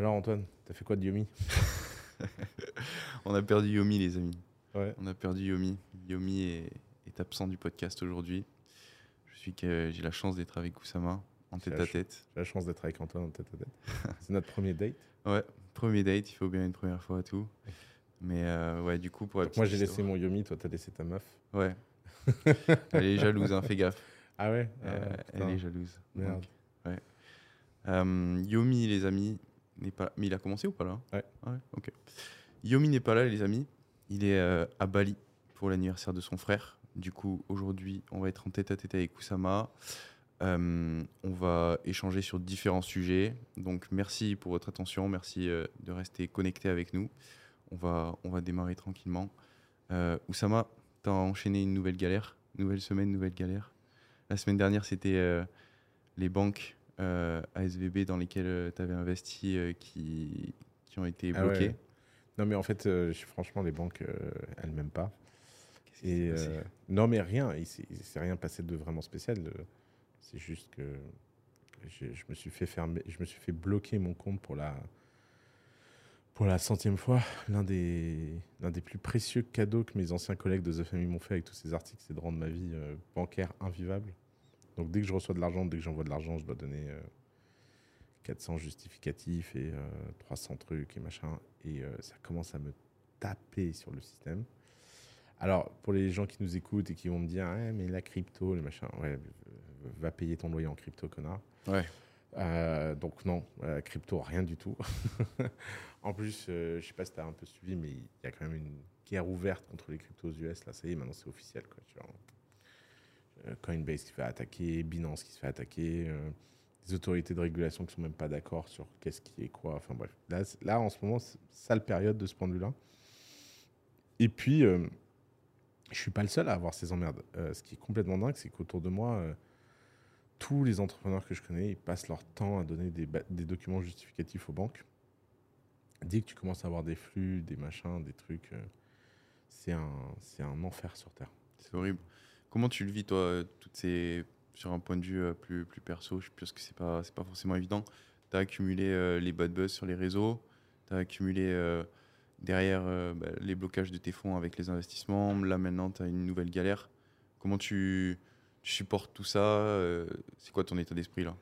Alors Antoine, t'as fait quoi de Yomi? On a perdu Yomi, les amis. Ouais. On a perdu Yomi. Yomi est, est absent du podcast aujourd'hui. Je suis que j'ai la chance d'être avec Oussama en tête à tête. J'ai la chance d'être avec Antoine en tête à tête. C'est notre premier date. Ouais, premier date, il faut bien une première fois à tout. Mais euh, ouais, du coup, pour Donc moi j'ai laissé mon Yomi, toi t'as laissé ta meuf. Ouais. Elle est jalouse, hein, fais gaffe. Ah ouais? Euh, Ah, elle est jalouse. Merde. Donc, ouais. Euh, Yomi, les amis, n'est pas. Mais il a commencé ou pas là Ouais. ok. Yomi n'est pas là, les amis. Il est euh, à Bali pour l'anniversaire de son frère. Du coup, aujourd'hui, on va être en tête à tête avec Oussama. Euh, on va échanger sur différents sujets. Donc, merci pour votre attention. Merci euh, de rester connecté avec nous. On va, on va démarrer tranquillement. Euh, Oussama, tu as enchaîné une nouvelle galère. Nouvelle semaine, nouvelle galère. La semaine dernière, c'était les banques ASVB dans lesquelles tu avais investi euh, qui, qui ont été Ah bloquées. ouais. Non mais en fait, euh, franchement les banques, euh, elles m'aiment pas. Et euh, non mais rien, il s'est rien passé de vraiment spécial. euh, C'est juste que je me suis fait fermer, je me suis fait bloquer mon compte pour la pour la centième fois. L'un des l'un des plus précieux cadeaux que mes anciens collègues de The Family m'ont fait avec tous ces articles, c'est de rendre ma vie euh, bancaire invivable. Donc dès que je reçois de l'argent, dès que j'envoie de l'argent, je dois donner euh, 400 justificatifs et euh, 300 trucs et machin. Et euh, ça commence à me taper sur le système. Alors, pour les gens qui nous écoutent et qui vont me dire, Ah, mais la crypto, le machin, ouais, euh, va payer ton loyer en crypto, connard. Ouais. Euh, donc non, euh, crypto, rien du tout. en plus, euh, je sais pas si tu as un peu suivi, mais il y a quand même une guerre ouverte contre les cryptos aux US. Là, ça y est, maintenant c'est officiel. Quoi, tu vois. Euh, Coinbase qui se fait attaquer, Binance qui se fait attaquer, euh, des autorités de régulation qui sont même pas d'accord sur qu'est-ce qui est quoi. Enfin bref, là, là en ce moment, c'est sale période de ce point de vue-là. Et puis, euh, je suis pas le seul à avoir ces emmerdes. Euh, ce qui est complètement dingue, c'est qu'autour de moi, euh, tous les entrepreneurs que je connais, ils passent leur temps à donner des, documents justificatifs aux banques. Dès que tu commences à avoir des flux, des machins, des trucs, c'est un, c'est un enfer sur Terre. C'est horrible. Comment tu le vis, toi, euh, toutes ces... sur un point de vue euh, plus, plus perso? Je pense que c'est pas, pas forcément évident. Tu as accumulé euh, les bad buzz sur les réseaux, tu as accumulé derrière bah, les blocages de tes fonds avec les investissements. Là, maintenant, tu as une nouvelle galère. Comment tu, tu supportes tout ça C'est quoi ton état d'esprit là?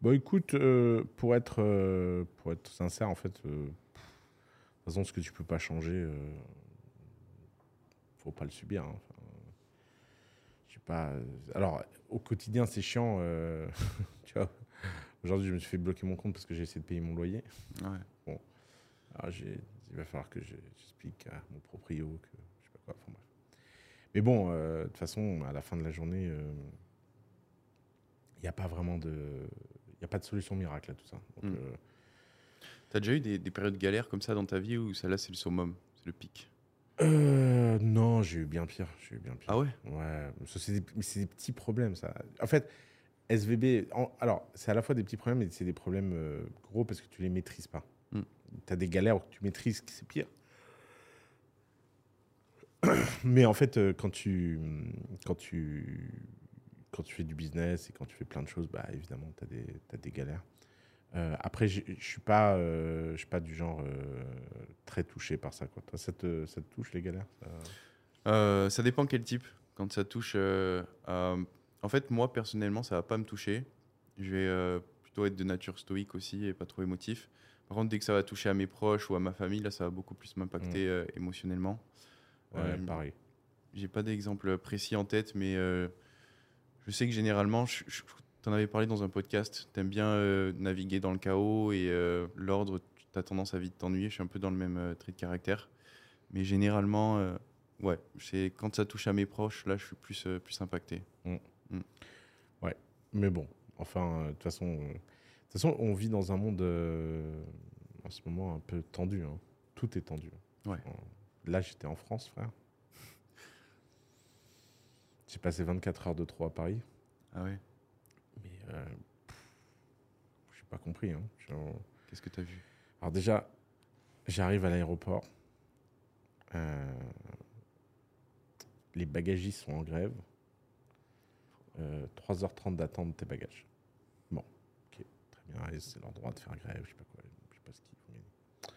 Bon, écoute, euh, pour, être, pour être sincère, en fait, de toute façon, ce que tu peux pas changer, faut pas le subir. hein. Pas. euh, alors, au quotidien, c'est chiant. euh, tu vois, aujourd'hui, je me suis fait bloquer mon compte parce que j'ai essayé de payer mon loyer. Ouais. Alors, j'ai- il va falloir que je- j'explique à mon proprio que je sais pas quoi. Enfin, bref. Mais bon, euh, de toute façon, à la fin de la journée, euh, il n'y a pas vraiment de, il a pas de solution miracle à tout ça. Donc, Mm. euh, Tu as déjà eu des, des périodes galères comme ça dans ta vie ou celle-là, c'est le summum, c'est le pic? Euh, non, j'ai eu bien pire. J'ai eu bien pire. Ah ouais? Ouais, ça, c'est des, mais c'est des petits problèmes, ça. En fait, SVB, en- alors, c'est à la fois des petits problèmes, mais c'est des problèmes euh, gros parce que tu les maîtrises pas. Mm. Tu as des galères où tu maîtrises, c'est pire. mais en fait, euh, quand tu, quand, tu, quand tu fais du business et quand tu fais plein de choses, bah, évidemment, tu as des, t'as des galères. Euh, après, je suis pas, euh, je suis pas du genre euh, très touché par ça. Quoi. Toi, ça te, ça te touche les galères ça? Ça dépend quel type. Quand ça touche. à- En fait, moi, personnellement, ça va pas me toucher. Je vais plutôt être de nature stoïque aussi et pas trop émotif. Par contre, dès que ça va toucher à mes proches ou à ma famille, là, ça va beaucoup plus m'impacter euh, émotionnellement. Ouais, pareil. J'ai pas d'exemple précis en tête, mais je sais que généralement, je, je, t'en avais parlé dans un podcast, t'aimes bien euh, naviguer dans le chaos et euh, l'ordre, tu as tendance à vite t'ennuyer. Je suis un peu dans le même euh, trait de caractère. Mais généralement, ouais, c'est quand ça touche à mes proches, là, je suis plus, plus impacté. Mais bon, enfin, de toute façon, façon, on vit dans un monde en ce moment un peu tendu. hein. Tout est tendu. Ouais. Là, j'étais en France, frère. J'ai passé 24 heures de trop à Paris. Ah ouais euh, pff, j'ai pas compris. hein. Qu'est-ce que t'as vu? Alors déjà, j'arrive à l'aéroport. Euh, les bagagistes sont en grève. Euh, 3h30 d'attente de tes bagages. Bon, ok, très bien, c'est leur droit de faire grève, je sais pas quoi, je sais pas ce qu'ils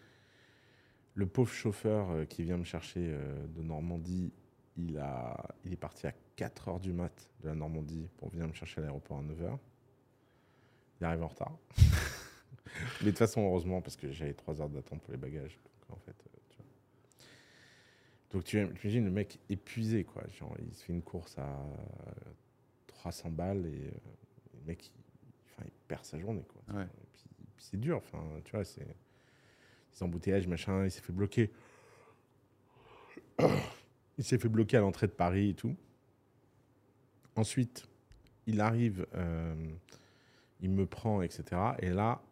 Le pauvre chauffeur euh, qui vient me chercher euh, de Normandie, il, a, il est parti à 4 heures du mat de la Normandie pour venir me chercher à l'aéroport à 9 heures. Il arrive en retard. Mais de toute façon, heureusement, parce que j'avais 3 heures d'attente pour les bagages. Donc, en fait, euh, tu vois. Donc, tu tu imagines le mec épuisé, quoi. Genre, il se fait une course à 300 balles et euh, le mec, il, enfin, il perd sa journée, quoi. Ouais. Et puis, puis c'est dur, enfin, tu vois, c'est les embouteillages, machin, il s'est fait bloquer. Il s'est fait bloquer à l'entrée de Paris et tout. Ensuite, il arrive, euh, il me prend, etc. Et là,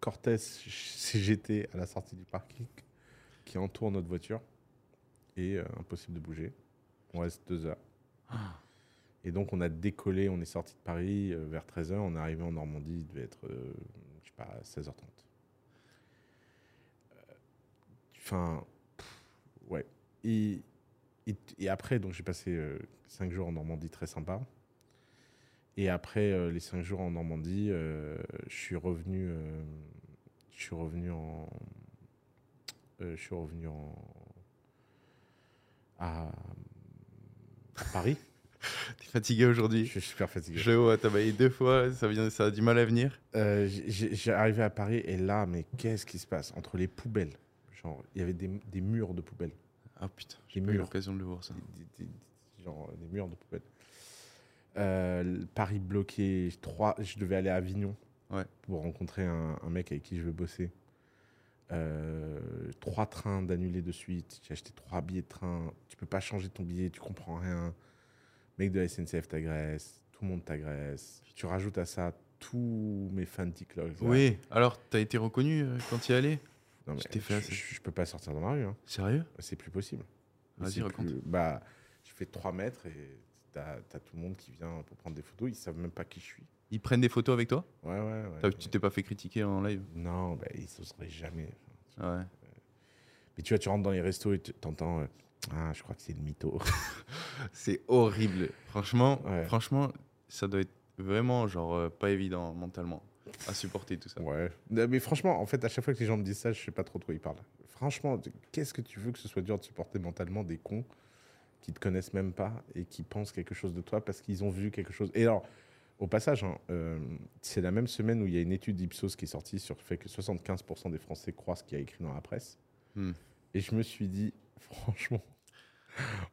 Cortés CGT à la sortie du parking qui entoure notre voiture et euh, impossible de bouger. On reste deux heures. Et donc, on a décollé, on est sorti de Paris euh, vers 13h, on est arrivé en Normandie, il devait être, euh, je sais pas, 16h30. Euh, Enfin, ouais. Et, et, et après, donc j'ai passé 5 jours en Normandie très sympa. Et après euh, les 5 jours en Normandie, euh, je suis revenu, euh, je suis revenu en, je suis revenu en, à, à Paris. T'es fatigué je aujourd'hui suis super fatigué. Je vois, t'as baillé deux fois, ça, vient, ça a du mal à venir. Euh, j'ai- arrivé à Paris et là, mais qu'est-ce qui se passe? Entre les poubelles Genre, il y avait des, des murs de poubelles. Ah putain, j'ai eu l'occasion de le voir ça. Des, des- des- genre, des murs de poubelles. Euh, Paris bloqué. Trois, je devais aller à Avignon Ouais. pour rencontrer un, un mec avec qui je veux bosser. Euh, trois trains d'annulés de suite. J'ai acheté trois billets de train. Tu peux pas changer ton billet, tu comprends rien. Mec de la SNCF t'agresse, tout le monde t'agresse. Tu rajoutes à ça tous mes fans TikTok. Oui, alors t'as été reconnu euh, quand tu y allais Non, mais Tu t'es fait je, je- je peux pas sortir dans la rue. hein. Sérieux? C'est plus possible. Vas-y, raconte. plus- Bah, je fais 3 mètres et t'as as tout le monde qui vient pour prendre des photos. Ils savent même pas qui je suis. Ils prennent des photos avec toi? Ouais, ouais, ouais. Tu t'es pas fait critiquer en live? Non, bah, ils n'oseraient jamais. Ouais. Mais tu vois, tu rentres dans les restos et tu- t'entends. euh, ah, je crois que c'est le mytho. C'est horrible. Franchement, Ouais. franchement, ça doit être vraiment genre euh, pas évident mentalement à supporter tout ça. ouais. Mais franchement, en fait, à chaque fois que les gens me disent ça, je sais pas trop de quoi ils parlent. Franchement, tu- qu'est-ce que tu veux que ce soit dur de supporter mentalement des cons? Qui te connaissent même pas et qui pensent quelque chose de toi parce qu'ils ont vu quelque chose. Et alors, au passage, hein, euh, c'est la même semaine où il y a une étude Ipsos qui est sortie sur le fait que 75% des Français croient ce qu'il y a écrit dans la presse. Hmm. Et je me suis dit, franchement,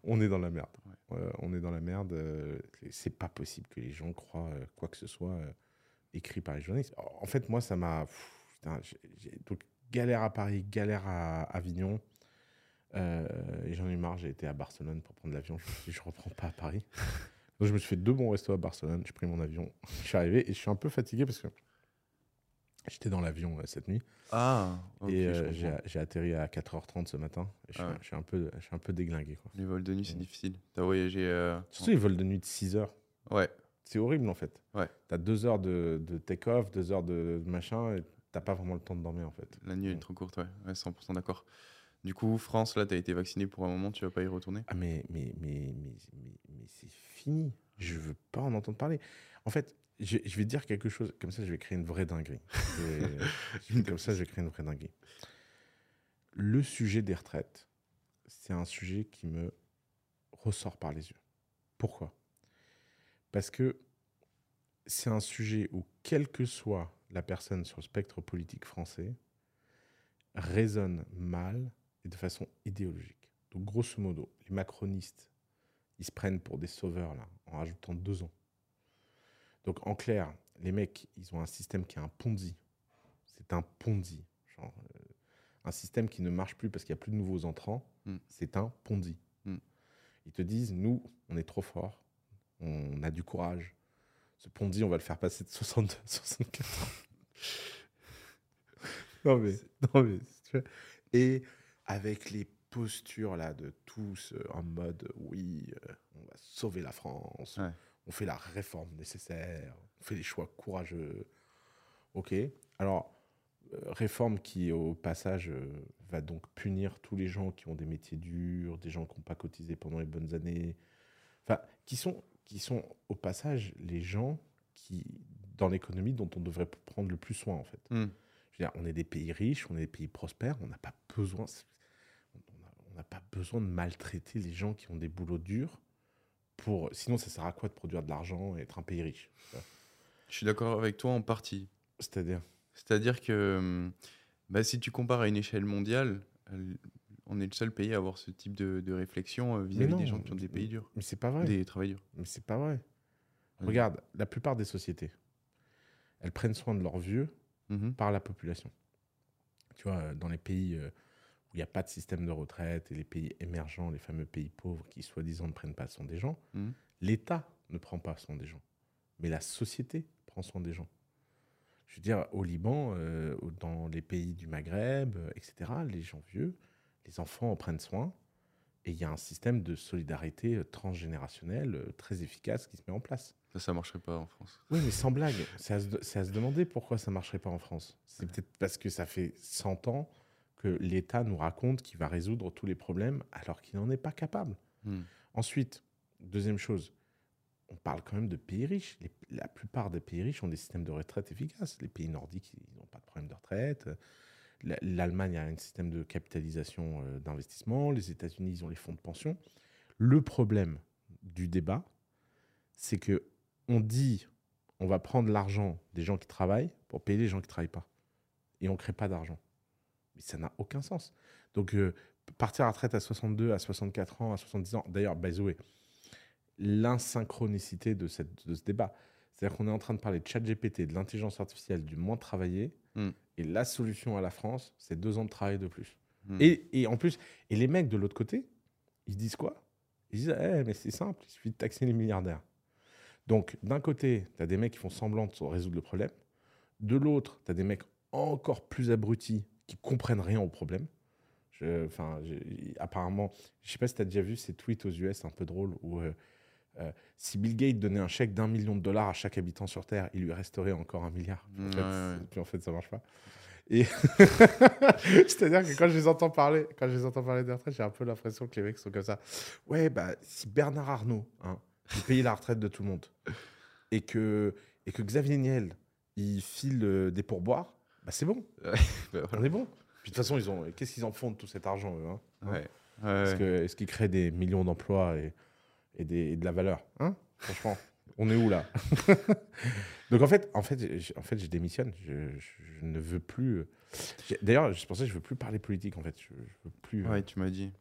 on est dans la merde. Euh, on est dans la merde. euh, c'est pas possible que les gens croient euh, quoi que ce soit écrit par les journalistes. En fait, moi, ça m'a. j'ai- donc, galère à Paris, galère à Avignon. Euh, et j'en ai marre, j'ai été à Barcelone pour prendre l'avion. Je me suis dit, je reprends pas à Paris. Donc, je me suis fait deux bons restos à Barcelone. J'ai pris mon avion. Je suis arrivé et je suis un peu fatigué parce que j'étais dans l'avion euh, cette nuit. Ah, ok, et euh, j'ai atterri à 4h30 ce matin. Et je, suis, Ah ouais. je suis un peu, je suis un peu déglingué. Quoi. Les vols de nuit, c'est Mm. difficile. T'as voyagé. euh, Surtout les vols de nuit de 6 heures. Ouais, C'est horrible en fait. Ouais. T'as deux heures de, de take-off, deux heures de machin, et t'as pas vraiment le temps de dormir en fait. la nuit est Mm. trop courte, ouais. ouais 100% d'accord. Du coup, France, là, t'as été vacciné pour un moment, tu vas pas y retourner? Ah mais, mais, mais, mais, mais, mais c'est fini. Je veux pas en entendre parler. En fait, je, je vais dire quelque chose, comme ça je vais créer une vraie dinguerie. Et- comme ça je vais créer une vraie dinguerie. Le sujet des retraites, c'est un sujet qui me ressort par les yeux. Pourquoi? Parce que c'est un sujet où, quelle que soit la personne sur le spectre politique français, résonne mal et de façon idéologique. Donc, grosso modo, les macronistes, ils se prennent pour des sauveurs, là, en rajoutant deux ans. Donc, en clair, les mecs, ils ont un système qui est un Ponzi. C'est un Ponzi. Genre, euh, un système qui ne marche plus parce qu'il n'y a plus de nouveaux entrants. Mm. C'est un Ponzi. Mm. Ils te disent, nous, on est trop forts. On a du courage. Ce Ponzi, on va le faire passer de 62 à 64 ans. non, mais, non, mais. Et avec les postures là de tous euh, en mode oui, euh, on va sauver la France, Ouais. on fait la réforme nécessaire, on fait les choix courageux. Ok. Alors, euh, réforme qui, au passage, va donc punir tous les gens qui ont des métiers durs, des gens qui n'ont pas cotisé pendant les bonnes années. Enfin, qui sont, qui sont, au passage, les gens qui, dans l'économie, dont on devrait prendre le plus soin, en fait. Hmm. Je veux dire, on est des pays riches, on est des pays prospères, on n'a pas besoin. N'a pas besoin de maltraiter les gens qui ont des boulots durs. Pour... Sinon, ça sert à quoi de produire de l'argent et être un pays riche Je suis d'accord avec toi en partie. C'est-à-dire? C'est-à-dire que hum, bah, si tu compares à une échelle mondiale, on est le seul pays à avoir ce type de, de réflexion euh, vis-à-vis des gens qui ont des pays durs, Mais c'est pas vrai. des travailleurs durs. Mais c'est pas vrai. Regarde, la plupart des sociétés, elles prennent soin de leurs vieux Mhm. par la population. Tu vois, dans les pays euh, où il n'y a pas de système de retraite et les pays émergents, les fameux pays pauvres qui soi-disant ne prennent pas soin des gens, Mhm. l'État ne prend pas soin des gens, mais la société prend soin des gens. Je veux dire, au Liban, euh, dans les pays du Maghreb, euh, etc., les gens vieux, les enfants en prennent soin, et il y a un système de solidarité euh, transgénérationnelle très efficace qui se met en place. Ça, ça marcherait pas en France. Oui, mais sans blague, c'est à, se à se demander pourquoi ça ne marcherait pas en France. C'est peut-être parce que ça fait 100 ans que l'État nous raconte qu'il va résoudre tous les problèmes alors qu'il n'en est pas capable. Mhm. Ensuite, deuxième chose, on parle quand même de pays riches. Les- la plupart des pays riches ont des systèmes de retraite efficaces. Les pays nordiques, ils n'ont pas de problème de retraite. La- L'Allemagne a un système de capitalisation euh, d'investissement. Les États-Unis, ils ont les fonds de pension. Le problème du débat, c'est que on dit on va prendre l'argent des gens qui travaillent pour payer les gens qui ne travaillent pas. Et on ne crée pas d'argent. Mais ça n'a aucun sens. Donc, euh, partir à la retraite à 62, à 64 ans, à 70 ans, d'ailleurs, by the way, l'insynchronicité de, cette- de ce débat. C'est-à-dire qu'on est en train de parler de chat GPT, de l'intelligence artificielle, du moins travaillé, Mm. et la solution à la France, c'est deux ans de travail de plus. Mhm. Et, et en plus, et les mecs de l'autre côté, ils disent quoi? Ils disent, Eh, mais c'est simple, il suffit de taxer les milliardaires. Donc, d'un côté, tu as des mecs qui font semblant de résoudre le problème. De l'autre, tu as des mecs encore plus abrutis qui comprennent rien au problème. Je- Enfin, j'ai- apparemment, je sais pas si tu as déjà vu ces tweets aux US un peu drôles où euh, euh, si Bill Gates donnait un chèque d'un million de dollars à chaque habitant sur Terre, il lui resterait encore un milliard. En, fait, ouais. puis en fait, ça marche pas. Et c'est-à-dire que quand je les entends parler, quand je les entends parler des retraites, j'ai un peu l'impression que les mecs sont comme ça. Ouais, bah si Bernard Arnault, hein, il payait la retraite de tout le monde, et que et que Xavier Niel, il file euh, des pourboires, bah c'est bon, Bah, on est bon. Puis de toute façon, ils ont, qu'est-ce qu'ils en font de tout cet argent, eux hein Ouais. Est-ce Ouais, que- est-ce qu'ils créent des millions d'emplois et, et, des- et de la valeur hein Franchement, on est où là Donc en fait, en fait, je, en fait, je démissionne. Je, je- je ne veux plus. euh, D'ailleurs, c'est pour ça que je veux plus parler politique. En fait, je, veux plus. euh, Ouais, tu m'as dit.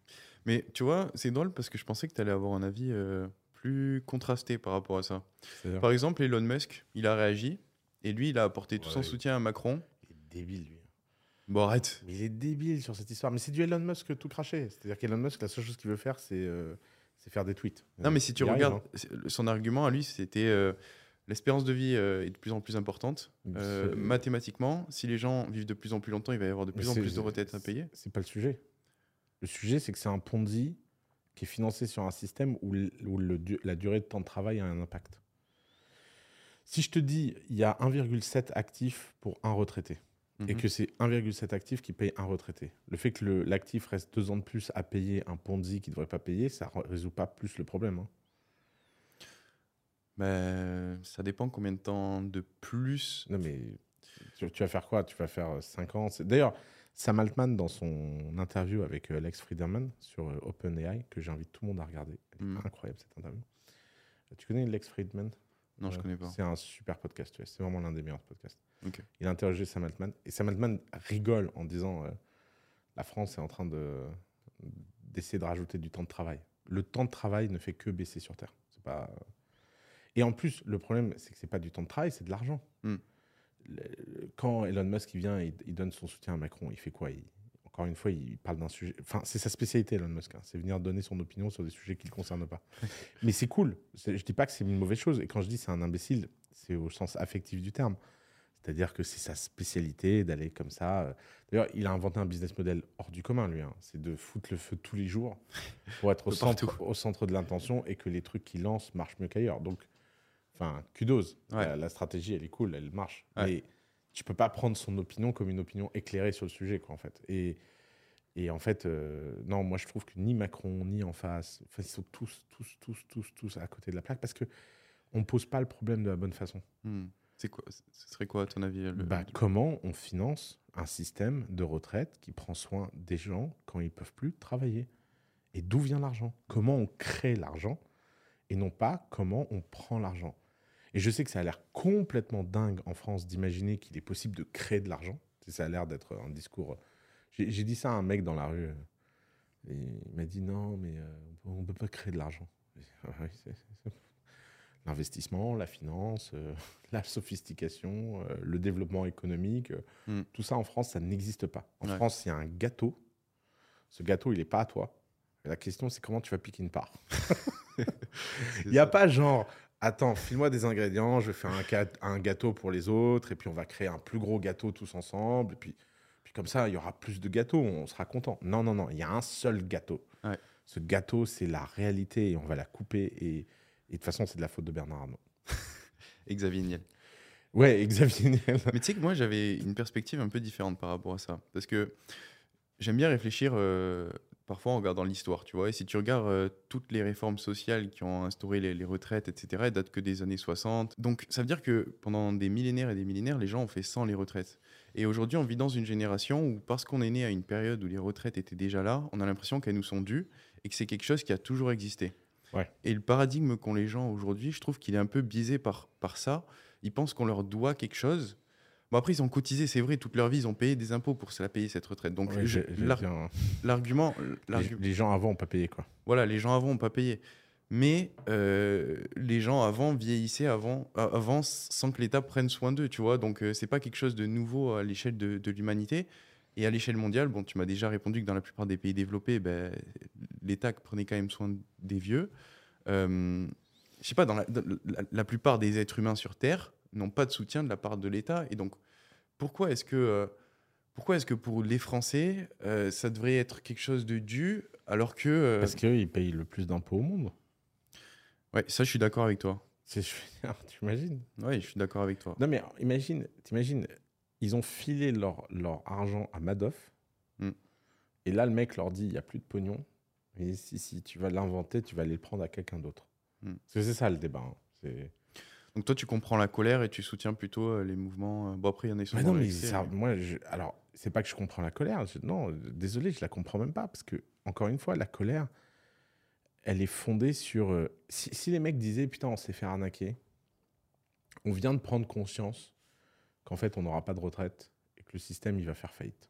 Mais tu vois, c'est drôle parce que je pensais que tu allais avoir un avis euh, plus contrasté par rapport à ça. Par exemple, Elon Musk, il a réagi et lui, il a apporté tout son Ouais. soutien à Macron. Débile lui. Bon, arrête. Mais il est débile sur cette histoire. Mais c'est du Elon Musk tout craché. C'est-à-dire qu'Elon Musk, la seule chose qu'il veut faire, c'est euh, faire des tweets. Non, mais si tu arrive, regardes, hein. son argument à lui, c'était euh, l'espérance de vie euh, est de plus en plus importante. Mathématiquement, si les gens vivent de plus en plus longtemps, il va y avoir de Mais plus en plus de retraites à payer. C'est pas le sujet. Le sujet, c'est que c'est un Ponzi qui est financé sur un système où, le la durée de temps de travail a un impact. Si je te dis il y a 1,7 actifs pour un retraité et Mhm. que c'est 1,7 actifs qui paye un retraité, le fait que l'actif reste deux ans de plus à payer un Ponzi qui ne devrait pas payer, ça ne résout pas plus le problème. hein. Ben, ça dépend combien de temps de plus. Non, mais tu, tu vas faire quoi? Tu vas faire 5 ans? C'est- D'ailleurs, Sam Altman, dans son interview avec euh, Lex Friedman sur euh, OpenAI, que j'invite tout le monde à regarder, elle est Mm. incroyable cette interview. Euh, Tu connais Lex Friedman? Non, je Ouais, connais pas. C'est un super podcast, c'est vraiment l'un des meilleurs podcasts. Il a interrogé Sam Altman, et Sam Altman rigole en disant euh, La France est en train de- d'essayer de rajouter du temps de travail. Le temps de travail ne fait que baisser sur Terre. C'est pas... Et en plus, le problème, c'est que c'est pas du temps de travail, c'est de l'argent. Mm. Le- Quand Elon Musk il vient, il, il donne son soutien à Macron, il fait quoi? Il- Encore une fois, il parle d'un sujet. Enfin, c'est sa spécialité, Elon Musk. hein, c'est venir donner son opinion sur des sujets qui ne le concernent pas. Mais c'est cool. Je dis pas que c'est une mauvaise chose. Et quand je dis c'est un imbécile, c'est au sens affectif du terme. C'est-à-dire que c'est sa spécialité d'aller comme ça. euh. D'ailleurs, il a inventé un business model hors du commun, lui. hein. C'est de foutre le feu tous les jours pour être au centre, au centre de l'intention et que les trucs qu'il lance marchent mieux qu'ailleurs. Donc, enfin, kudos. Ouais. La, la stratégie, elle est cool, elle marche. Ouais. Mais tu peux pas prendre son opinion comme une opinion éclairée sur le sujet, quoi, en fait. Et, et en fait, euh, non, moi, je trouve que ni Macron, ni en face, enfin, ils sont tous, tous, tous, tous, tous à côté de la plaque parce que on pose pas le problème de la bonne façon. Hmm. C'est quoi Ce serait quoi, à ton avis le- Bah, comment on finance un système de retraite qui prend soin des gens quand ils peuvent plus travailler? Et d'où vient l'argent? Comment on crée l'argent et non pas comment on prend l'argent? Et je sais que ça a l'air complètement dingue en France d'imaginer qu'il est possible de créer de l'argent. Ça a l'air d'être un discours. J'ai dit ça à un mec dans la rue. Et il m'a dit non, mais euh, on ne peut pas créer de l'argent. L'investissement, la finance, euh, la sophistication, euh, le développement économique, Mm. tout ça en France, ça n'existe pas. En Ouais. France, il y a un gâteau. Ce gâteau, il n'est pas à toi. La question, c'est comment tu vas piquer une part. Il n'y a pas genre, attends, file-moi des ingrédients, je vais faire un, gâteau pour les autres, et puis on va créer un plus gros gâteau tous ensemble, et puis, puis comme ça, il y aura plus de gâteaux, on sera content. Non, non, non, il y a un seul gâteau. Ouais. Ce gâteau, c'est la réalité, et on va la couper, et, et de toute façon, c'est de la faute de Bernard Arnault. Et Xavier Niel. Ouais, Xavier Niel. Mais tu sais que moi, j'avais une perspective un peu différente par rapport à ça. Parce que j'aime bien réfléchir euh, parfois en regardant l'histoire, tu vois. Et si tu regardes euh, toutes les réformes sociales qui ont instauré les, les retraites, etc., elles datent que des années 60. Donc ça veut dire que pendant des millénaires et des millénaires, les gens ont fait sans les retraites. Et aujourd'hui, on vit dans une génération où, parce qu'on est né à une période où les retraites étaient déjà là, on a l'impression qu'elles nous sont dues et que c'est quelque chose qui a toujours existé. Ouais. Et le paradigme qu'ont les gens aujourd'hui, je trouve qu'il est un peu biaisé par, par ça. Ils pensent qu'on leur doit quelque chose. Bon, après, ils ont cotisé, c'est vrai, toute leur vie, ils ont payé des impôts pour se la payer, cette retraite. Donc, Ouais, bien- l'argument, les, gens avant n'ont pas payé, quoi. voilà, les gens avant n'ont pas payé. Mais euh, les gens avant vieillissaient avant, a- avant sans que l'État prenne soin d'eux, tu vois. Donc, euh, c'est pas quelque chose de nouveau à l'échelle de, de l'humanité. Et à l'échelle mondiale, bon, tu m'as déjà répondu que dans la plupart des pays développés, ben, l'État prenait quand même soin des vieux. Euh, je sais pas, dans la, dans la- la plupart des êtres humains sur Terre n'ont pas de soutien de la part de l'État. Et donc, pourquoi est-ce que, euh, pourquoi est-ce que pour les Français, euh, ça devrait être quelque chose de dû alors que... euh, Parce qu'eux, ils payent le plus d'impôts au monde. Ouais, ça, je suis d'accord avec toi. C'est, tu imagines? Oui, je suis d'accord avec toi. Non, mais imagine, t'imagines, ils ont filé leur, leur argent à Madoff. Mm. Et là, le mec leur dit il n'y a plus de pognon. Mais si, si tu vas l'inventer, tu vas aller le prendre à quelqu'un d'autre. Mm. Parce que c'est ça le débat. hein. Donc toi, tu comprends la colère et tu soutiens plutôt euh, les mouvements. euh, Bon, après, il y en a qui sont Mais non, mais ça, moi, je- alors, c'est pas que je comprends la colère. je- non, désolé, je la comprends même pas. Parce que, encore une fois, la colère, elle est fondée sur. euh, si, si les mecs disaient, putain, on s'est fait arnaquer, on vient de prendre conscience qu'en fait, on n'aura pas de retraite et que le système, il va faire faillite.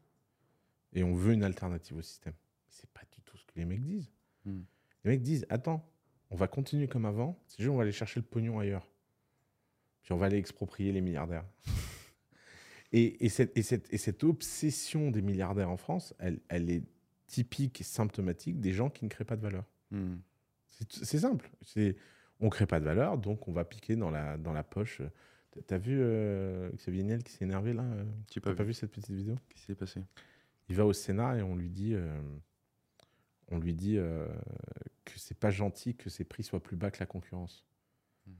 Et on veut une alternative au système. C'est pas du tout ce que les mecs disent. Hmm. Les mecs disent, attends, on va continuer comme avant, c'est juste on va aller chercher le pognon ailleurs. Puis on va aller exproprier les milliardaires. Et, et cette, et, cette, et cette obsession des milliardaires en France, elle, elle est typique et symptomatique des gens qui ne créent pas de valeur. Hmm. C'est simple. On crée pas de valeur, donc on va piquer dans la, dans la poche. T'as- vu euh, Xavier Niel qui s'est énervé là euh J'ai T'as pas pas vu. cette petite vidéo? Qu'est-ce qui s'est passé? Il va au Sénat et on lui dit, euh, on lui dit euh, que c'est pas gentil que ses prix soient plus bas que la concurrence. Hmm.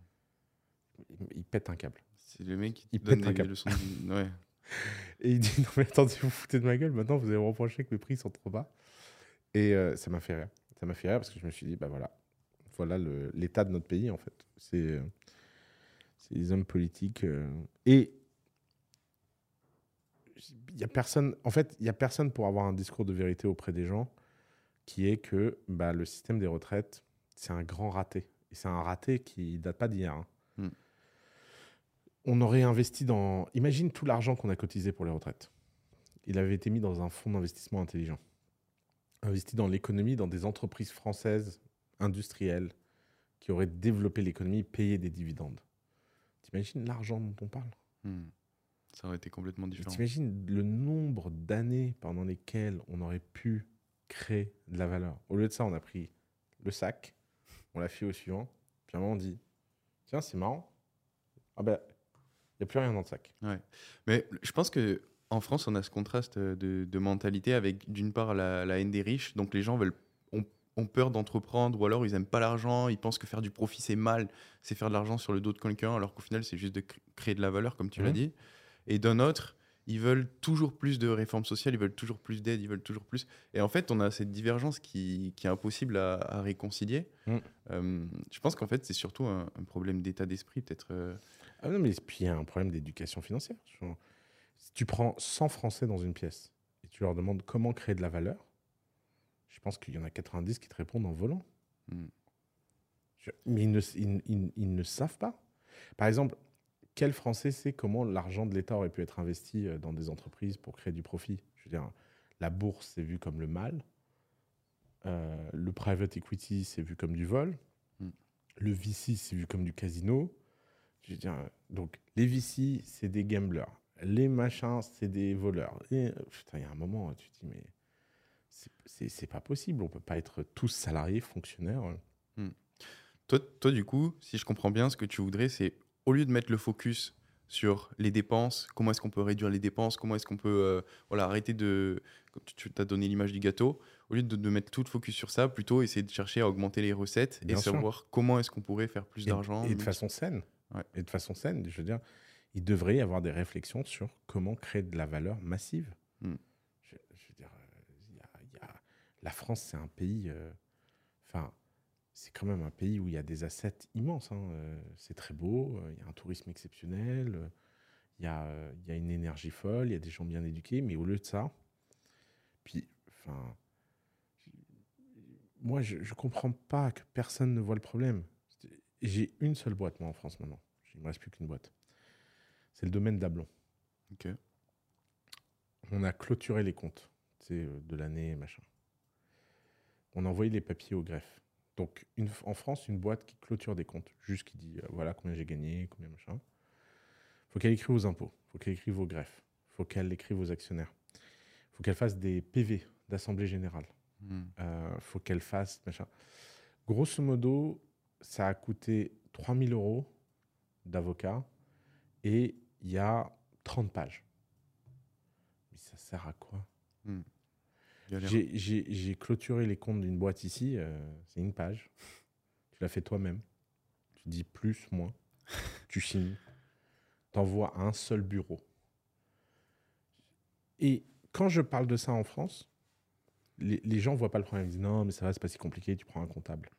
Il, il pète un câble. C'est le mec qui Il donne pète un câble. leçons. de- Ouais. Et il dit non mais attendez, vous foutez de ma gueule, maintenant vous allez me reprocher que mes prix sont trop bas. Et euh, ça m'a fait rire. Ça m'a fait rire parce que je me suis dit, bah voilà, voilà l'état de notre pays en fait. C'est euh, c'est les hommes politiques. euh, et il y a personne, en fait, il y a personne pour avoir un discours de vérité auprès des gens qui est que bah, le système des retraites, c'est un grand raté. Et c'est un raté qui date pas d'hier. hein. Hmm. On aurait investi dans. Imagine tout l'argent qu'on a cotisé pour les retraites. Il avait été mis dans un fonds d'investissement intelligent. Investi dans l'économie, dans des entreprises françaises industrielles qui auraient développé l'économie, payé des dividendes. T'imagines l'argent dont on parle? Hmm. Ça aurait été complètement différent. T'imagines le nombre d'années pendant lesquelles on aurait pu créer de la valeur. Au lieu de ça, on a pris le sac, on l'a fait au suivant, puis à un moment on dit Tiens, c'est marrant. Ah ben, il n'y a plus rien dans le sac. Mais je pense que en France, on a ce contraste de, de mentalité avec d'une part la, la haine des riches, donc les gens veulent ont, peur d'entreprendre ou alors ils aiment pas l'argent, ils pensent que faire du profit c'est mal, c'est faire de l'argent sur le dos de quelqu'un, alors qu'au final c'est juste de cr- créer de la valeur comme tu l'as Mhm. dit. Et d'un autre, ils veulent toujours plus de réformes sociales, ils veulent toujours plus d'aide, ils veulent toujours plus. Et en fait, on a cette divergence qui, qui est impossible à, à réconcilier. Euh, je pense qu'en fait, c'est surtout un, un problème d'état d'esprit, peut-être. euh, Ah non, mais puis il y a un problème d'éducation financière. Si tu prends 100 Français dans une pièce et tu leur demandes comment créer de la valeur, je pense qu'il y en a 90 qui te répondent en volant. Hmm. Mais ils ne, ils- ils- ils ne savent pas. Par exemple, quel Français sait comment l'argent de l'État aurait pu être investi euh, dans des entreprises pour créer du profit? Je veux dire, la bourse, c'est vu comme le mal. Euh, le private equity, c'est vu comme du vol. Hmm. Le VC, c'est vu comme du casino. Je veux dire, donc, les VC, c'est des gamblers. Les machins, c'est des voleurs. Et, euh, putain, il y a un moment, tu te dis, mais c'est- pas possible. On peut pas être tous salariés, fonctionnaires. Toi, toi, du coup, si je comprends bien, ce que tu voudrais, c'est au lieu de mettre le focus sur les dépenses, comment est-ce qu'on peut réduire les dépenses, comment est-ce qu'on peut euh, voilà, arrêter de. Comme tu tu as donné l'image du gâteau, au lieu de, de mettre tout le focus sur ça, plutôt essayer de chercher à augmenter les recettes Bien et sûr. savoir comment est-ce qu'on pourrait faire plus d'argent. Et, de façon saine. Ouais. Et de façon saine, je veux dire, il devrait y avoir des réflexions sur comment créer de la valeur massive. Hmm. Je, je veux dire, euh, il y a- il y a- la France, c'est un pays. euh, Enfin, c'est quand même un pays où il y a des assets immenses. hein, euh, C'est très beau, euh, il y a un tourisme exceptionnel, il y, a, il y a une énergie folle, il y a des gens bien éduqués, mais au lieu de ça, puis, enfin, moi, je ne comprends pas que personne ne voit le problème. J'ai une seule boîte, moi, en France maintenant. Il ne me reste plus qu'une boîte. C'est le domaine d'Ablon. Ok. On a clôturé les comptes de l'année, machin. On a envoyé les papiers au greffe. Donc, une- en France, une boîte qui clôture des comptes, juste qui dit euh, voilà combien j'ai gagné, combien machin. faut qu'elle écrive aux impôts, faut qu'elle écrive au greffe, faut qu'elle écrive aux actionnaires, faut qu'elle fasse des PV d'assemblée générale. Hmm. Euh, faut qu'elle fasse machin. Grosso modo, ça a coûté 3000 euros d'avocat et il y a 30 pages. Mais ça sert à quoi? Galère. J'ai- clôturé les comptes d'une boîte ici, euh, c'est une page. Tu l'as fait toi-même. Tu dis plus, moins. tu signes. T'envoies à un seul bureau. Et quand je parle de ça en France, les, les gens voient pas le problème. Ils disent non, mais ça va, c'est pas si compliqué, tu prends un comptable.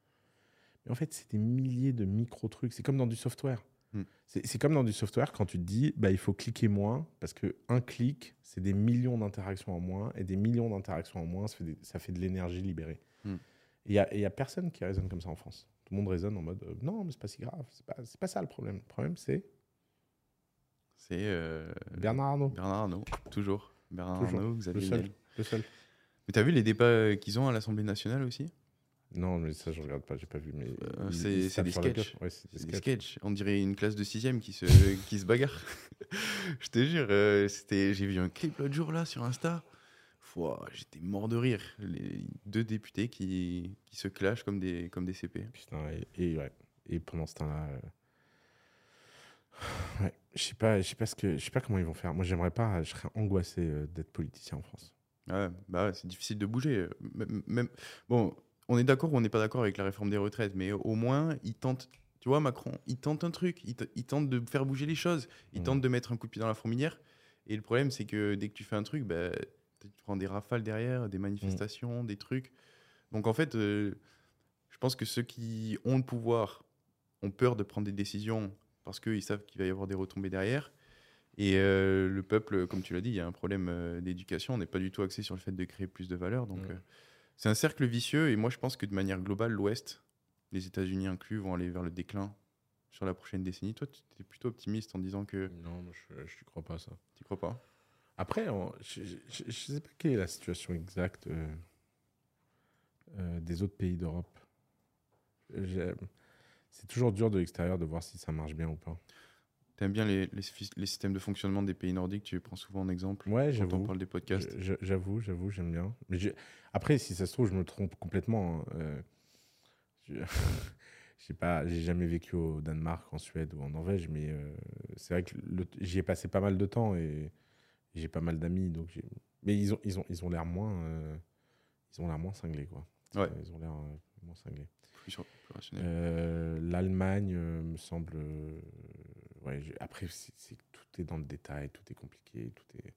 Mais en fait, c'est des milliers de micro-trucs. C'est comme dans du software. Hmm. C'est comme dans du software quand tu te dis bah, il faut cliquer moins parce qu'un clic, c'est des millions d'interactions en moins et des millions d'interactions en moins, ça fait, des- ça fait de l'énergie libérée. Hmm. Et il n'y a, personne qui raisonne comme ça en France. Tout le monde raisonne en mode euh, non, mais c'est pas si grave, c'est pas, ça le problème. Le problème, c'est C'est euh, Bernard Arnault, Bernard Arnault, toujours. Bernard Toujours. Arnault, Xavier le seul. Le seul. Mais t'as vu les débats euh, qu'ils ont à l'Assemblée nationale aussi? Non, mais ça, je regarde pas, j'ai pas vu. Mais Euh, c'est- des sketchs. Ouais, c'est des sketchs. On dirait une classe de sixième qui se, qui se bagarre. Je te jure, euh, c'était, j'ai vu un clip l'autre jour là sur Insta. J'étais mort de rire. Les deux députés qui, qui se clashent comme des, comme des CP. Putain, et, et, ouais. et pendant ce temps-là, euh, ouais, je sais pas, je sais pas ce que, pas comment ils vont faire. Moi, j'aimerais pas, je serais angoissé euh, d'être politicien en France. Ouais, bah ouais, c'est difficile de bouger. Même, même- bon, on est d'accord ou on n'est pas d'accord avec la réforme des retraites, mais au moins, ils tentent. Tu vois, Macron, il tente un truc, il, te- il tente de faire bouger les choses, il Mhm. tente de mettre un coup de pied dans la fourmilière. Et le problème, c'est que dès que tu fais un truc, bah, tu prends des rafales derrière, des manifestations, des trucs. Donc en fait, euh, je pense que ceux qui ont le pouvoir ont peur de prendre des décisions parce qu'ils savent qu'il va y avoir des retombées derrière. Et euh, le peuple, comme tu l'as dit, il y a un problème euh, d'éducation. On n'est pas du tout axé sur le fait de créer plus de valeur. Donc, Mm. C'est un cercle vicieux. Et moi, je pense que de manière globale, l'Ouest, les États-Unis inclus, vont aller vers le déclin sur la prochaine décennie. Toi, tu es plutôt optimiste en disant que Non, moi, je, je crois pas ça. tu crois pas? Après, on- je, je sais pas quelle est la situation exacte euh, euh, des autres pays d'Europe. C'est toujours dur de l'extérieur de voir si ça marche bien ou pas. Tu aimes bien les, les, systèmes de fonctionnement des pays nordiques, tu les prends souvent en exemple Ouais, quand on parle des podcasts? J'avoue, j'avoue, j'aime bien. Mais après, si ça se trouve, je me trompe complètement. hein. Euh, je j'ai pas, j'ai jamais vécu au Danemark, en Suède ou en Norvège, mais euh, c'est vrai que j'y ai passé pas mal de temps et j'ai pas mal d'amis, donc mais ils ont, ils ont, ils ont l'air moins, euh, ils ont l'air moins cinglés quoi. Ouais. Ils ont l'air euh, moins cinglés. Plus, L'Allemagne me semble. Ouais, après, c'est tout est dans le détail, tout est compliqué, tout est.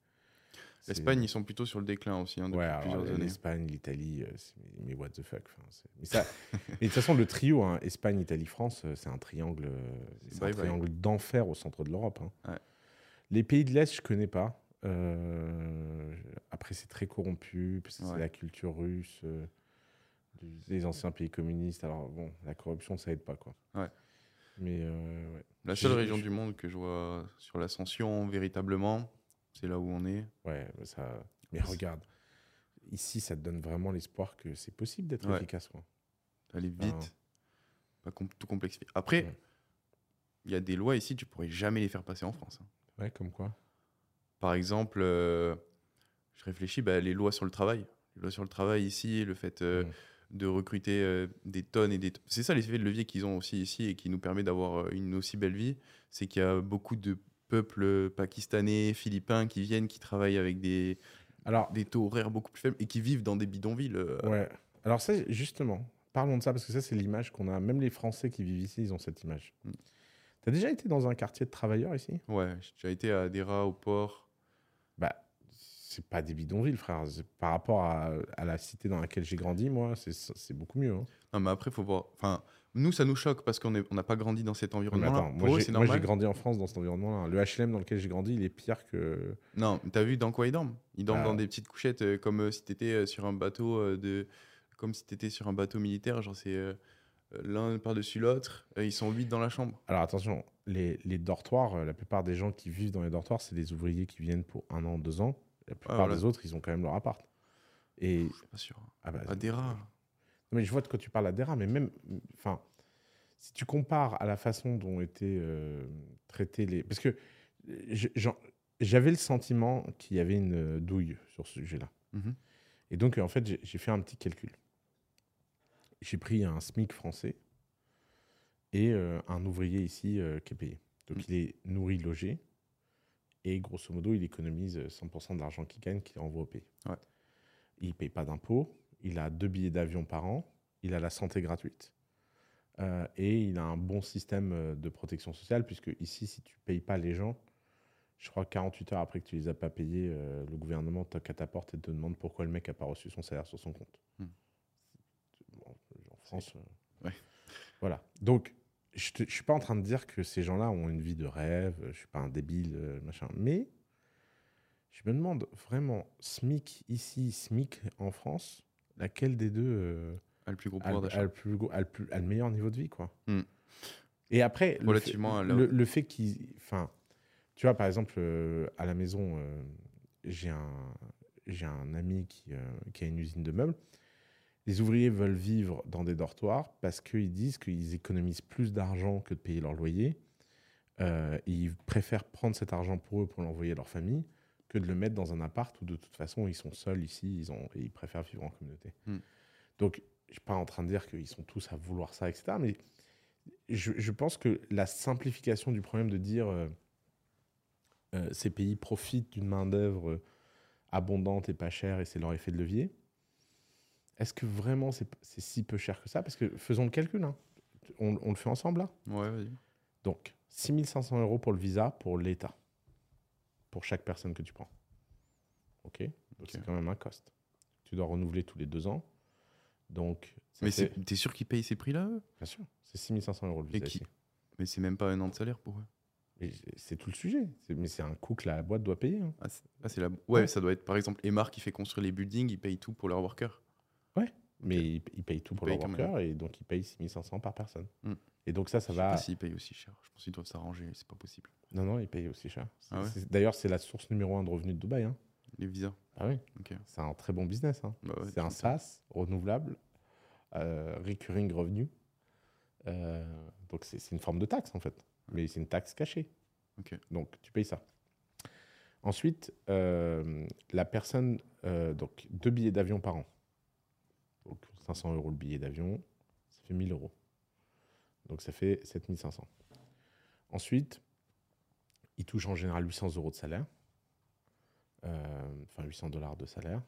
L'Espagne, ils sont plutôt sur le déclin aussi hein, depuis Ouais, alors, plusieurs années. l'Espagne, l'Italie, euh, mais, what the fuck. enfin, c'est- mais, ça- mais de toute façon, le trio, hein, Espagne, Italie, France, euh, c'est un triangle, euh, c'est un triangle d'enfer au centre de l'Europe. hein. Ouais. Les pays de l'Est, je connais pas. Euh, après, c'est très corrompu, parce que Ouais. c'est la culture russe. euh, les anciens pays communistes. Alors bon, la corruption, ça aide pas quoi. Mais euh, ouais. La seule région du monde que je vois sur l'ascension véritablement, c'est là où on est. Ouais, mais ça. Mais regarde, ici, ça te donne vraiment l'espoir que c'est possible d'être Ouais. efficace quoi. Aller Ah. vite, pas com- tout complexifier. Après, Ouais. il y a des lois ici, tu pourrais jamais les faire passer en France. hein. Ouais, comme quoi. Par exemple, euh, je réfléchis, bah, les lois sur le travail. Les lois sur le travail ici, le fait euh, Mm. De recruter euh, des tonnes et des tonnes. C'est ça l'effet de levier qu'ils ont aussi ici et qui nous permet d'avoir euh, une aussi belle vie. C'est qu'il y a beaucoup de peuples pakistanais, philippins qui viennent, qui travaillent avec des, Alors, des taux horaires beaucoup plus faibles et qui vivent dans des bidonvilles. euh, ouais. Alors ça, justement, parlons de ça parce que ça, c'est l'image qu'on a. Même les Français qui vivent ici, ils ont cette image. Mm. T'as déjà été dans un quartier de travailleurs ici? Ouais, j'ai déjà été à Dera, au port. C'est pas des bidonvilles, frère. Par rapport à, à la cité dans laquelle j'ai grandi, moi, c'est- beaucoup mieux. hein. Non, mais après, faut voir. Enfin, nous, ça nous choque parce qu'on est- on n'a pas grandi dans cet Mais environnement-là. attends, Pour moi, j'ai grandi en France dans cet environnement-là. Le HLM dans lequel j'ai grandi, il est pire que. Non, t'as vu dans quoi ils dorment? Ils dorment Ah. dans des petites couchettes euh, comme euh, si t'étais euh, sur un bateau de, comme si t'étais sur un bateau militaire. Genre c'est l'un par-dessus l'autre. Ils sont huit dans la chambre. Alors attention, les, les dortoirs, la plupart des gens qui vivent dans les dortoirs, c'est des ouvriers qui viennent pour un an, deux ans. La plupart voilà. des autres, ils ont quand même leur appart. Et. Je suis pas sûr. Ah bah, À. Non, mais je vois de quoi tu parles à mais même. Enfin, si tu compares à la façon dont étaient euh, traités les. Parce que j'en- j'avais le sentiment qu'il y avait une euh, douille sur ce sujet-là. Mhm. Et donc, en fait, j'ai- fait un petit calcul. J'ai pris un SMIC français et euh, un ouvrier ici euh, qui est payé. Donc, Mm. il est nourri, logé. Et grosso modo, il économise euh, 100% de l'argent qu'il gagne qu'il renvoie au pays. Ouais. Il ne paye pas d'impôts. Il a deux billets d'avion par an. Il a la santé gratuite. Euh, et il a un bon système euh, de protection sociale, puisque ici, si tu ne payes pas les gens, je crois que 48 heures après que tu les as pas payés, euh, le gouvernement toque à ta porte et te demande pourquoi le mec n'a pas reçu son salaire sur son compte. Hmm. Bon, en France. euh, Ouais. Voilà. Donc, je ne suis pas en train de dire que ces gens-là ont une vie de rêve, je ne suis pas un débile, euh, machin. Mais je me demande vraiment, SMIC ici, SMIC en France, laquelle des deux euh, A le plus gros a, pouvoir le- a d'achat. le a le plus- a le meilleur niveau de vie, quoi. Hmm. Et après, le Relativement fait, le, le fait qu'ils. Enfin, tu vois, par exemple, euh, à la maison, euh, j'ai un, j'ai un ami qui, qui a une usine de meubles. Les ouvriers veulent vivre dans des dortoirs parce qu'ils disent qu'ils économisent plus d'argent que de payer leur loyer. Euh, ils préfèrent prendre cet argent pour eux pour l'envoyer à leur famille que de le mettre dans un appart où de toute façon ils sont seuls ici ils ont, et ils préfèrent vivre en communauté. Hmm. Donc je ne suis pas en train de dire qu'ils sont tous à vouloir ça, etc. Mais je, je pense que la simplification du problème de dire euh, euh, ces pays profitent d'une main-d'œuvre abondante et pas chère et c'est leur effet de levier, est-ce que vraiment c'est si peu cher que ça? Parce que faisons le calcul, hein. on, on le fait ensemble là. Ouais, vas-y. Donc 6500 euros pour le visa pour l'État, pour chaque personne que tu prends. Ok? Donc Ok. c'est quand même un cost. Tu dois renouveler tous les deux ans. Donc, Mais fait- t'es sûr qu'ils payent ces prix-là bien sûr, c'est 6500 euros le Et visa. qui- ici. Mais c'est même pas un an de salaire pour eux. C'est tout le sujet. Mais c'est un coût que la boîte doit payer. hein. Ah, ah, c'est la... ouais, Ouais. ça doit être par exemple Emar qui fait construire les buildings, ils payent tout pour leurs workers. Mais ils, ils payent tout pour Ils leur payent quand worker et donc ils payent 6500 par personne. Hmm. Et donc ça, ça Je sais va. pas s'ils payent aussi cher. Je pense qu'ils doivent s'arranger, c'est pas possible. Non, non, ils payent aussi cher. Ah ouais D'ailleurs, c'est la source numéro un de revenus de Dubaï. hein. Les visas. Ah oui, Ok. c'est un très bon business. hein. Bah ouais, c'est un. SaaS renouvelable, euh, recurring revenue. Euh, donc c'est une forme de taxe en fait, mais c'est une taxe cachée. Ok. Donc tu payes ça. Ensuite, euh, la personne, donc deux billets d'avion par an. Donc 500 euros le billet d'avion, ça fait 1000 euros. Donc ça fait 7500. Ensuite, il touche en général 800 euros de salaire, euh, enfin 800 dollars de salaire.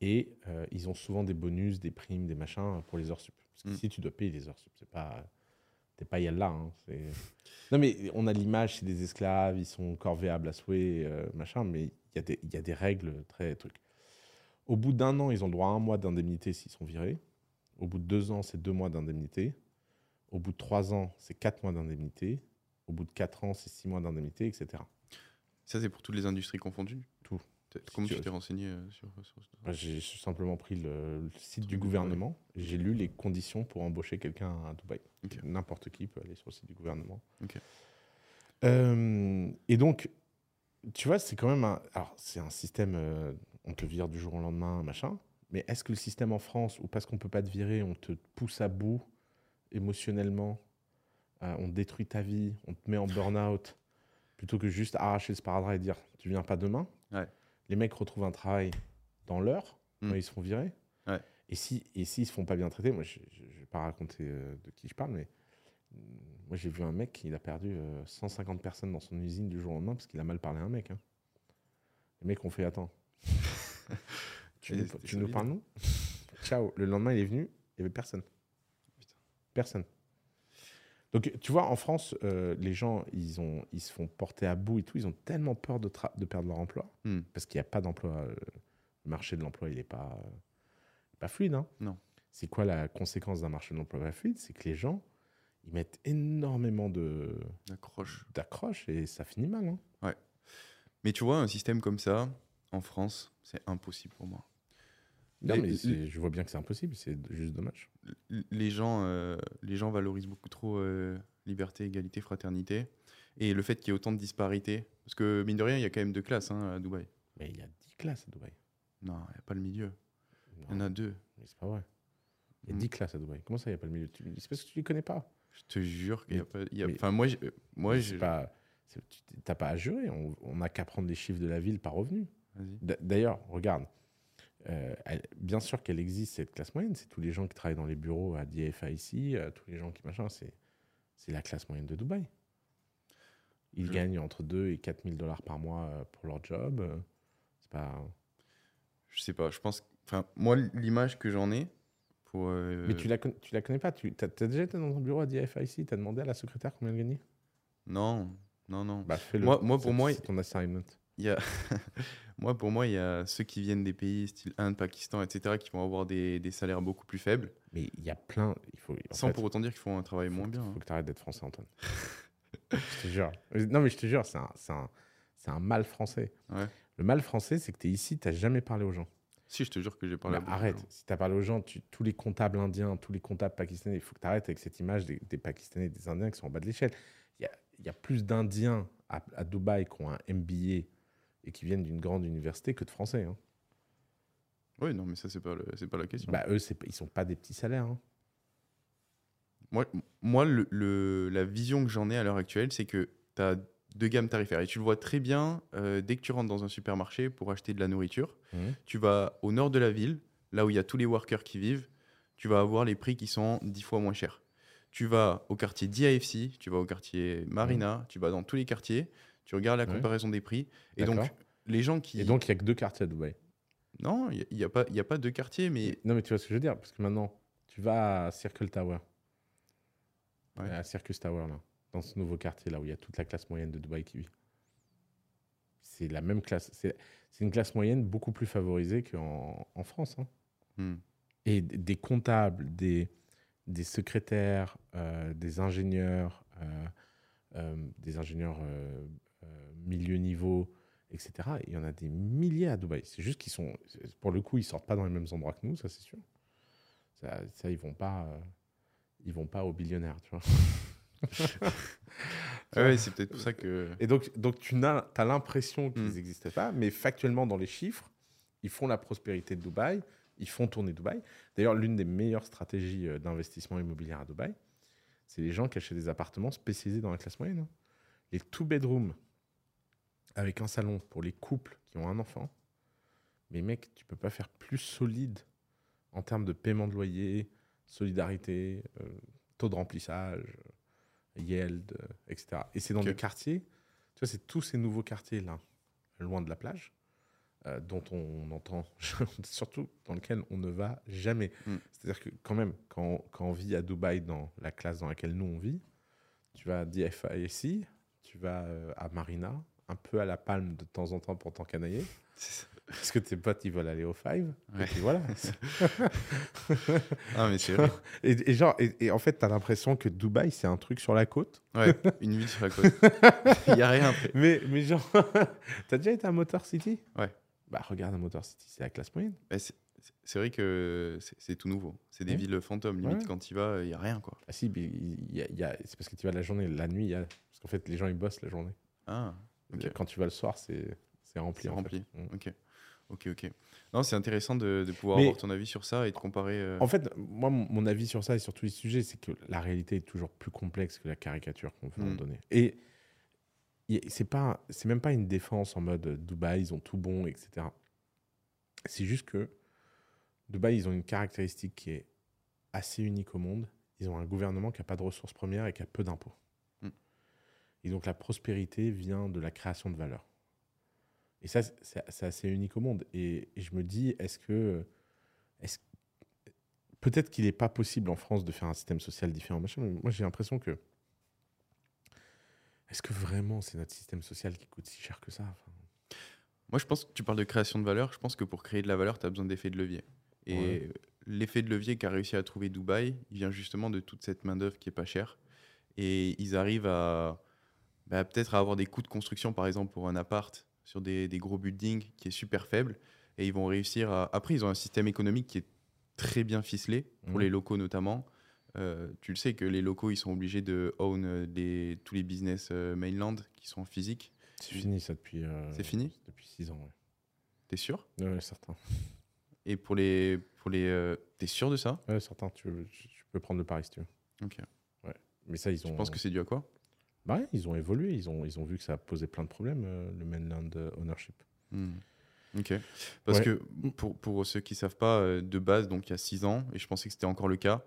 Et euh, ils ont souvent des bonus, des primes, des machins pour les heures sup. Parce Mm. qu'ici, tu dois payer les heures sup. C'est pas. T'es pas là. Hein. Non, mais on a l'image, c'est des esclaves, ils sont corvéables à souhait, euh, machin, mais y, il y a des règles très trucs. Au bout d'un an, ils ont le droit à un mois d'indemnité s'ils sont virés. Au bout de deux ans, c'est deux mois d'indemnité. Au bout de trois ans, c'est quatre mois d'indemnité. Au bout de quatre ans, c'est six mois d'indemnité, etc. Ça, c'est pour toutes les industries confondues? Tout. Comment tu- tu t'es renseigné euh, sur, sur- Moi, J'ai simplement pris le, le site du gouvernement. J'ai lu les conditions pour embaucher quelqu'un à Dubaï. N'importe qui peut aller sur le site du gouvernement. Euh, et donc, tu vois, c'est quand même un. Alors, c'est un système. euh, on te vire du jour au lendemain, machin. Mais est-ce que le système en France, ou parce qu'on peut pas te virer, on te pousse à bout émotionnellement, euh, on détruit ta vie, on te met en burn-out, plutôt que juste arracher le sparadrap et dire tu viens pas demain? Ouais. Les mecs retrouvent un travail dans l'heure, Mm. quand ils se font virer. Ouais. Et si et s'ils se font pas bien traités, moi je, je vais pas raconter euh, de qui je parle, mais euh, moi j'ai vu un mec, il a perdu euh, 150 personnes dans son usine du jour au lendemain parce qu'il a mal parlé à un mec. hein. Les mecs ont fait attends. tu nous, tu parles nous Ciao. Le lendemain il est venu, il y avait personne. Putain. Personne. Donc tu vois en France, euh, les gens ils ont ils se font porter à bout et tout, ils ont tellement peur de, perdre leur emploi Hmm. parce qu'il n'y a pas d'emploi. euh, le marché de l'emploi, il n'est pas, euh, pas fluide. hein. Non. C'est quoi la conséquence d'un marché de l'emploi pas fluide? C'est que les gens, ils mettent énormément de Accroche. d'accroches et ça finit mal. hein. Mais tu vois, un système comme ça, en France, c'est impossible pour moi. Non, mais je vois bien que c'est impossible, c'est juste dommage. Les gens, euh, les gens valorisent beaucoup trop euh, liberté, égalité, fraternité. Et le fait qu'il y ait autant de disparités. Parce que, mine de rien, il y a quand même deux classes hein, à Dubaï. Mais il y a 10 classes à Dubaï. Non, il n'y a pas le milieu. Il y en Non, a deux. mais c'est pas vrai. Il y a Mm. 10 classes à Dubaï. Comment ça, il n'y a pas le milieu? C'est parce que tu les connais pas. Je te jure qu'il n'y a pas. y a- Enfin, moi, j'ai- euh, moi j'ai. c'est pas. c'est- tu n'as pas à jurer. On n'a qu'à prendre les chiffres de la ville par revenu. D'ailleurs, regarde, euh, elle- bien sûr qu'elle existe, cette classe moyenne. C'est tous les gens qui travaillent dans les bureaux à DFA ici, euh, tous les gens qui machin. C'est la classe moyenne de Dubaï. Ils Je- gagnent entre 2 et 4 000 dollars par mois euh, pour leur job. euh, C'est pas. Je sais pas. Je pense. Enfin, moi, l'image que j'en ai pour. euh, Mais tu la, tu la connais pas. Tu as, déjà été dans ton bureau à DFA ici Tu as demandé à la secrétaire combien elle gagnait? Non, non, non. Bah, fais-le. Moi- moi, pour moi, C'est ton assignment. Il y a... moi, pour moi, il y a ceux qui viennent des pays style Inde, Pakistan, etc., qui vont avoir des, des salaires beaucoup plus faibles, Mais il y a plein. Il faut, en sans fait, pour autant dire qu'ils font un travail moins bien. Il hein. faut que tu arrêtes d'être français, Antoine. je te jure. Non, mais je te jure, c'est un, un, un mal français. Ouais. Le mal français, c'est que tu es ici, tu n'as jamais parlé aux gens. Si, je te jure que j'ai parlé Bah, à arrête. gens. Si tu as parlé aux gens, tu- tous les comptables indiens, tous les comptables pakistanais, il faut que tu arrêtes avec cette image des, des Pakistanais et des Indiens qui sont en bas de l'échelle. Il y a, y a plus d'Indiens à, à Dubaï qui ont un MBA et qui viennent d'une grande université que de Français. hein. Oui, non, mais ça, c'est pas, le- pas la question. Bah, eux, ils sont pas des petits salaires. hein. Moi, moi le, le- la vision que j'en ai à l'heure actuelle, c'est que tu as deux gammes tarifaires. Et tu le vois très bien euh, dès que tu rentres dans un supermarché pour acheter de la nourriture. Mhm. Tu vas au nord de la ville, là où il y a tous les workers qui vivent, tu vas avoir les prix qui sont dix fois moins chers. Tu vas au quartier d'IAFC, tu vas au quartier Marina, tu vas dans tous les quartiers, tu regardes la Ouais. comparaison des prix. Et donc, les gens qui. Et donc, il n'y a que deux quartiers à Dubaï. Non, il n'y a, pas- y a pas deux quartiers, mais. Non, mais tu vois ce que je veux dire Parce que maintenant, tu vas à Circle Tower. Ouais. À Circus Tower, là. Dans ce nouveau quartier, là, où il y a toute la classe moyenne de Dubaï qui vit. C'est la même classe. C'est une classe moyenne beaucoup plus favorisée qu'en en France. hein. Hmm. Et des comptables, des, des secrétaires, euh, des ingénieurs, euh, euh, des ingénieurs milieu niveau, etc. Il y en a des milliers à Dubaï. C'est juste qu'ils sont, pour le coup, ils sortent pas dans les mêmes endroits que nous, ça c'est sûr. Ça, ça, ils vont pas, euh, ils vont pas aux billionnaires, tu vois. Ouais, c'est peut-être pour ça que. Et donc, donc tu as, l'impression qu'ils Mm. n'existaient pas, mais factuellement, dans les chiffres, ils font la prospérité de Dubaï, ils font tourner Dubaï. D'ailleurs, l'une des meilleures stratégies euh, d'investissement immobilier à Dubaï, c'est les gens qui achètent des appartements spécialisés dans la classe moyenne. hein. Les two-bedroom avec un salon pour les couples qui ont un enfant. Mais mec, tu peux pas faire plus solide en termes de paiement de loyer, solidarité, euh, taux de remplissage, yield, euh, etc. Et c'est dans des quartiers, tu vois, c'est tous ces nouveaux quartiers là, loin de la plage, euh, dont on entend, surtout dans lesquels on ne va jamais. Mm. C'est-à-dire que quand même, quand, quand on vit à Dubaï dans la classe dans laquelle nous on vit, tu vas à DFIC, tu vas à Marina, un peu à la palme de temps en temps pour t'encanailler, parce que tes potes ils veulent aller au Five. Et puis voilà. Ah, mais c'est vrai. et, et genre, et, et en fait, tu as l'impression que Dubaï, c'est un truc sur la côte. Ouais, une ville sur la côte. Il n'y a rien. Mais, mais genre, t'as déjà été à Motor City? Ouais. Bah, regarde un Motor City, c'est la classe moyenne. Bah, c'est- vrai que c'est- tout nouveau. C'est des Ouais. villes fantômes. Limite, Ouais. quand tu vas, il n'y a rien. quoi. Ah si, c'est parce que tu vas la journée. La nuit, y a... Parce qu'en fait, les gens, ils bossent la journée. Ah, Quand tu vas le soir, c'est rempli. C'est en fait. rempli. Mm. Ok, ok, ok. Non, c'est intéressant de, de pouvoir Mais- avoir ton avis sur ça et de comparer. euh, En fait, moi, mon avis sur ça et sur tous les sujets, c'est que la réalité est toujours plus complexe que la caricature qu'on veut en Mm. donner. Et c'est pas, c'est même pas une défense en mode euh, Dubaï, ils ont tout bon, etc. C'est juste que Dubaï, ils ont une caractéristique qui est assez unique au monde. Ils ont un gouvernement qui n'a pas de ressources premières et qui a peu d'impôts. Et donc la prospérité vient de la création de valeur. Et ça, c'est- assez unique au monde. Et, et je me dis, est-ce que, est-ce peut-être qu'il n'est pas possible en France de faire un système social différent. machin, mais moi, j'ai l'impression que. Est-ce que vraiment c'est notre système social qui coûte si cher que ça Enfin, Moi, je pense que tu parles de création de valeur. Je pense que pour créer de la valeur, tu as besoin d'effet de levier. Et Ouais. l'effet de levier qu'a réussi à trouver Dubaï, il vient justement de toute cette main-d'œuvre qui est pas chère. Et ils arrivent à bah, peut-être à avoir des coûts de construction, par exemple, pour un appart sur des, des gros buildings qui est super faible. Et ils vont réussir à. Après, ils ont un système économique qui est très bien ficelé, pour Mhm. les locaux notamment. Euh, tu le sais que les locaux, ils sont obligés de own euh, des- tous les business euh, mainland qui sont physiques. C'est fini ça depuis. euh, C'est fini? Depuis 6 ans, ouais. T'es sûr? Ouais, ouais, certain. Et pour les. Pour les euh, T'es sûr de ça? Ouais, certain. Tu, tu peux prendre le pari si tu veux. Ok. Mais ça, ils ont. penses que c'est dû à quoi? Bah ouais, ils ont évolué. Ils ont, ils ont vu que ça posait plein de problèmes, euh, le mainland euh, ownership. Hmm. Ok. Parce Ouais. que pour, pour ceux qui ne savent pas, euh, de base, donc il y a 6 ans, et je pensais que c'était encore le cas,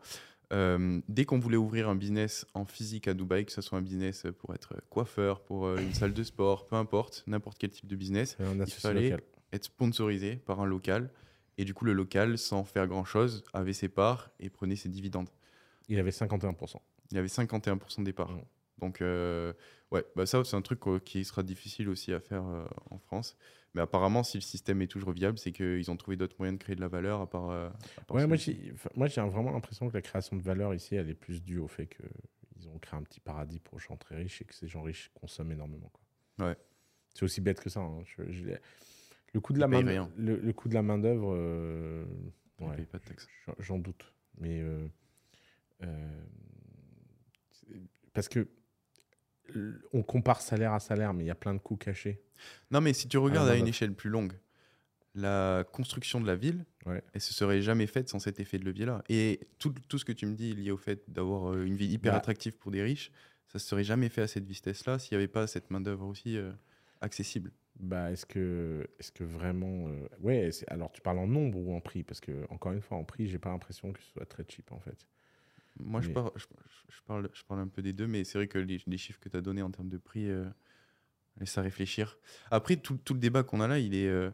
euh, dès qu'on voulait ouvrir un business en physique à Dubaï, que ce soit un business pour être coiffeur, pour une salle de sport, peu importe, n'importe quel type de business, associé fallait- local. être sponsorisé par un local. Et du coup, le local, sans faire grand-chose, avait ses parts et prenait ses dividendes. Il avait 51%. Il avait 51% des parts. Mm. Donc, euh, ouais, bah ça, c'est un truc qui sera difficile aussi à faire euh, en France. Mais apparemment, si le système est toujours viable, c'est qu'ils ont trouvé d'autres moyens de créer de la valeur à part. euh, à part Ouais, moi j'ai enfin, moi, j'ai vraiment l'impression que la création de valeur ici, elle est plus due au fait qu'ils ont créé un petit paradis pour les gens très riches et que ces gens riches consomment énormément. Quoi. Ouais. C'est aussi bête que ça. hein. Je- je l'ai- le coût de la main, le, le coût de la main d'œuvre, euh, Ils ouais, payent pas de taxes. j'en- doute. Mais euh, euh, parce que on compare salaire à salaire, mais il y a plein de coûts cachés. Non, mais si tu regardes à une échelle plus longue, la construction de la ville, Ouais. elle se serait jamais faite sans cet effet de levier-là. Et tout, tout ce que tu me dis lié au fait d'avoir euh, une vie hyper Bah. attractive pour des riches, ça se serait jamais fait à cette vitesse-là s'il n'y avait pas cette main-d'œuvre aussi euh, accessible. Bah, est-ce que, est-ce que vraiment. euh, Ouais, alors tu parles en nombre ou en prix? Parce que, encore une fois, en prix, j'ai pas l'impression que ce soit très cheap en fait. Moi, je, parle, je parle un peu des deux, mais c'est vrai que les, les chiffres que tu as donnés en termes de prix euh, laissent à réfléchir. Après, tout, tout le débat qu'on a là, il est, euh,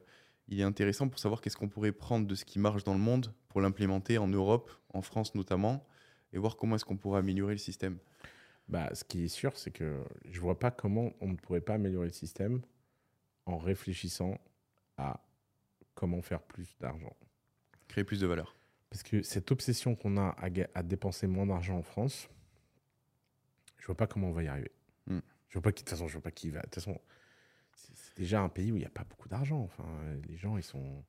il est intéressant pour savoir qu'est-ce qu'on pourrait prendre de ce qui marche dans le monde pour l'implémenter en Europe, en France notamment, et voir comment est-ce qu'on pourrait améliorer le système. Bah, ce qui est sûr, c'est que je vois pas comment on ne pourrait pas améliorer le système en réfléchissant à comment faire plus d'argent. Créer plus de valeur. Parce que cette obsession qu'on a à, dépenser moins d'argent en France, je vois pas comment on va y arriver. Hmm. Je vois pas qui, de toute façon, je vois pas qui va. De toute façon, c'est déjà un pays où il n'y a pas beaucoup d'argent. Enfin, les gens, ils sont.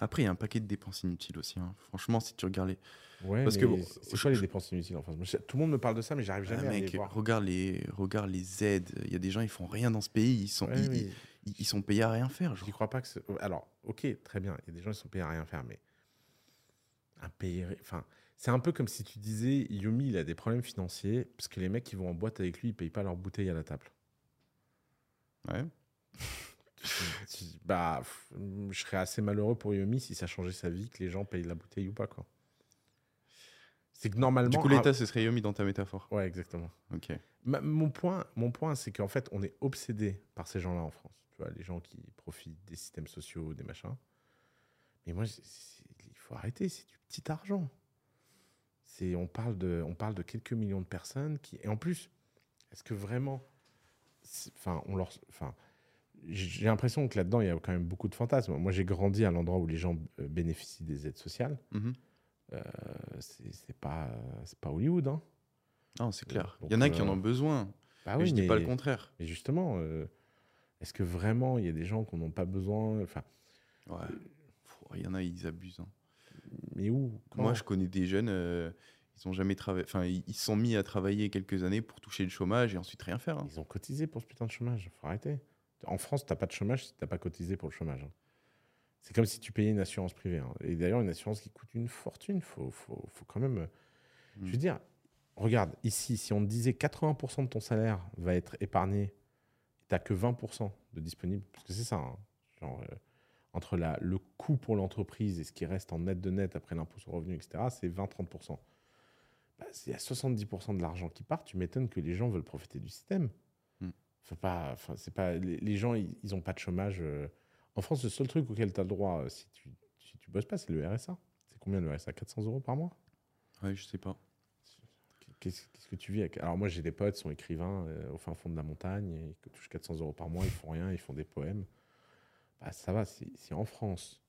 Après, il y a un paquet de dépenses inutiles aussi. hein. Franchement, si tu regardes les. Ouais, Parce mais que bon, c'est je- quoi les je- dépenses inutiles en France? Je- Tout le monde me parle de ça, mais j'arrive Ah, jamais à les voir. regarde les, regarde les aides. Il y a des gens, ils font rien dans ce pays. Ils sont, Ouais, ils, ils- ils sont payés à rien faire. genre. J'y crois pas que. Alors, ok, très bien. Il y a des gens qui sont payés à rien faire, mais un pays. Enfin, c'est un peu comme si tu disais Yumi, il a des problèmes financiers parce que les mecs qui vont en boîte avec lui, ils payent pas leur bouteille à la table. Ouais. Bah, je serais assez malheureux pour Yumi si ça changeait sa vie, que les gens payent la bouteille ou pas, quoi. C'est que normalement. Du coup, l'État, ce serait Yomi dans ta métaphore. Ouais, exactement. Ok. Ma- mon point, mon point c'est qu'en fait, on est obsédé par ces gens-là en France. Tu vois, les gens qui profitent des systèmes sociaux, des machins. Mais moi, faut arrêter, c'est du petit argent. C'est, on, parle de, on parle de quelques millions de personnes qui. Et en plus, est-ce que vraiment. Enfin, on leur. Enfin, j'ai l'impression que là-dedans, il y a quand même beaucoup de fantasmes. Moi, j'ai grandi à l'endroit où les gens euh, bénéficient des aides sociales. Mhm. Euh, c'est pas, Hollywood. Hein. Non, c'est clair. Il y en a qui en euh, ont besoin. Bah oui, je dis pas le contraire. mais justement, euh, est-ce que vraiment il y a des gens qui n'en ont pas besoin Enfin, Ouais. Il y en a, ils abusent. hein. Mais où? Moi, je connais des jeunes, euh, ils ont jamais travaillé. Enfin, ils se sont mis à travailler quelques années pour toucher le chômage et ensuite rien faire. hein. Ils ont cotisé pour ce putain de chômage. Faut arrêter. En France, t'as pas de chômage si t'as pas cotisé pour le chômage. hein. C'est comme si tu payais une assurance privée. hein. Et d'ailleurs, une assurance qui coûte une fortune. Faut, faut, faut quand même. euh, Je Mm. veux dire, regarde, ici, si on te disait 80% de ton salaire va être épargné, t'as que 20% de disponible, parce que c'est ça. Genre, euh, entre la, le coût pour l'entreprise et ce qui reste en net de net après l'impôt sur le revenu, etc., c'est 20-30%. Bah, S'il y a 70% de l'argent qui part, tu m'étonnes que les gens veulent profiter du système. Hmm. Faut pas, enfin, c'est pas, les, les gens, ils n'ont pas de chômage. euh. En France, le seul truc auquel tu as le droit, euh, si tu, si tu bosses pas, c'est le RSA. C'est combien le RSA 400 euros par mois? Ouais, je sais pas. Qu'est-ce que tu vis avec? Alors moi j'ai des potes qui sont écrivains euh, au fin fond de la montagne, et ils touchent 400 euros par mois, ils font rien, ils font des poèmes. Bah, ça va, si, si en France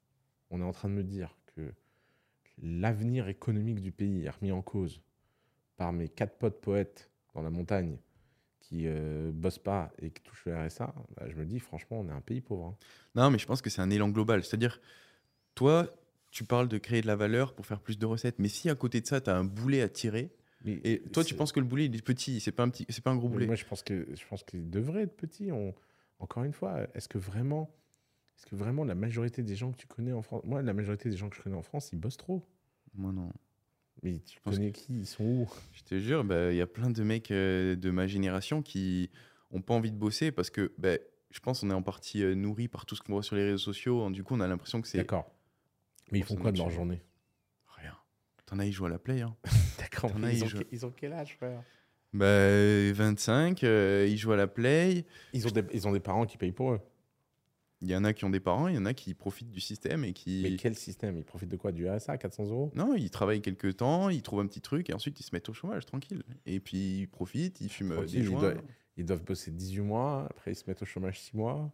on est en train de me dire que l'avenir économique du pays est remis en cause par mes quatre potes poètes dans la montagne qui euh, bossent pas et qui touchent le RSA, bah, je me dis franchement on est un pays pauvre. hein. Non, mais je pense que c'est un élan global. C'est-à-dire, toi, tu parles de créer de la valeur pour faire plus de recettes, mais si à côté de ça, tu as un boulet à tirer, Mais et toi, tu penses que le boulet, il est petit, c'est pas un petit, c'est pas un gros Mais boulet. Moi, je pense que je pense qu'il devrait être petit. On... Encore une fois, est-ce que vraiment, est-ce que vraiment la majorité des gens que tu connais en France, moi, la majorité des gens que je connais en France, ils bossent trop. Moi, non. Mais tu connais qui? Ils sont où? Je te jure, bah, il y a plein de mecs euh, de ma génération qui ont pas envie de bosser parce que bah, je pense qu'on est en partie euh, nourri par tout ce qu'on voit sur les réseaux sociaux. hein. Du coup, on a l'impression que c'est D'accord. Mais ils font quoi de leur journée? Rien. T'en as, ils jouent à la play. Hein. D'accord. Ils, ils ont jouent- ils ont quel âge, frère? Bah, 25, euh, ils jouent à la play. ils ont, des, ils ont des parents qui payent pour eux. Il y en a qui ont des parents, il y en a qui profitent du système et qui. Mais quel système? Ils profitent de quoi? Du RSA 400 euros? Non, ils travaillent quelques temps, ils trouvent un petit truc et ensuite ils se mettent au chômage tranquille. Et puis ils profitent, ils fument Tranquille, des ils doivent- Ils doivent bosser 18 mois, après ils se mettent au chômage 6 mois,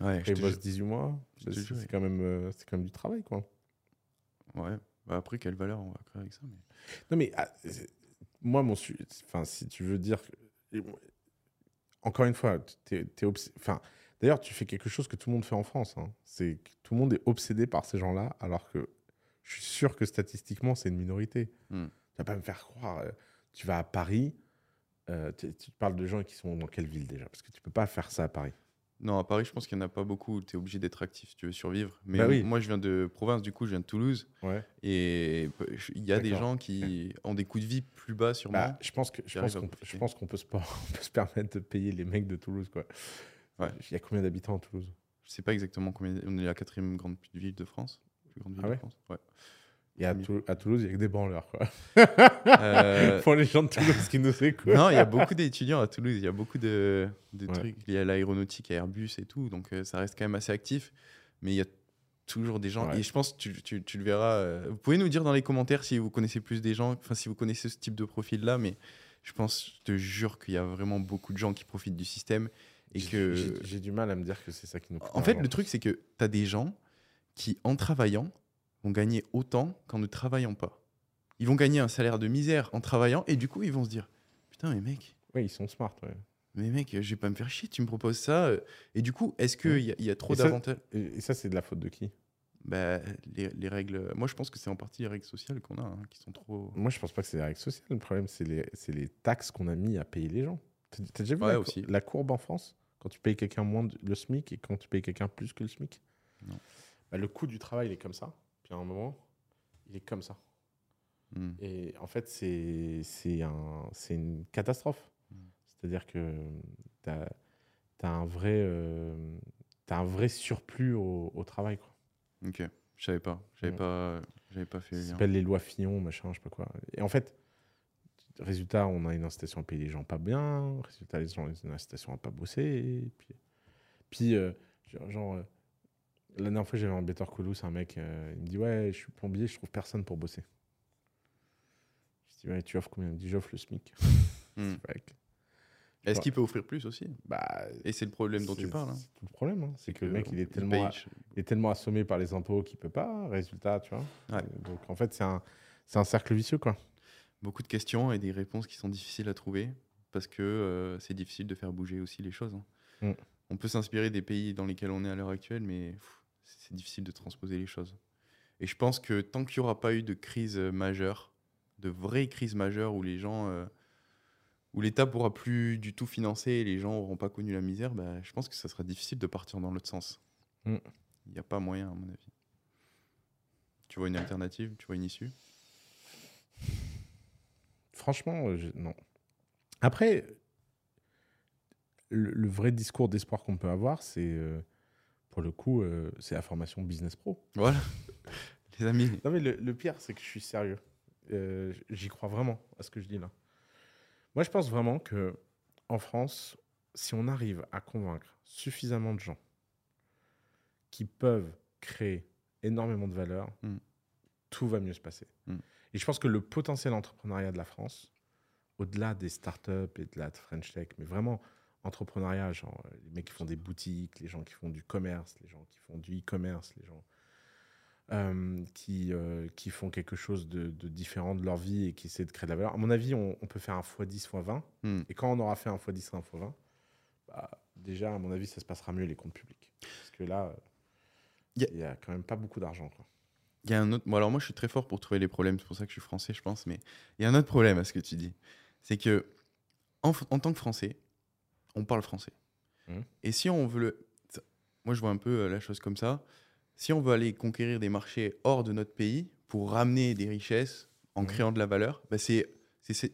Ouais, après ils bossent jure. 18 mois. C'est quand, même, euh, quand même du travail, quoi. Ouais. Bah après, quelle valeur on va créer avec ça mais... Non, mais ah, moi, mon su- enfin, si tu veux dire. Encore une fois, t'es, t'es obs- enfin, d'ailleurs, tu fais quelque chose que tout le monde fait en France. hein. C'est que tout le monde est obsédé par ces gens-là, alors que je suis sûr que statistiquement, c'est une minorité. Hmm. Tu vas pas me faire croire. euh, tu vas à Paris, euh, tu, tu parles de gens qui sont dans quelle ville déjà? Parce que tu peux pas faire ça à Paris. Non, à Paris, je pense qu'il n'y en a pas beaucoup. Tu es obligé d'être actif si tu veux survivre. Mais Bah oui. moi, je viens de province, du coup, je viens de Toulouse. Ouais. Et il y a des gens qui ont des coûts de vie plus bas, sûrement. Bah, je pense qu'on qu'on peut on peut se permettre de payer les mecs de Toulouse quoi. Ouais. Il y a combien d'habitants à Toulouse? Je sais pas exactement combien. On est la quatrième grande ville de France. Plus grande ville Ah de France. Ouais. Et à, Mieux. Tou- à Toulouse, il y a que des branleurs quoi. Euh, Pour les gens de Toulouse qui nous écoutent. non, il y a beaucoup d'étudiants à Toulouse. Il y a beaucoup de, de Ouais. trucs. Il y a l'aéronautique, à Airbus et tout. Donc, euh, ça reste quand même assez actif. Mais il y a toujours des gens. Ouais. Et je pense que tu, tu- tu le verras. euh, vous pouvez nous dire dans les commentaires si vous connaissez plus des gens, enfin, si vous connaissez ce type de profil-là. Mais je pense, je te jure qu'il y a vraiment beaucoup de gens qui profitent du système. Et que. j'ai- du mal à me dire que c'est ça qui nous. En fait, le truc, c'est que tu as des gens qui, en travaillant, vont gagner autant qu'en ne travaillant pas. Ils vont gagner un salaire de misère en travaillant et du coup, ils vont se dire Putain, mais mec, Oui, ils sont smart. Ouais. mais mec, je vais pas me faire chier, tu me proposes ça. euh. Et du coup, est-ce qu'il Ouais. y, a- il y a trop d'avantages? Et, ça, c'est de la faute de qui? Bah, les, les règles. Moi, je pense que c'est en partie les règles sociales qu'on a, hein, qui sont trop. Moi, je pense pas que c'est les règles sociales. Le problème, c'est les, les taxes qu'on a mis à payer les gens. T'as t'as déjà vu Ouais, la, aussi. la courbe en France? Quand tu payes quelqu'un moins de- le SMIC et quand tu payes quelqu'un plus que le SMIC Non. Bah, Le coût du travail, il est comme ça. Puis à un moment, il est comme ça. Hmm. Et en fait, c'est c'est un, c'est une catastrophe. Mm. C'est-à-dire que tu as, un, vrai, euh, un vrai surplus au, au travail. Quoi. Ok, je savais pas. J'avais Mm. pas, j'avais pas fait Ça s'appelle les lois Fillon, machin, je sais pas quoi. Et en fait, résultat, on a une incitation à payer les gens pas bien. Résultat, les gens ont une incitation à pas bosser. Et puis, puis euh, genre, euh, la dernière fois, j'avais un Better Call un mec, euh, il me dit Ouais, je suis plombier, je trouve personne pour bosser. Je dis Ouais, tu offres combien? Il me dit J'offre le SMIC. Hmm. Est-ce qu'il peut offrir plus aussi? Bah, Et c'est le problème dont tu parles. hein. C'est tout le problème. hein. C'est que le mec, il est, tellement, il est tellement assommé par les impôts qu'il peut pas. Résultat, tu vois. Ouais. Donc, en fait, c'est un, c'est un cercle vicieux, quoi. Beaucoup de questions et des réponses qui sont difficiles à trouver parce que euh, c'est difficile de faire bouger aussi les choses. hein. Mm. On peut s'inspirer des pays dans lesquels on est à l'heure actuelle, mais c'est difficile de transposer les choses. Et je pense que tant qu'il n'y aura pas eu de crise euh, majeure, de vraie crise majeure où les gens, euh, où l'État pourra plus du tout financer et les gens n'auront pas connu la misère, bah, je pense que ça sera difficile de partir dans l'autre sens. Mm. Il n'y a pas moyen, à mon avis. Tu vois une alternative? Tu vois une issue? Franchement, euh, je- non. Après, le, le vrai discours d'espoir qu'on peut avoir, c'est euh, pour le coup, euh, c'est la formation business pro. Voilà. les amis. Non, mais le, le pire, c'est que je suis sérieux. Euh, J'y crois vraiment à ce que je dis là. Moi, je pense vraiment que en France, si on arrive à convaincre suffisamment de gens qui peuvent créer énormément de valeur, Mm. tout va mieux se passer. Mm. Et je pense que le potentiel entrepreneuriat de la France, au-delà des startups et de la French Tech, mais vraiment entrepreneuriat, genre euh, les mecs qui font des boutiques, les gens qui font du commerce, les gens qui font du e-commerce, les gens euh, qui, euh, qui font quelque chose de, de différent de leur vie et qui essaient de créer de la valeur. À mon avis, on, on peut faire un x10, x20. Hmm. Et quand on aura fait un x10, un x20, bah, déjà, à mon avis, ça se passera mieux les comptes publics. Parce que là, euh, a- il y a quand même pas beaucoup d'argent. Il y a un autre. Bon, alors moi, je suis très fort pour trouver les problèmes. C'est pour ça que je suis français, je pense. Mais il y a un autre problème à ce que tu dis. C'est que, en, en tant que Français, on parle français. Mhm. Et si on veut le. Moi, je vois un peu euh, la chose comme ça. Si on veut aller conquérir des marchés hors de notre pays pour ramener des richesses en Mhm. créant de la valeur, bah c'est,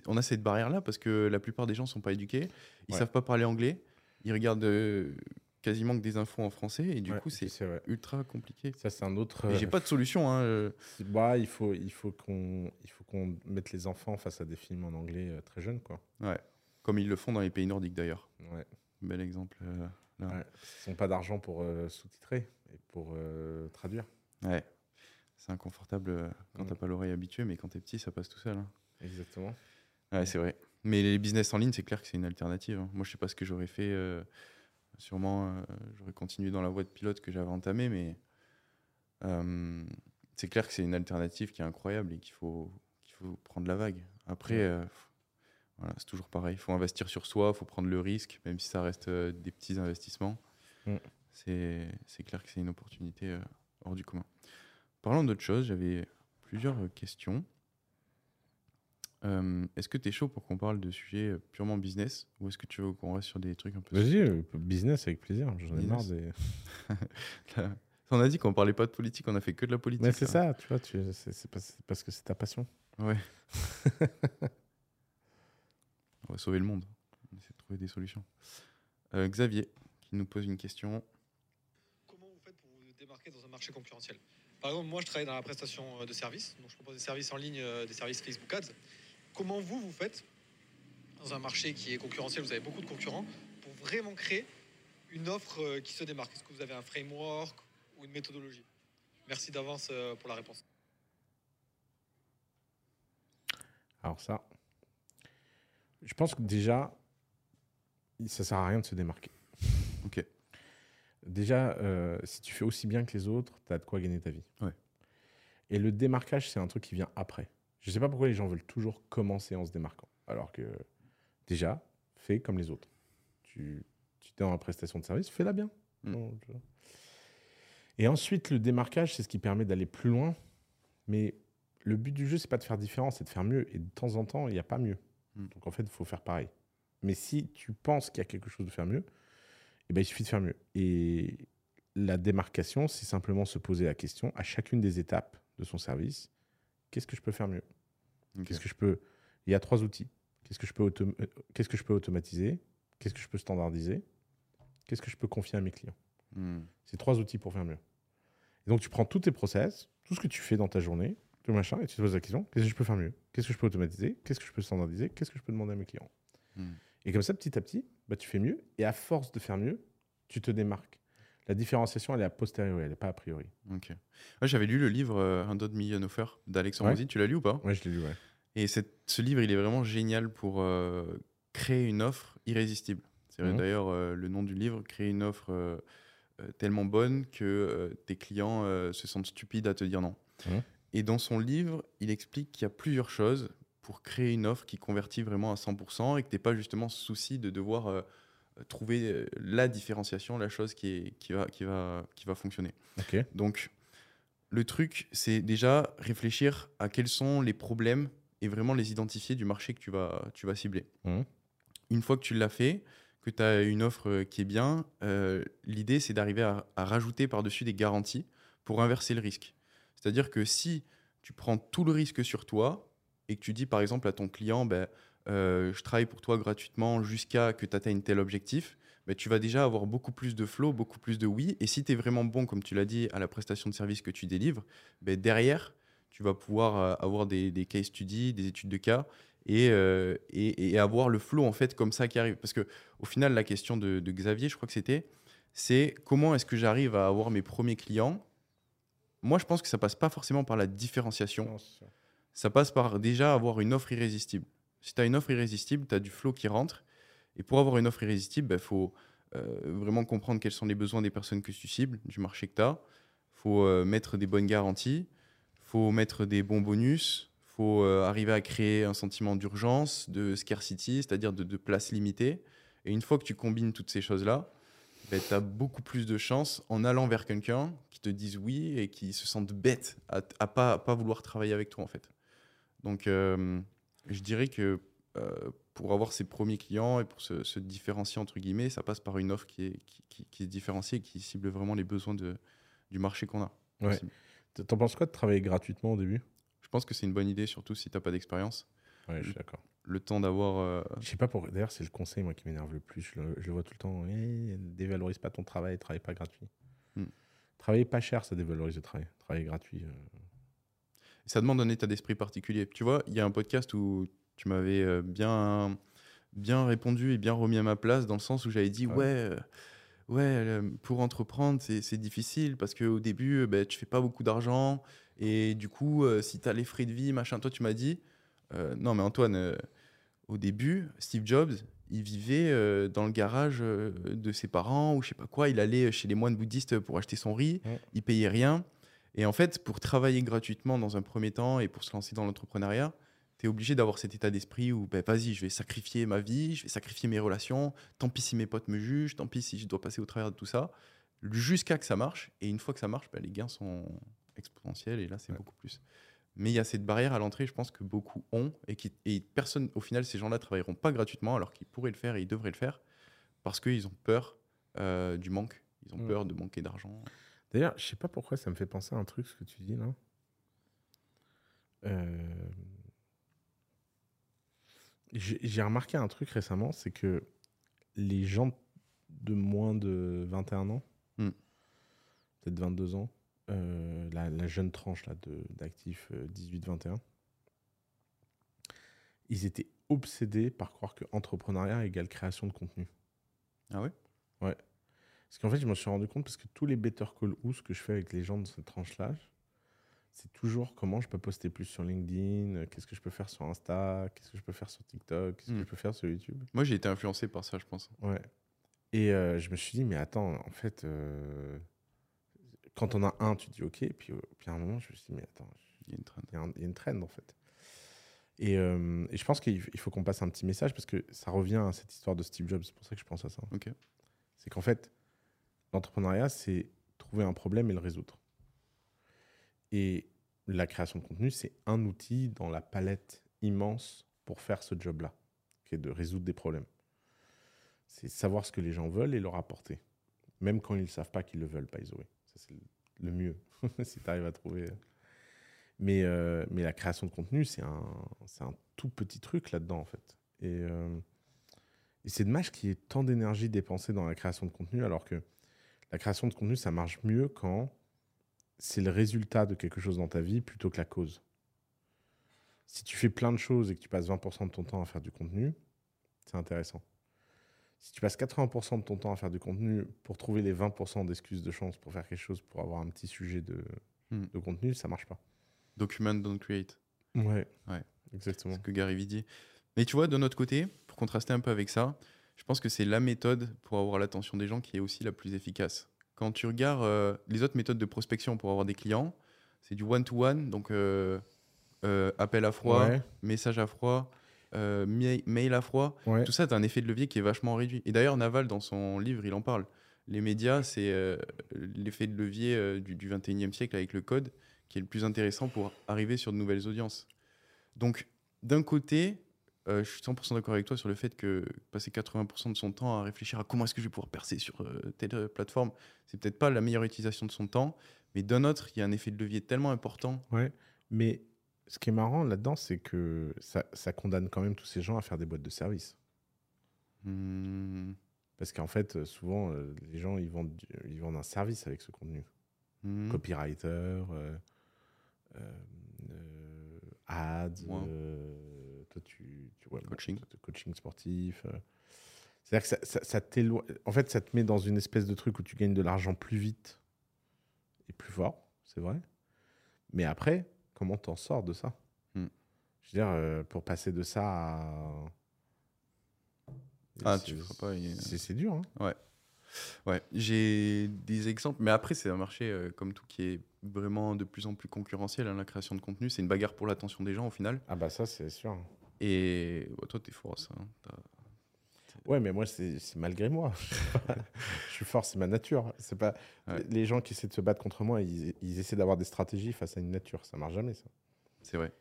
on a cette barrière-là parce que la plupart des gens ne sont pas éduqués. Ils ne Ouais. savent pas parler anglais. Ils regardent euh, quasiment que des infos en français. Et du Ouais, coup, c'est ultra compliqué. Ça, c'est un autre. J'ai euh, pas de solution. Hein, bah, il faut, il faut qu'on, il faut qu'on mette les enfants face à des films en anglais euh, très jeunes, quoi. Ouais. Comme ils le font dans les pays nordiques d'ailleurs. Ouais. Bel exemple. euh, là. Ouais, parce qu'ils n'ont pas d'argent pour euh, sous-titrer et pour euh, traduire. Ouais. C'est inconfortable quand Mm. t'as pas l'oreille habituée, mais quand t'es petit, ça passe tout seul. hein. Exactement. Ouais, c'est vrai. Mais les business en ligne, c'est clair que c'est une alternative. hein. Moi, je sais pas ce que j'aurais fait. Sûrement, euh, j'aurais continué dans la voie de pilote que j'avais entamée, mais euh, c'est clair que c'est une alternative qui est incroyable et qu'il faut, qu'il faut prendre la vague. Après, euh, voilà, c'est toujours pareil. Il faut investir sur soi, il faut prendre le risque, même si ça reste des petits investissements. Mm. C'est clair que c'est une opportunité hors du commun. Parlons d'autre chose, j'avais plusieurs questions. Euh, est-ce que tu es chaud pour qu'on parle de sujets euh, purement business ou est-ce que tu veux qu'on reste sur des trucs un peu Vas-y, euh, business avec plaisir. J'en ai marre des. Là, On a dit qu'on parlait pas de politique, on a fait que de la politique. Mais c'est là. ça, tu vois, tu- c'est parce que c'est ta passion. Ouais. on va sauver le monde. On essaie de trouver des solutions. Euh, Xavier qui nous pose une question. Comment vous faites pour vous démarquer dans un marché concurrentiel? Par exemple, moi, je travaille dans la prestation de services, donc je propose des services en ligne, euh, des services Facebook Ads. Comment vous, vous faites dans un marché qui est concurrentiel, vous avez beaucoup de concurrents, pour vraiment créer une offre euh, qui se démarque? Est-ce que vous avez un framework ou une méthodologie? Merci d'avance euh, pour la réponse. Alors, ça. Je pense que déjà, ça sert à rien de se démarquer. Ok. Déjà, euh, si tu fais aussi bien que les autres, tu as de quoi gagner ta vie. Ouais. Et le démarquage, c'est un truc qui vient après. Je sais pas pourquoi les gens veulent toujours commencer en se démarquant. Alors que, déjà, fais comme les autres. Tu, tu es dans la prestation de service, fais-la bien. Mm. Et ensuite, le démarquage, c'est ce qui permet d'aller plus loin. Mais le but du jeu, c'est pas de faire différent, c'est de faire mieux. Et de temps en temps, il n'y a pas mieux. Mm. Donc en fait, il faut faire pareil. Mais si tu penses qu'il y a quelque chose de faire mieux, eh ben, il suffit de faire mieux. Et la démarcation, c'est simplement se poser la question à chacune des étapes de son service qu'est-ce que je peux faire mieux. Qu'est-ce que je peux Il y a trois outils. Qu'est-ce que je peux autom- euh, Qu'est-ce que je peux automatiser Qu'est-ce que je peux standardiser Qu'est-ce que je peux confier à mes clients Hmm. C'est trois outils pour faire mieux. Et donc tu prends tous tes process, tout ce que tu fais dans ta journée, tout machin, et tu te poses la question qu'est-ce que je peux faire mieux Qu'est-ce que je peux automatiser Qu'est-ce que je peux standardiser Qu'est-ce que je peux demander à mes clients Hmm. Et comme ça, petit à petit, bah, tu fais mieux. Et à force de faire mieux, tu te démarques. La différenciation, elle est a posteriori, elle n'est pas a priori. Ok. Ouais, J'avais lu le livre euh, Un Dot Million Offer d'Alexandre Ouais. Ozzy. Tu l'as lu ou pas? Ouais, je l'ai lu, ouais. Et cette- ce livre, il est vraiment génial pour euh, créer une offre irrésistible. C'est Mhm. d'ailleurs euh, le nom du livre, créer une offre euh, tellement bonne que tes clients se sentent stupides à te dire non. Mhm. Et dans son livre, il explique qu'il y a plusieurs choses pour créer une offre qui convertit vraiment à 100% et que tu n'aies pas justement souci de devoir trouver euh, la différenciation, la chose qui, est, qui, va, qui, va, qui va fonctionner. Donc, le truc, c'est déjà réfléchir à quels sont les problèmes et vraiment les identifier du marché que tu vas, tu vas cibler. Mhm. Une fois que tu l'as fait, que tu as une offre euh, qui est bien, euh, l'idée, c'est d'arriver à, à rajouter par-dessus des garanties pour inverser le risque. C'est-à-dire que si tu prends tout le risque sur toi et que tu dis par exemple à ton client, ben, euh, je travaille pour toi gratuitement jusqu'à que tu atteignes tel objectif, ben, tu vas déjà avoir beaucoup plus de flow, beaucoup plus de oui. Et si tu es vraiment bon, comme tu l'as dit, à la prestation de service que tu délivres, ben, derrière, tu vas pouvoir euh, avoir des, des case studies, des études de cas et, euh, et, et avoir le flow en fait comme ça qui arrive. Parce que au final, la question de, de Xavier, je crois que c'était, c'est comment est-ce que j'arrive à avoir mes premiers clients? Moi, je pense que ça passe pas forcément par la différenciation ça passe par déjà avoir une offre irrésistible. Si tu as une offre irrésistible, tu as du flow qui rentre. Et pour avoir une offre irrésistible, il faut euh, vraiment comprendre quels sont les besoins des personnes que tu cibles, du marché que tu as. Il faut euh, mettre des bonnes garanties. Il faut mettre des bons bonus. Il faut euh, arriver à créer un sentiment d'urgence, de scarcity, c'est-à-dire de, place limitée. Et une fois que tu combines toutes ces choses-là, tu as beaucoup plus de chances en allant vers quelqu'un qui te dise oui et qui se sente bête à, à pas, pas vouloir travailler avec toi en fait. Donc je dirais que euh, pour avoir ses premiers clients et pour se, se différencier entre guillemets, ça passe par une offre qui est, qui, qui- et qui cible vraiment les besoins de, du marché qu'on a. Ouais. T'en penses quoi de travailler gratuitement au début? Je pense que c'est une bonne idée, surtout si tu n'as pas d'expérience. Ouais, je suis d'accord. Le temps d'avoir... euh, Je sais pas pourquoi. D'ailleurs, c'est le conseil moi qui m'énerve le plus. Je le, je le vois tout le temps. Eh, dévalorise pas ton travail, travaille pas gratuit. Hmm. Travailler pas cher, ça dévalorise le travail. Travailler gratuit. euh, ça demande un état d'esprit particulier. Tu vois, il y a un podcast où tu m'avais euh, bien, bien répondu et bien remis à ma place dans le sens où j'avais dit Ouais. ouais, euh, ouais, pour entreprendre c'est difficile parce qu'au début euh, ben, tu fais pas beaucoup d'argent et du coup euh, si tu as les frais de vie machin, toi tu m'as dit euh, non mais Antoine, euh, au début Steve Jobs il vivait dans le garage de ses parents ou je sais pas quoi, il allait chez les moines bouddhistes pour acheter son riz, Ouais. il payait rien. Et en fait, pour travailler gratuitement dans un premier temps et pour se lancer dans l'entrepreneuriat, tu es obligé d'avoir cet état d'esprit où, ben, vas-y, je vais sacrifier ma vie, je vais sacrifier mes relations, tant pis si mes potes me jugent, tant pis si je dois passer au travers de tout ça, jusqu'à que ça marche. Et une fois que ça marche, ben, les gains sont exponentiels et là, c'est Ouais. beaucoup plus. Mais il y a cette barrière à l'entrée, je pense que beaucoup ont et, qui, et personne, au final, ces gens-là travailleront pas gratuitement alors qu'ils pourraient le faire et ils devraient le faire parce qu'ils ont peur euh, du manque. Ils ont Mm. peur de manquer d'argent. D'ailleurs, je sais pas pourquoi ça me fait penser à un truc, ce que tu dis là. Euh, J'ai remarqué un truc récemment, c'est que les gens de moins de 21 ans, Hmm. peut-être 22 ans, euh, la, la jeune tranche là, d'actifs euh, 18-21, ils étaient obsédés par croire que entrepreneuriat égale création de contenu. Ah ouais Parce qu'en fait, je me suis rendu compte parce que tous les Better Call Ous que je fais avec les gens de cette tranche-là, c'est toujours comment je peux poster plus sur LinkedIn, euh, qu'est-ce que je peux faire sur Insta, qu'est-ce que je peux faire sur TikTok, qu'est-ce que Hmm. je peux faire sur YouTube. Moi, j'ai été influencé par ça, je pense. Ouais. Et euh, je me suis dit, mais attends, en fait, euh, quand on a un, tu dis OK, puis, euh, puis à un moment, je me suis dit, mais attends, Il y a une trend. il y, a un- il y a une trend en fait. Et, et je pense qu'il faut qu'on passe un petit message parce que ça revient à cette histoire de Steve Jobs, c'est pour ça que je pense à ça. Ok. C'est qu'en fait, l'entrepreneuriat, c'est trouver un problème et le résoudre. Et la création de contenu, c'est un outil dans la palette immense pour faire ce job-là, qui est de résoudre des problèmes. C'est savoir ce que les gens veulent et leur apporter. Même quand ils ne savent pas qu'ils le veulent, by the. Ça, c'est le- mieux, si tu arrives à trouver. Mais, euh, mais la création de contenu, c'est un, un tout petit truc là-dedans, en fait. Euh, et c'est dommage qu'il y ait tant d'énergie dépensée dans la création de contenu, alors que la création de contenu, ça marche mieux quand c'est le résultat de quelque chose dans ta vie plutôt que la cause. Si tu fais plein de choses et que tu passes 20% de ton temps à faire du contenu, c'est intéressant. Si tu passes 80% de ton temps à faire du contenu pour trouver les 20% d'excuses de chance pour faire quelque chose, pour avoir un petit sujet de, Hmm. de contenu, ça marche pas. Document, don't create. Ouais. Ouais. Exactement. ce que Gary Vee dit. Mais tu vois, de notre côté, pour contraster un peu avec ça, je pense que c'est la méthode pour avoir l'attention des gens qui est aussi la plus efficace. Quand tu regardes euh, les autres méthodes de prospection pour avoir des clients, c'est du one-to-one, donc euh, euh, appel à froid, Ouais. message à froid, mail, à froid. Ouais. Tout ça, tu as un effet de levier qui est vachement réduit. Et d'ailleurs, Naval, dans son livre, il en parle. Les médias, c'est l'effet de levier du, du 21e siècle avec le code qui est le plus intéressant pour arriver sur de nouvelles audiences. Donc, d'un côté, euh, je suis 100% d'accord avec toi sur le fait que passer 80% de son temps à réfléchir à comment est-ce que je vais pouvoir percer sur euh, telle euh, plateforme, c'est peut-être pas la meilleure utilisation de son temps. Mais d'un autre, il y a un effet de levier tellement important. Ouais. Mais ce qui est marrant là-dedans, c'est que ça, ça condamne quand même tous ces gens à faire des boîtes de service. Hmm, Parce qu'en fait, souvent, les gens, ils vendent, du- ils vendent un service avec ce contenu. hmm. Copywriter, ads, Ouais. Toi, tu, tu ouais, bon, Coaching. coaching sportif. euh. C'est-à-dire que ça, ça, ça t'éloigne- En fait, ça te met dans une espèce de truc où tu gagnes de l'argent plus vite et plus fort, c'est vrai. Mais après, comment t'en sors de ça? Hmm. Je veux dire, euh, pour passer de ça à. Ah, C'est- tu feras pas. C'est dur. Hein Ouais, j'ai des exemples, mais après, c'est un marché euh, comme tout qui est vraiment de plus en plus concurrentiel. hein, la création de contenu, c'est une bagarre pour l'attention des gens au final. ah, bah, ça, c'est sûr. Et bah, toi, t'es fort ça. hein, Ouais, mais moi, c'est malgré moi. je suis fort, c'est ma nature. C'est pas Ouais. les gens qui essaient de se battre contre moi, ils, ils essaient d'avoir des stratégies face à une nature. Ça marche jamais, ça. C'est vrai.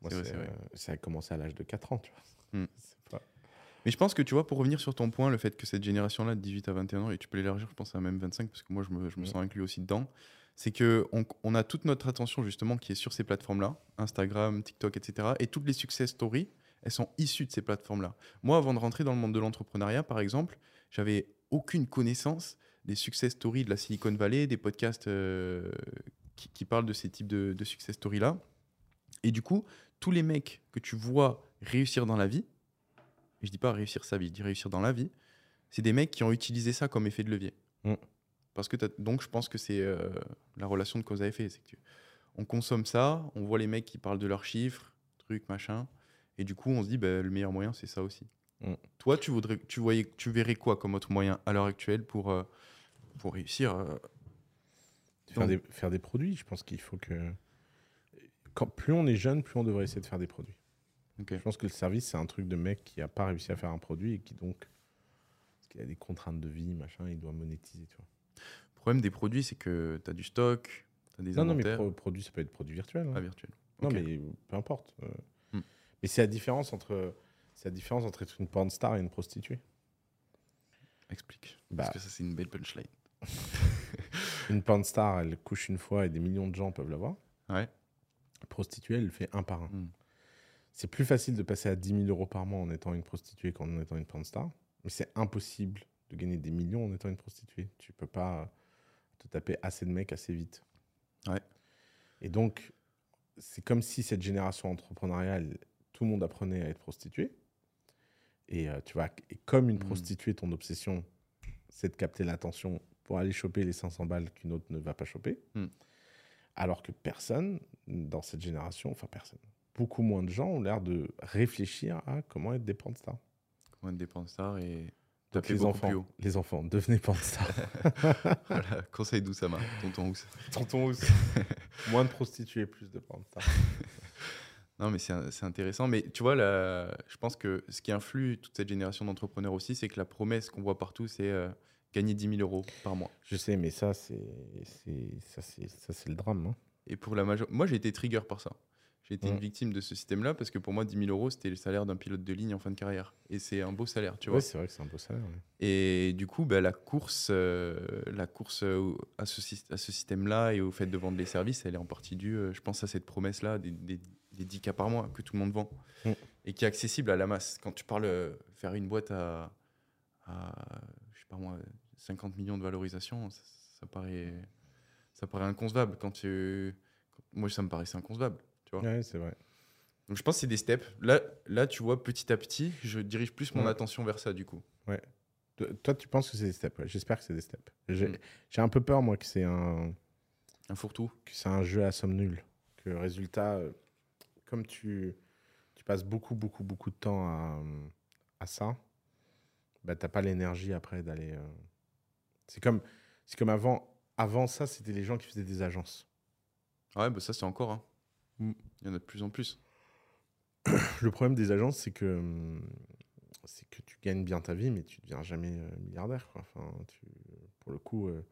Moi, vrai, euh, ça a commencé à l'âge de 4 ans, tu vois. Hmm. Pas- Mais je pense que tu vois, pour revenir sur ton point, le fait que cette génération-là de 18 à 21 ans, et tu peux l'élargir, je pense à même 25, parce que moi, je me, je me Ouais. sens inclus aussi dedans, c'est que on, on a toute notre attention justement qui est sur ces plateformes-là, Instagram, TikTok, etc. Et toutes les success stories, elles sont issues de ces plateformes-là. Moi, avant de rentrer dans le monde de l'entrepreneuriat, par exemple, j'avais aucune connaissance des success stories de la Silicon Valley, des podcasts euh, qui, qui parlent de ces types de, de success stories-là. Et du coup, tous les mecs que tu vois réussir dans la vie, et je dis pas réussir sa vie, je dis réussir dans la vie, c'est des mecs qui ont utilisé ça comme effet de levier. Mm. Parce que donc je pense que c'est euh, la relation de cause à effet. C'est que tu- on consomme ça, on voit les mecs qui parlent de leurs chiffres, trucs, machin, et du coup on se dit bah, le meilleur moyen c'est ça aussi. Mm. Toi, tu voudrais, tu voyais, tu verrais quoi comme autre moyen à l'heure actuelle pour euh, pour réussir euh, Faire, des, faire des produits, je pense qu'il faut que. Quand, plus on est jeune, plus on devrait essayer de faire des produits. Je pense que le service, c'est un truc de mec qui n'a pas réussi à faire un produit et qui donc. Parce qu'il a des contraintes de vie, machin, il doit monétiser, tu vois. Le problème des produits, c'est que tu as du stock, tu as des Non, non, mais pro- produit, ça peut être produit virtuel. hein. Ah, virtuel. Non, mais peu importe. euh. Mais c'est la différence entre. C'est la différence entre être une porn star et une prostituée. Explique. Bah. Parce que ça, c'est une belle punchline. Une porn star, elle couche une fois et des millions de gens peuvent la voir. Ouais. Prostituée, elle le fait un par un. Hmm. C'est plus facile de passer à 10 000 euros par mois en étant une prostituée qu'en étant une porn star. Mais c'est impossible de gagner des millions en étant une prostituée. Tu peux pas te taper assez de mecs assez vite. Ouais. Et donc, c'est comme si cette génération entrepreneuriale, tout le monde apprenait à être prostituée. Et euh, tu vois, et comme une Hmm. prostituée, ton obsession, c'est de capter l'attention pour aller choper les 500 balles qu'une autre ne va pas choper. Hmm. Alors que personne dans cette génération, enfin personne, beaucoup moins de gens ont l'air de réfléchir à comment être des porn stars. Comment être des stars et Donc les enfants, les enfants, devenez porn stars. Voilà, conseil d'Oussama, tonton Ous. Tonton Ous. Moins de prostituées, plus de porn stars. Non, mais c'est intéressant. Mais tu vois, la- je pense que ce qui influe toute cette génération d'entrepreneurs aussi, c'est que la promesse qu'on voit partout, c'est euh, gagner 10 000 euros par mois. Je sais, mais ça, c'est le drame. hein. Et pour la majorité. Moi, j'ai été trigger par ça. J'ai été une victime de ce système-là parce que pour moi, 10 000 euros, c'était le salaire d'un pilote de ligne en fin de carrière. Et c'est un beau salaire, tu vois. Ouais, c'est vrai que c'est un beau salaire. Et du coup, bah, la course, euh, la course euh, à ce, ce système-là et au fait de vendre les services, elle est en partie due, je pense, à cette promesse-là des, des, des 10 cas par mois que tout le monde vend Mm. et qui est accessible à la masse. Quand tu parles euh, faire une boîte à, à, je sais pas moi, 50 millions de valorisation, ça, ça paraît, ça paraît inconcevable. Quand tu, moi, ça me paraissait inconcevable. Tu vois. Ouais, c'est vrai. Donc je pense que c'est des steps. Là, là, tu vois, petit à petit, je dirige plus mon Ouais. attention vers ça du coup. Toi, toi, tu penses que c'est des steps ouais. J'espère que c'est des steps. J'ai Mm. j'ai un peu peur, moi, que c'est un, Un fourre-tout. que c'est un jeu à somme nulle. Que résultat, euh, comme tu, tu passes beaucoup, beaucoup, beaucoup de temps à, à ça, bah, t'as pas l'énergie après d'aller. euh, C'est comme, comme avant. Avant ça, c'était les gens qui faisaient des agences. Ouais, bah ça c'est encore. hein. Mm. Il y en a de plus en plus. le problème des agences, c'est que, c'est que tu gagnes bien ta vie, mais tu deviens jamais euh, milliardaire. Quoi. Enfin, tu, pour le coup, euh,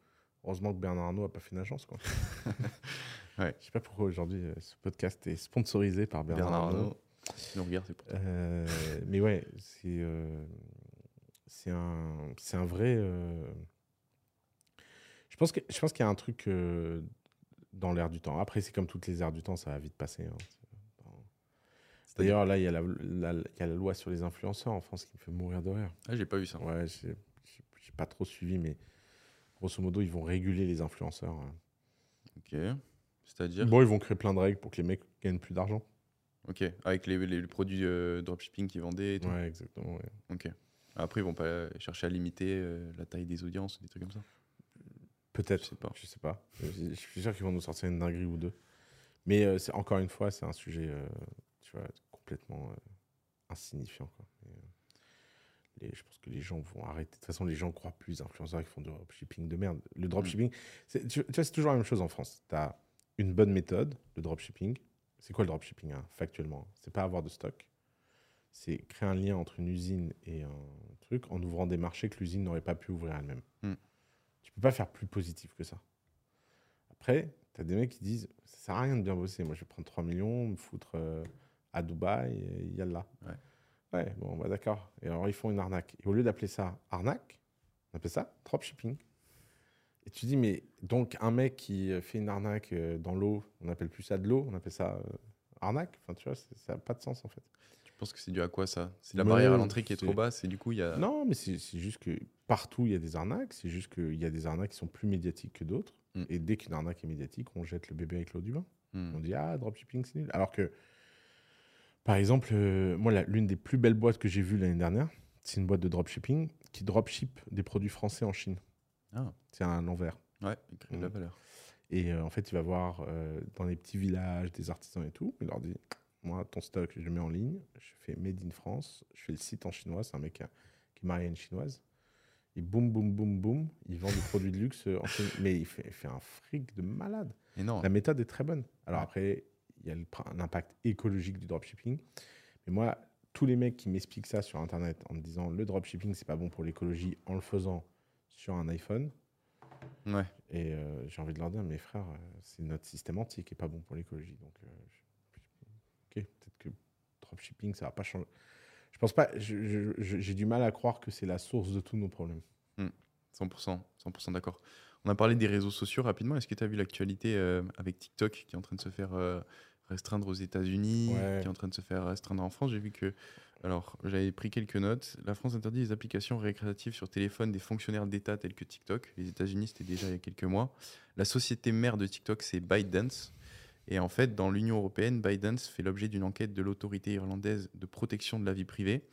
heureusement que Bernard Arnault n'a pas fait une agence. Quoi. Ouais. Je sais pas pourquoi aujourd'hui euh, ce podcast est sponsorisé par Bernard, Bernard Arnault. Arnault. C'est pour toi. Euh, mais ouais, c'est euh, c'est un, vrai. euh, Je pense qu'il y a un truc dans l'air du temps. Après, c'est comme toutes les airs du temps, ça va vite passer. hein. D'ailleurs, là, il y, a la, la- il y a la loi sur les influenceurs en France qui me fait mourir de rire. Ah, j'ai pas vu ça. Ouais, j'ai pas trop suivi, mais grosso modo, ils vont réguler les influenceurs. hein. Ok. C'est-à-dire Bon, ils vont créer plein de règles pour que les mecs gagnent plus d'argent. Ok. Avec les, les produits euh, dropshipping qu'ils vendaient et tout. Ouais, exactement. ouais. Ok. Après, ils vont pas chercher à limiter euh, la taille des audiences, des trucs comme ça. Peut-être, Je sais pas. Je sais pas. Je suis sûr qu'ils vont nous sortir une dinguerie ou deux. Mais euh, c'est- encore une fois, c'est un sujet, euh, tu vois, complètement insignifiant. quoi. Et, les- je pense que les gens vont arrêter. De toute façon, les gens croient plus aux influenceurs qui font du dropshipping de merde. Le dropshipping, c'est- tu, tu vois, c'est toujours la même chose en France. Tu as une bonne méthode, le dropshipping. C'est quoi le dropshipping, hein, factuellement? C'est pas avoir de stock. C'est créer un lien entre une usine et un truc en ouvrant des marchés que l'usine n'aurait pas pu ouvrir elle-même. Hmm. Tu peux pas faire plus positif que ça. Après, tu as des mecs qui disent ça sert à rien de bien bosser. Moi, je vais prendre 3 millions, me foutre euh, à Dubaï, et yallah. Ouais. Ouais, bon, bah d'accord. Et alors, ils font une arnaque. Et au lieu d'appeler ça arnaque, on appelle ça dropshipping. Et tu dis, mais donc, un mec qui euh, fait une arnaque euh, dans l'eau, on appelle plus ça de l'eau, on appelle ça euh, arnaque. Enfin, tu vois, ça n'a pas de sens en fait. Tu penses que c'est dû à quoi ça? C'est la barrière à l'entrée qui est trop basse et du coup, il y a. Non, mais c'est juste que partout, il y a des arnaques. C'est juste qu'il y a des arnaques qui sont plus médiatiques que d'autres. Mm. Et dès qu'une arnaque est médiatique, on jette le bébé avec l'eau du bain. Hmm. On dit, ah, dropshipping, c'est nul. Alors que, par exemple, euh, moi, l'une des plus belles boîtes que j'ai vues l'année dernière, c'est une boîte de dropshipping qui dropship des produits français en Chine. Ah, C'est un envers. ouais, il crée de la Hmm. valeur. Et euh, en fait, il va voir euh, dans les petits villages des artisans et tout. Il leur dit Moi, ton stock, je le mets en ligne. Je fais Made in France. Je fais le site en chinois. C'est un mec qui, a- qui est marié à une chinoise. Et boum, boum, boum, boum. Il vend des produits de luxe en Chine. Mais il fait, il fait un fric de malade. Énorme. La méthode est très bonne. Alors Ouais. après, il y a le pr- l'impact écologique du dropshipping. Mais moi, tous les mecs qui m'expliquent ça sur Internet en me disant le dropshipping, c'est pas bon pour l'écologie en le faisant sur un iPhone. Ouais. Et euh, j'ai envie de leur dire, mes frères, euh, c'est notre système entier qui est pas bon pour l'écologie. Donc, euh, je- ok, peut-être que dropshipping, ça va pas changer. Je pense pas. J'ai du mal à croire que c'est la source de tous nos problèmes. 100%, 100% d'accord. On a parlé des réseaux sociaux rapidement. Est-ce que tu as vu l'actualité euh, avec TikTok qui est en train de se faire restreindre aux États-Unis, Ouais. qui est en train de se faire restreindre en France? J'ai vu que. Alors, j'avais pris quelques notes. La France interdit les applications récréatives sur téléphone des fonctionnaires d'État tels que TikTok. Les États-Unis, c'était déjà il y a quelques mois. La société mère de TikTok, c'est ByteDance. Et en fait, dans l'Union européenne, ByteDance fait l'objet d'une enquête de l'autorité irlandaise de protection de la vie privée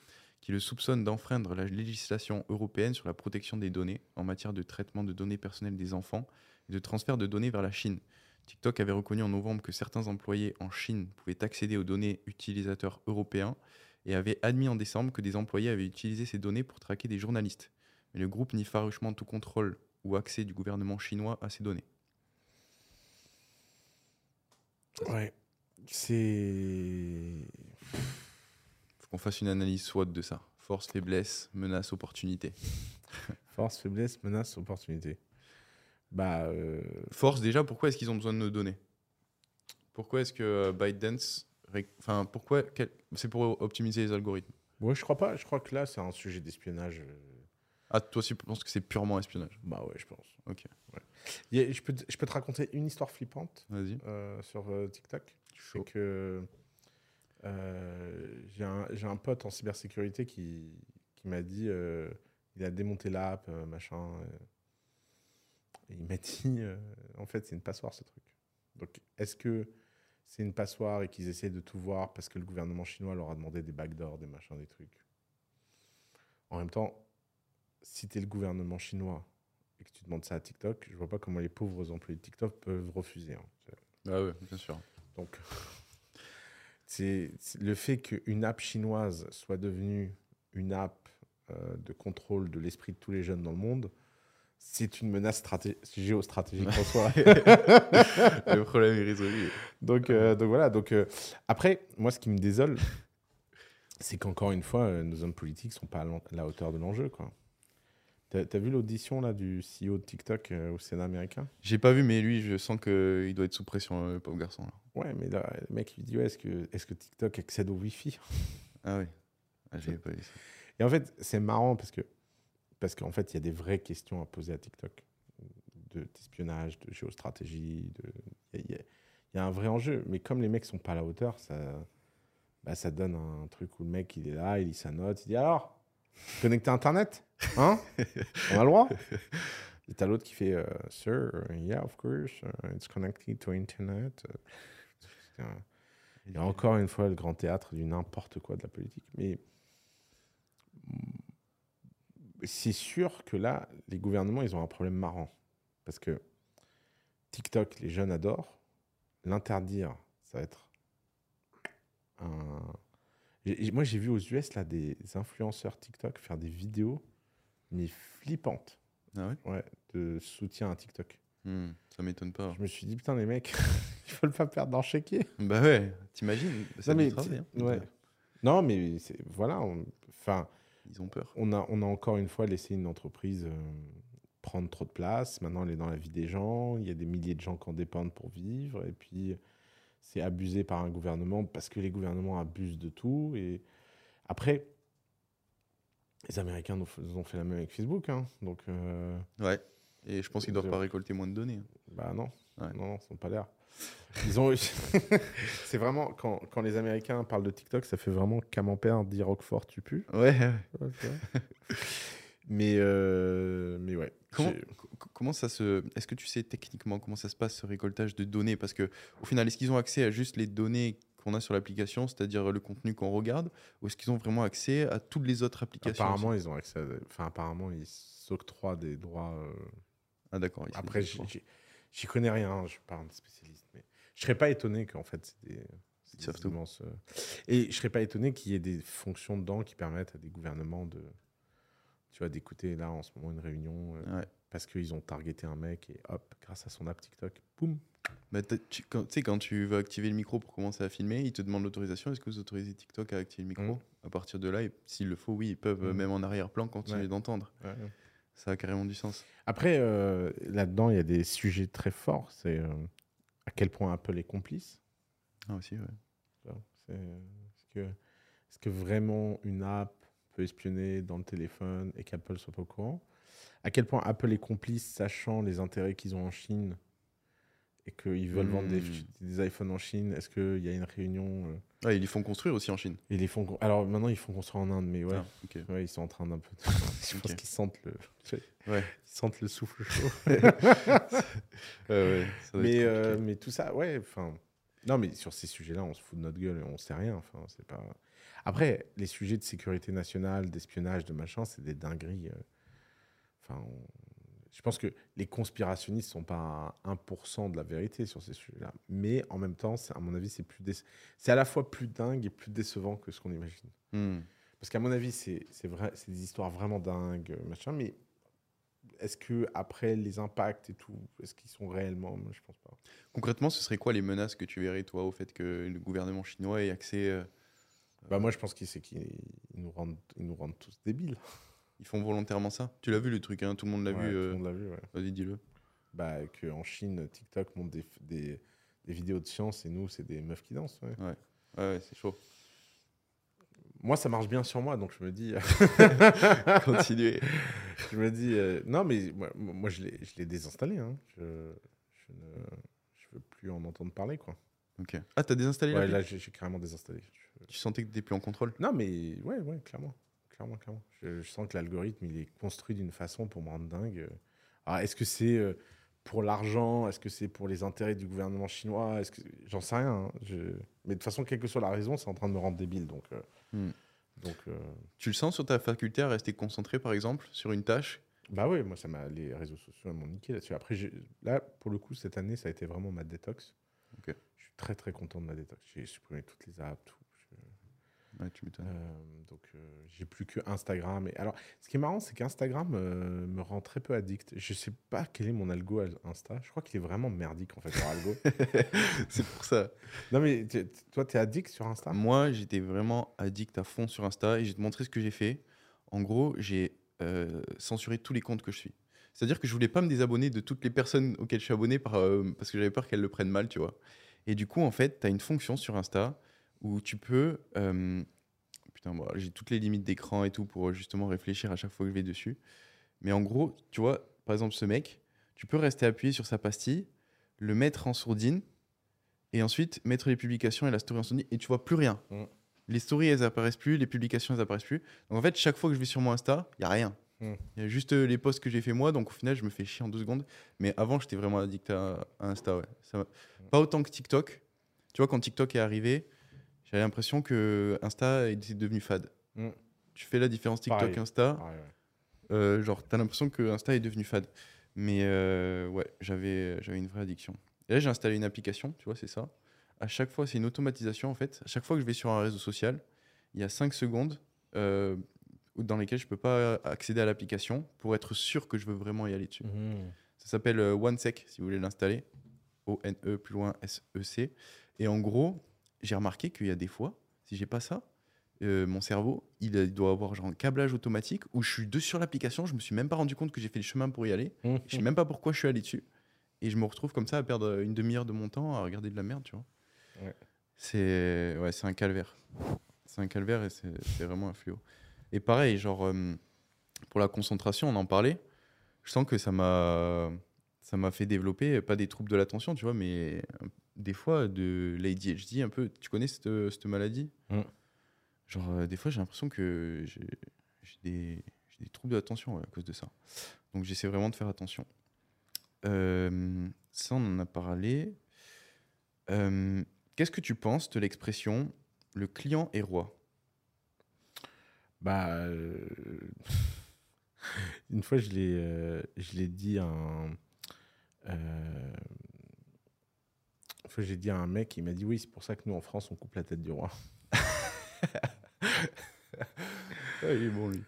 qui le soupçonne d'enfreindre la législation européenne sur la protection des données en matière de traitement de données personnelles des enfants et de transfert de données vers la Chine. TikTok avait reconnu en novembre que certains employés en Chine pouvaient accéder aux données utilisateurs européens et avait admis en décembre que des employés avaient utilisé ces données pour traquer des journalistes. Mais le groupe nie farouchement tout contrôle ou accès du gouvernement chinois à ces données. Ouais. C'est. faut qu'on fasse une analyse SWOT de ça. Force, faiblesse, menace, opportunité. Force, faiblesse, menace, opportunité. Bah. euh, Force, déjà, pourquoi est-ce qu'ils ont besoin de nos données? Pourquoi est-ce que euh, ByteDance. Enfin, pourquoi. quel- C'est pour optimiser les algorithmes? Ouais, je crois pas. Je crois que là, c'est un sujet d'espionnage. euh, Ah, toi aussi, tu penses que c'est purement espionnage? Bah ouais, je pense. Ok. Ouais. A- je, peux te, je peux te raconter une histoire flippante euh, sur euh, TikTok. C'est que euh, j'ai un, pote en cybersécurité qui, qui m'a dit il a démonté l'app, machin. et il m'a dit en fait, c'est une passoire ce truc. Donc, est-ce que c'est une passoire et qu'ils essaient de tout voir parce que le gouvernement chinois leur a demandé des backdoors, des machins, des trucs En même temps, si tu es le gouvernement chinois et que tu demandes ça à TikTok, je vois pas comment les pauvres employés de TikTok peuvent refuser. hein. Ah ouais, bien sûr. donc, c'est c'est le fait qu'une app chinoise soit devenue une app euh, de contrôle de l'esprit de tous les jeunes dans le monde, c'est une menace straté- géostratégique en soi. le problème est résolu. donc, euh, donc voilà. Donc, euh, après, moi, ce qui me désole, c'est qu'encore une fois, euh, nos hommes politiques sont pas à la hauteur de l'enjeu. T'as as vu l'audition là du CEO de TikTok au Sénat américain? J'ai pas vu, mais lui, je sens qu'il doit être sous pression, le pauvre garçon. Là. Ouais, mais là, le mec il dit ouais, est-ce que, est que TikTok accède au Wi-Fi? Ah oui. Ah, j'avais pas vu ça. Et en fait, c'est marrant parce que parce qu'en fait, il y a des vraies questions à poser à TikTok de d'espionnage, de géostratégie, de il y, a- il y a- il y a un vrai enjeu. Mais comme les mecs sont pas à la hauteur, ça bah, ça donne un truc où le mec il est là, il lit sa note, il dit alors connecté à Internet, hein? On a le droit Et t'as l'autre qui fait euh, Sir, yeah, of course, uh, it's connected to Internet. Euh, Il y a encore une fois le grand théâtre du n'importe quoi de la politique. Mais c'est sûr que là, les gouvernements, ils ont un problème marrant. Parce que TikTok, les jeunes adorent. L'interdire, ça va être un... Moi, j'ai vu aux US là, des influenceurs TikTok faire des vidéos, mais flippantes, Ah ouais? Ouais, de soutien à TikTok. Hmm, Ça m'étonne pas. Je me suis dit, putain, les mecs, ils veulent pas perdre leur chéquier. Bah ouais, t'imagines Ça Non, mais travail, hein. ouais. Non, mais voilà. on- Enfin, Ils ont peur. on a, on a encore une fois laissé une entreprise euh, prendre trop de place. Maintenant, elle est dans la vie des gens. Il y a des milliers de gens qui en dépendent pour vivre. Et puis, c'est abusé par un gouvernement parce que les gouvernements abusent de tout. Et après, les Américains nous, ont fait la même avec Facebook. hein. Donc, euh, Ouais. Et je pense qu'ils doivent Zéro. pas récolter moins de données. hein. bah non, Ouais. non, non, ils n'ont pas l'air. Ils ont. c'est vraiment quand, quand les Américains parlent de TikTok, ça fait vraiment camembert dit Roquefort tu pues. Ouais. Mais euh, mais ouais. Comment, comment ça se. Est-ce que tu sais techniquement comment ça se passe ce récoltage de données? Parce que au final, est-ce qu'ils ont accès à juste les données qu'on a sur l'application, c'est-à-dire le contenu qu'on regarde, ou est-ce qu'ils ont vraiment accès à toutes les autres applications Apparemment, ils ont accès. À... Enfin, apparemment, ils s'octroient des droits. euh, Ah d'accord. ils- Après, j'y connais rien. Je suis pas un spécialiste, mais je serais pas étonné qu'en fait, c'est des. des immenses, euh, Et je serais pas étonné qu'il y ait des fonctions dedans qui permettent à des gouvernements de. Tu vois, d'écouter là en ce moment une réunion euh, Ouais. parce qu'ils ont targeté un mec et hop, grâce à son app TikTok, boum. Bah, tu sais, quand tu veux activer le micro pour commencer à filmer, ils te demandent l'autorisation. Est-ce que vous autorisez TikTok à activer le micro? Mhm. À partir de là, s'il le faut, oui, ils peuvent, Mhm. même en arrière-plan, continuer Ouais. d'entendre. Ouais. Ça a carrément du sens. Après, euh, là-dedans, il y a des sujets très forts. C'est euh, à quel point Apple est complice. Ah, aussi, ouais. Est-ce que, est-ce que vraiment une app peut espionner dans le téléphone et qu'Apple soit pas au courant? À quel point Apple est complice, sachant les intérêts qu'ils ont en Chine? Et qu'ils veulent vendre des, Hmm. des iPhones en Chine Est-ce qu'il y a une réunion euh, Ah, ils les font construire aussi en Chine. et les font Alors maintenant, ils font construire en Inde, mais ouais. Ah. Ouais, ils sont en train d'un peu. Je pense qu'ils sentent le. Ouais. Ils sentent le souffle chaud. Ouais, ça mais, euh, mais tout ça, ouais, enfin. Non, mais sur ces sujets-là, on se fout de notre gueule et on sait rien. Enfin, c'est pas. Après, les sujets de sécurité nationale, d'espionnage, de machin, c'est des dingueries. euh. Enfin, on- je pense que les conspirationnistes sont pas à 1% de la vérité sur ces sujets-là. Mais en même temps, à mon avis, c'est plus déce- c'est à la fois plus dingue et plus décevant que ce qu'on imagine. Hmm. Parce qu'à mon avis, c'est vrai, c'est des histoires vraiment dingues, machin. Mais est-ce que après les impacts et tout, est-ce qu'ils sont réellement Moi, Je pense pas. Concrètement, ce serait quoi les menaces que tu verrais, toi, au fait que le gouvernement chinois ait accès. euh, Bah moi, je pense qu'ils nous rendent, ils nous rendent tous débiles. Ils font volontairement ça Tu l'as vu le truc, hein Tout le monde l'a Ouais, vu. tout euh, le monde l'a vu. Ouais. Vas-y, dis-le. Bah qu'en Chine, TikTok monte des, des, des vidéos de science et nous, c'est des meufs qui dansent. ouais. Ouais, ouais, c'est chaud. Moi, ça marche bien sur moi, donc je me dis, Continuez. je me dis, euh, non, mais moi, moi, je l'ai, désinstallé. Hein. Je, je ne, je veux plus en entendre parler, quoi. Ok. Ah, t'as désinstallé Ouais, là, j'ai, j'ai carrément désinstallé. Je- Tu sentais que t'étais plus en contrôle? Non, mais ouais, ouais, clairement. Clairement, clairement. Je, je sens que l'algorithme, il est construit d'une façon pour me rendre dingue. Alors, est-ce que c'est euh, pour l'argent? Est-ce que c'est pour les intérêts du gouvernement chinois? Est-ce que J'en sais rien. hein. Je- Mais de toute façon, quelle que soit la raison, c'est en train de me rendre débile. Donc, euh, Hmm. donc euh, Tu le sens sur ta faculté à rester concentré, par exemple, sur une tâche? Bah ouais, moi, ça m'a, les réseaux sociaux m'ont niqué là-dessus. Après, là, pour le coup, cette année, ça a été vraiment ma détox. Je suis très, très content de ma détox. J'ai supprimé toutes les apps, tout. Je- Ouais, tu m'étonnes. Euh, donc, euh, j'ai plus que Instagram. Et alors, ce qui est marrant, c'est qu'Instagram euh, me rend très peu addict. Je sais pas quel est mon algo à Insta. Je crois qu'il est vraiment merdique, en fait, leur algo. c'est pour ça. non, mais toi, t'es addict sur Insta? Moi, j'étais vraiment addict à fond sur Insta et je vais te montrer ce que j'ai fait. En gros, j'ai censuré tous les comptes que je suis. C'est-à-dire que je voulais pas me désabonner de toutes les personnes auxquelles je suis abonné par, parce que j'avais peur qu'elles le prennent mal, tu vois. Et du coup, en fait, tu as une fonction sur Insta où tu peux. euh, putain, bon, j'ai toutes les limites d'écran et tout pour euh, justement réfléchir à chaque fois que je vais dessus. Mais en gros, tu vois, par exemple, ce mec, tu peux rester appuyé sur sa pastille, le mettre en sourdine et ensuite mettre les publications et la story en sourdine et tu vois plus rien. Mm. Les stories, elles apparaissent plus, les publications, elles apparaissent plus. Donc en fait, chaque fois que je vais sur mon Insta, il y a rien. Il Mm. y a juste euh, les posts que j'ai fait moi, donc au final, je me fais chier en deux secondes. Mais avant, j'étais vraiment addict à, à Insta, ouais. Ça Mm. Pas autant que TikTok. Tu vois, quand TikTok est arrivé, j'avais l'impression que Insta était devenu fade. Mm. Tu fais la différence. TikTok-Insta, Ouais, euh, genre, t'as l'impression que Insta est devenu fade. Mais euh, ouais, j'avais, j'avais une vraie addiction. Et là, j'ai installé une application, tu vois, c'est ça. À chaque fois, c'est une automatisation en fait. À chaque fois que je vais sur un réseau social, il y a 5 secondes euh, dans lesquelles je peux pas accéder à l'application pour être sûr que je veux vraiment y aller dessus. Mhm. Ça s'appelle euh, OneSec si vous voulez l'installer. O-N-E plus loin S-E-C. Et en gros, j'ai remarqué qu'il y a des fois, si j'ai pas ça, euh, mon cerveau, il, doit avoir genre un câblage automatique où je suis dessus sur l'application, je me suis même pas rendu compte que j'ai fait le chemin pour y aller. Mhm. Je sais même pas pourquoi je suis allé dessus. Et je me retrouve comme ça à perdre une demi-heure de mon temps à regarder de la merde, tu vois. Ouais. C'est ouais, c'est un calvaire. C'est un calvaire et c'est vraiment un fléau. Et pareil, genre, euh, pour la concentration, on en parlait. Je sens que ça m'a ça m'a fait développer, pas des troubles de l'attention, tu vois, mais des fois de l'ADHD un peu. Tu connais cette, cette maladie? Mm. Genre, euh, des fois, j'ai l'impression que j'ai des, des troubles de l'attention ouais, à cause de ça. Donc, j'essaie vraiment de faire attention. Euh, ça, on en a parlé. Euh, Qu'est-ce que tu penses de l'expression le client est roi Bah, euh, une fois, je l'ai, euh, je l'ai dit à un. Une fois, j'ai dit à un mec, il m'a dit oui, c'est pour ça que nous en France, on coupe la tête du roi. il est bon, lui.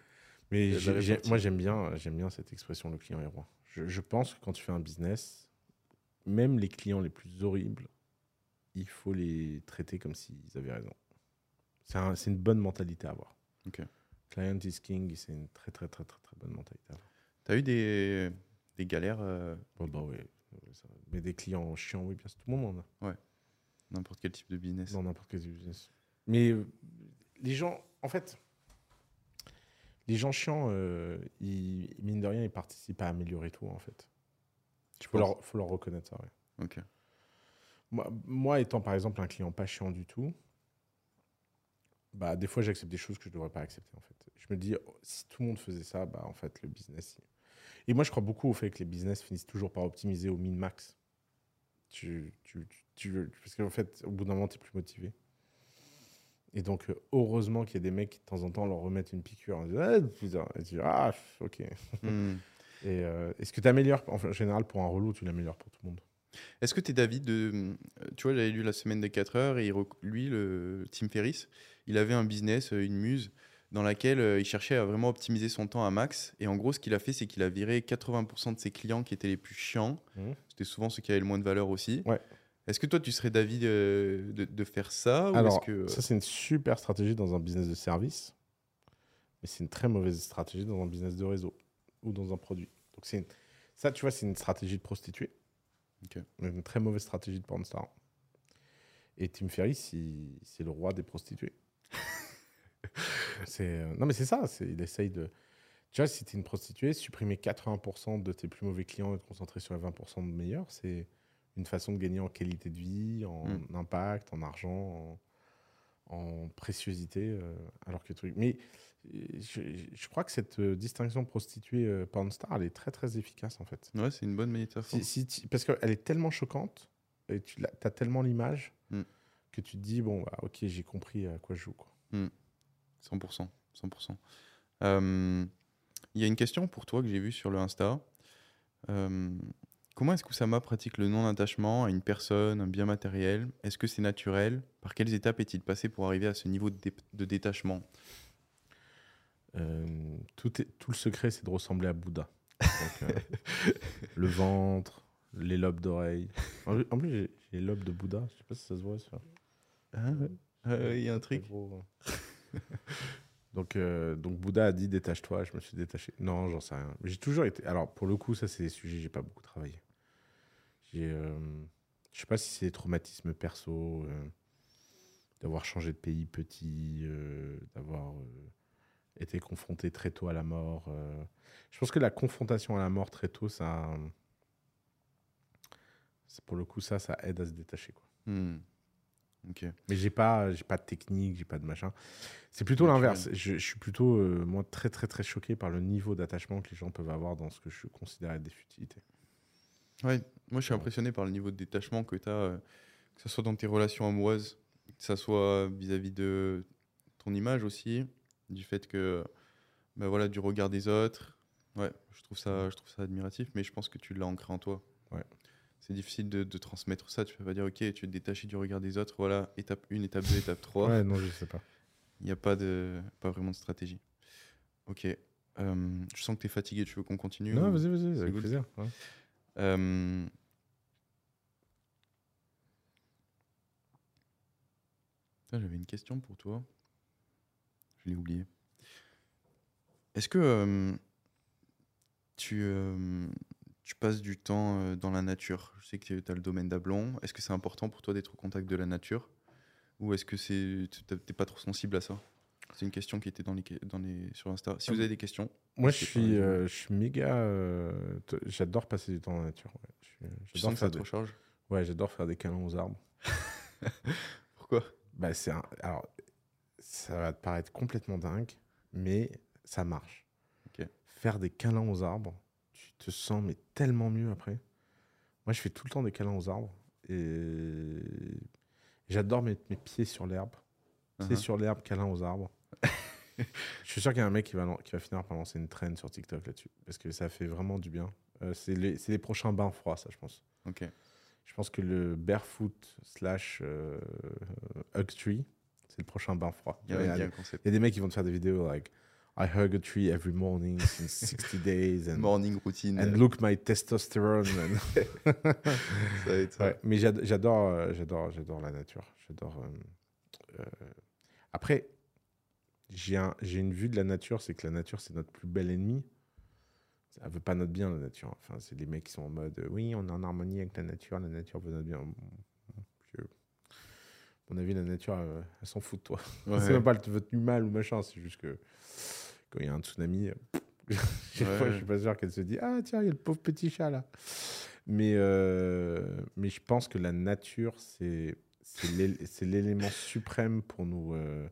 Mais moi, j'aime bien, j'aime bien cette expression, le client est roi. Je, je pense que quand tu fais un business, même les clients les plus horribles, il faut les traiter comme s'ils avaient raison. C'est un- c'est une bonne mentalité à avoir. Client is king, c'est une très, très, très, très, très bonne mentalité à avoir. T'as eu des, des galères, euh, Bon, bah oui. Ça- Mais des clients chiants, oui, bien sûr. Tout le monde en a. n'importe quel type de business Dans n'importe quel business. Mais euh, les gens, en fait, les gens chiants, euh, ils, mine de rien, ils participent à améliorer tout, en fait. Tu Il faut leur, faut leur reconnaître ça, ouais. Ok. Moi, moi, étant par exemple un client pas chiant du tout, bah, des fois, j'accepte des choses que je ne devrais pas accepter, en fait. Je me dis, oh, si tout le monde faisait ça, bah, en fait, le business... Et moi, je crois beaucoup au fait que les business finissent toujours par optimiser au min-max. Tu, tu, tu, parce qu'en fait, au bout d'un moment, tu es plus motivé. Et donc, euh, heureusement qu'il y a des mecs qui, de temps en temps, leur remettent une piqûre. en disant, ah, putain. Et tu dis, ah, ok. Hmm. Et euh, est-ce que tu améliores, en général, pour un relou, tu l'améliores pour tout le monde? Est-ce que tu es d'avis de. euh, Tu vois, j'avais lu la semaine des 4 heures et lui, le Tim Ferriss, il avait un business, une muse, dans laquelle euh, il cherchait à vraiment optimiser son temps à max. Et en gros, ce qu'il a fait, c'est qu'il a viré 80% de ses clients qui étaient les plus chiants. Mhm. C'était souvent ceux qui avaient le moins de valeur aussi. Ouais. Est-ce que toi, tu serais d'avis de, de, de faire ça ou Alors, est-ce que... ça, c'est une super stratégie dans un business de service, mais c'est une très mauvaise stratégie dans un business de réseau ou dans un produit. Donc, c'est une- ça, tu vois, c'est une stratégie de prostituée. Ok. Mais Une très mauvaise stratégie de pornstar. Et Tim Ferriss, il- c'est le roi des prostituées. c'est, euh, non, mais c'est ça. il essaye de. Tu vois, si tu es une prostituée, supprimer 80% de tes plus mauvais clients et te concentrer sur les 20% de meilleurs, c'est une façon de gagner en qualité de vie, en Mm. impact, en argent, en, en préciosité. euh, alors que truc. Mais euh, je, je crois que cette euh, distinction prostituée euh, pornstar, elle est très très efficace en fait. Ouais, c'est une bonne métaphore. Si- si parce qu'elle est tellement choquante et tu as tellement l'image Mm. que tu te dis bon bah, ok j'ai compris à quoi je joue quoi. 100%. 100%. Euh, Il y a une question pour toi que j'ai vue sur le Insta. Euh, comment est-ce qu'Oussama pratique le non-attachement à une personne, un bien matériel? Est-ce que c'est naturel? Par quelles étapes est-il passé pour arriver à ce niveau de, dé- de détachement? Euh, tout, est, tout le secret, c'est de ressembler à Bouddha. Donc, euh, le ventre, les lobes d'oreilles. En, en plus, j'ai les lobes de Bouddha. Je sais pas si ça se voit. Ça. Ah, Il y a un truc. Donc, euh, donc Bouddha a dit détache-toi. Je me suis détaché. Non, j'en sais rien. J'ai toujours été. Alors pour le coup, ça c'est des sujets j'ai pas beaucoup travaillé. J'ai, euh, sais pas si c'est des traumatismes perso, euh, d'avoir changé de pays petit, euh, d'avoir été confronté très tôt à la mort. Je pense que la confrontation à la mort très tôt, ça, pour le coup, ça, ça aide à se détacher. Quoi. Hmm. Ok. Mais j'ai pas, j'ai pas de technique, j'ai pas de machin. C'est plutôt l'inverse. Je, je suis plutôt, euh, moi, très, très, très choqué par le niveau d'attachement que les gens peuvent avoir dans ce que je considère être des futilités. Ouais, moi je suis Ouais. impressionné par le niveau de détachement que tu as, que ce soit dans tes relations amoureuses, que ce soit vis-à-vis de ton image aussi, du fait que, bah voilà, du regard des autres. Ouais, je trouve ça, je trouve ça admiratif, mais je pense que tu l'as ancré en toi. Ouais. C'est difficile de, de transmettre ça. Tu peux pas dire, ok, tu es détaché du regard des autres, voilà, étape 1, étape 2, étape 3. Ouais, non, je sais pas. Il n'y a pas, de, pas vraiment de stratégie. Ok. Euh, je sens que tu es fatigué, tu veux qu'on continue Non, ou- vas-y, vas-y, avec good? plaisir. ouais. Euh, J'avais une question pour toi. Je l'ai oublié. Est-ce que euh, tu, tu passes du temps euh, dans la nature Je sais que tu as le domaine d'Ablon. Est-ce que c'est important pour toi d'être au contact de la nature? Ou est-ce que c'est tu n'es pas trop sensible à ça? C'est une question qui était dans les, dans les, sur Insta. Si vous avez des questions, Moi, je suis, euh, je suis méga. euh, t- j'adore passer du temps dans la nature. ouais. Je suis- tu sens que ça te des... recharge? Ouais, j'adore faire des câlins aux arbres. Pourquoi? Bah, c'est un- Alors, ça va te paraître complètement dingue, mais ça marche. Faire des câlins aux arbres, te sens mais tellement mieux après. Moi, je fais tout le temps des câlins aux arbres et j'adore mettre mes pieds sur l'herbe. Pieds Uh-huh. sur l'herbe, câlin aux arbres. je suis sûr qu'il y a un mec qui va, qui va finir par lancer une trend sur TikTok là-dessus parce que ça fait vraiment du bien. Euh, c'est les, c'est les prochains bains froids, ça, je pense. Ok. Je pense que le barefoot slash euh, hug tree, c'est le prochain bain froid. Il y a, Il il y a des mecs qui vont te faire des vidéos like I hug a tree every morning since 60 days and, Morning routine. and look my testosterone. and- ça va être ça. Ouais, mais j'ad- j'adore, euh, j'adore, j'adore la nature. J'adore. euh, euh, Après, j'ai un- une vue de la nature, c'est que la nature c'est notre plus bel ennemi. Ça veut pas notre bien la nature. Enfin, c'est les mecs qui sont en mode oui, on est en harmonie avec la nature, la nature veut notre bien. Je- mon avis, la nature, elle s'en fout de toi. Ouais. C'est même pas le veut du mal ou machin, c'est juste que quand il y a un tsunami, euh, chaque Ouais, fois, ouais. je suis pas sûr qu'elle se dit Ah, tiens, il y a le pauvre petit chat là. Mais, euh, mais je pense que la nature, c'est c'est l'é- c'est l'élément suprême pour nous, euh,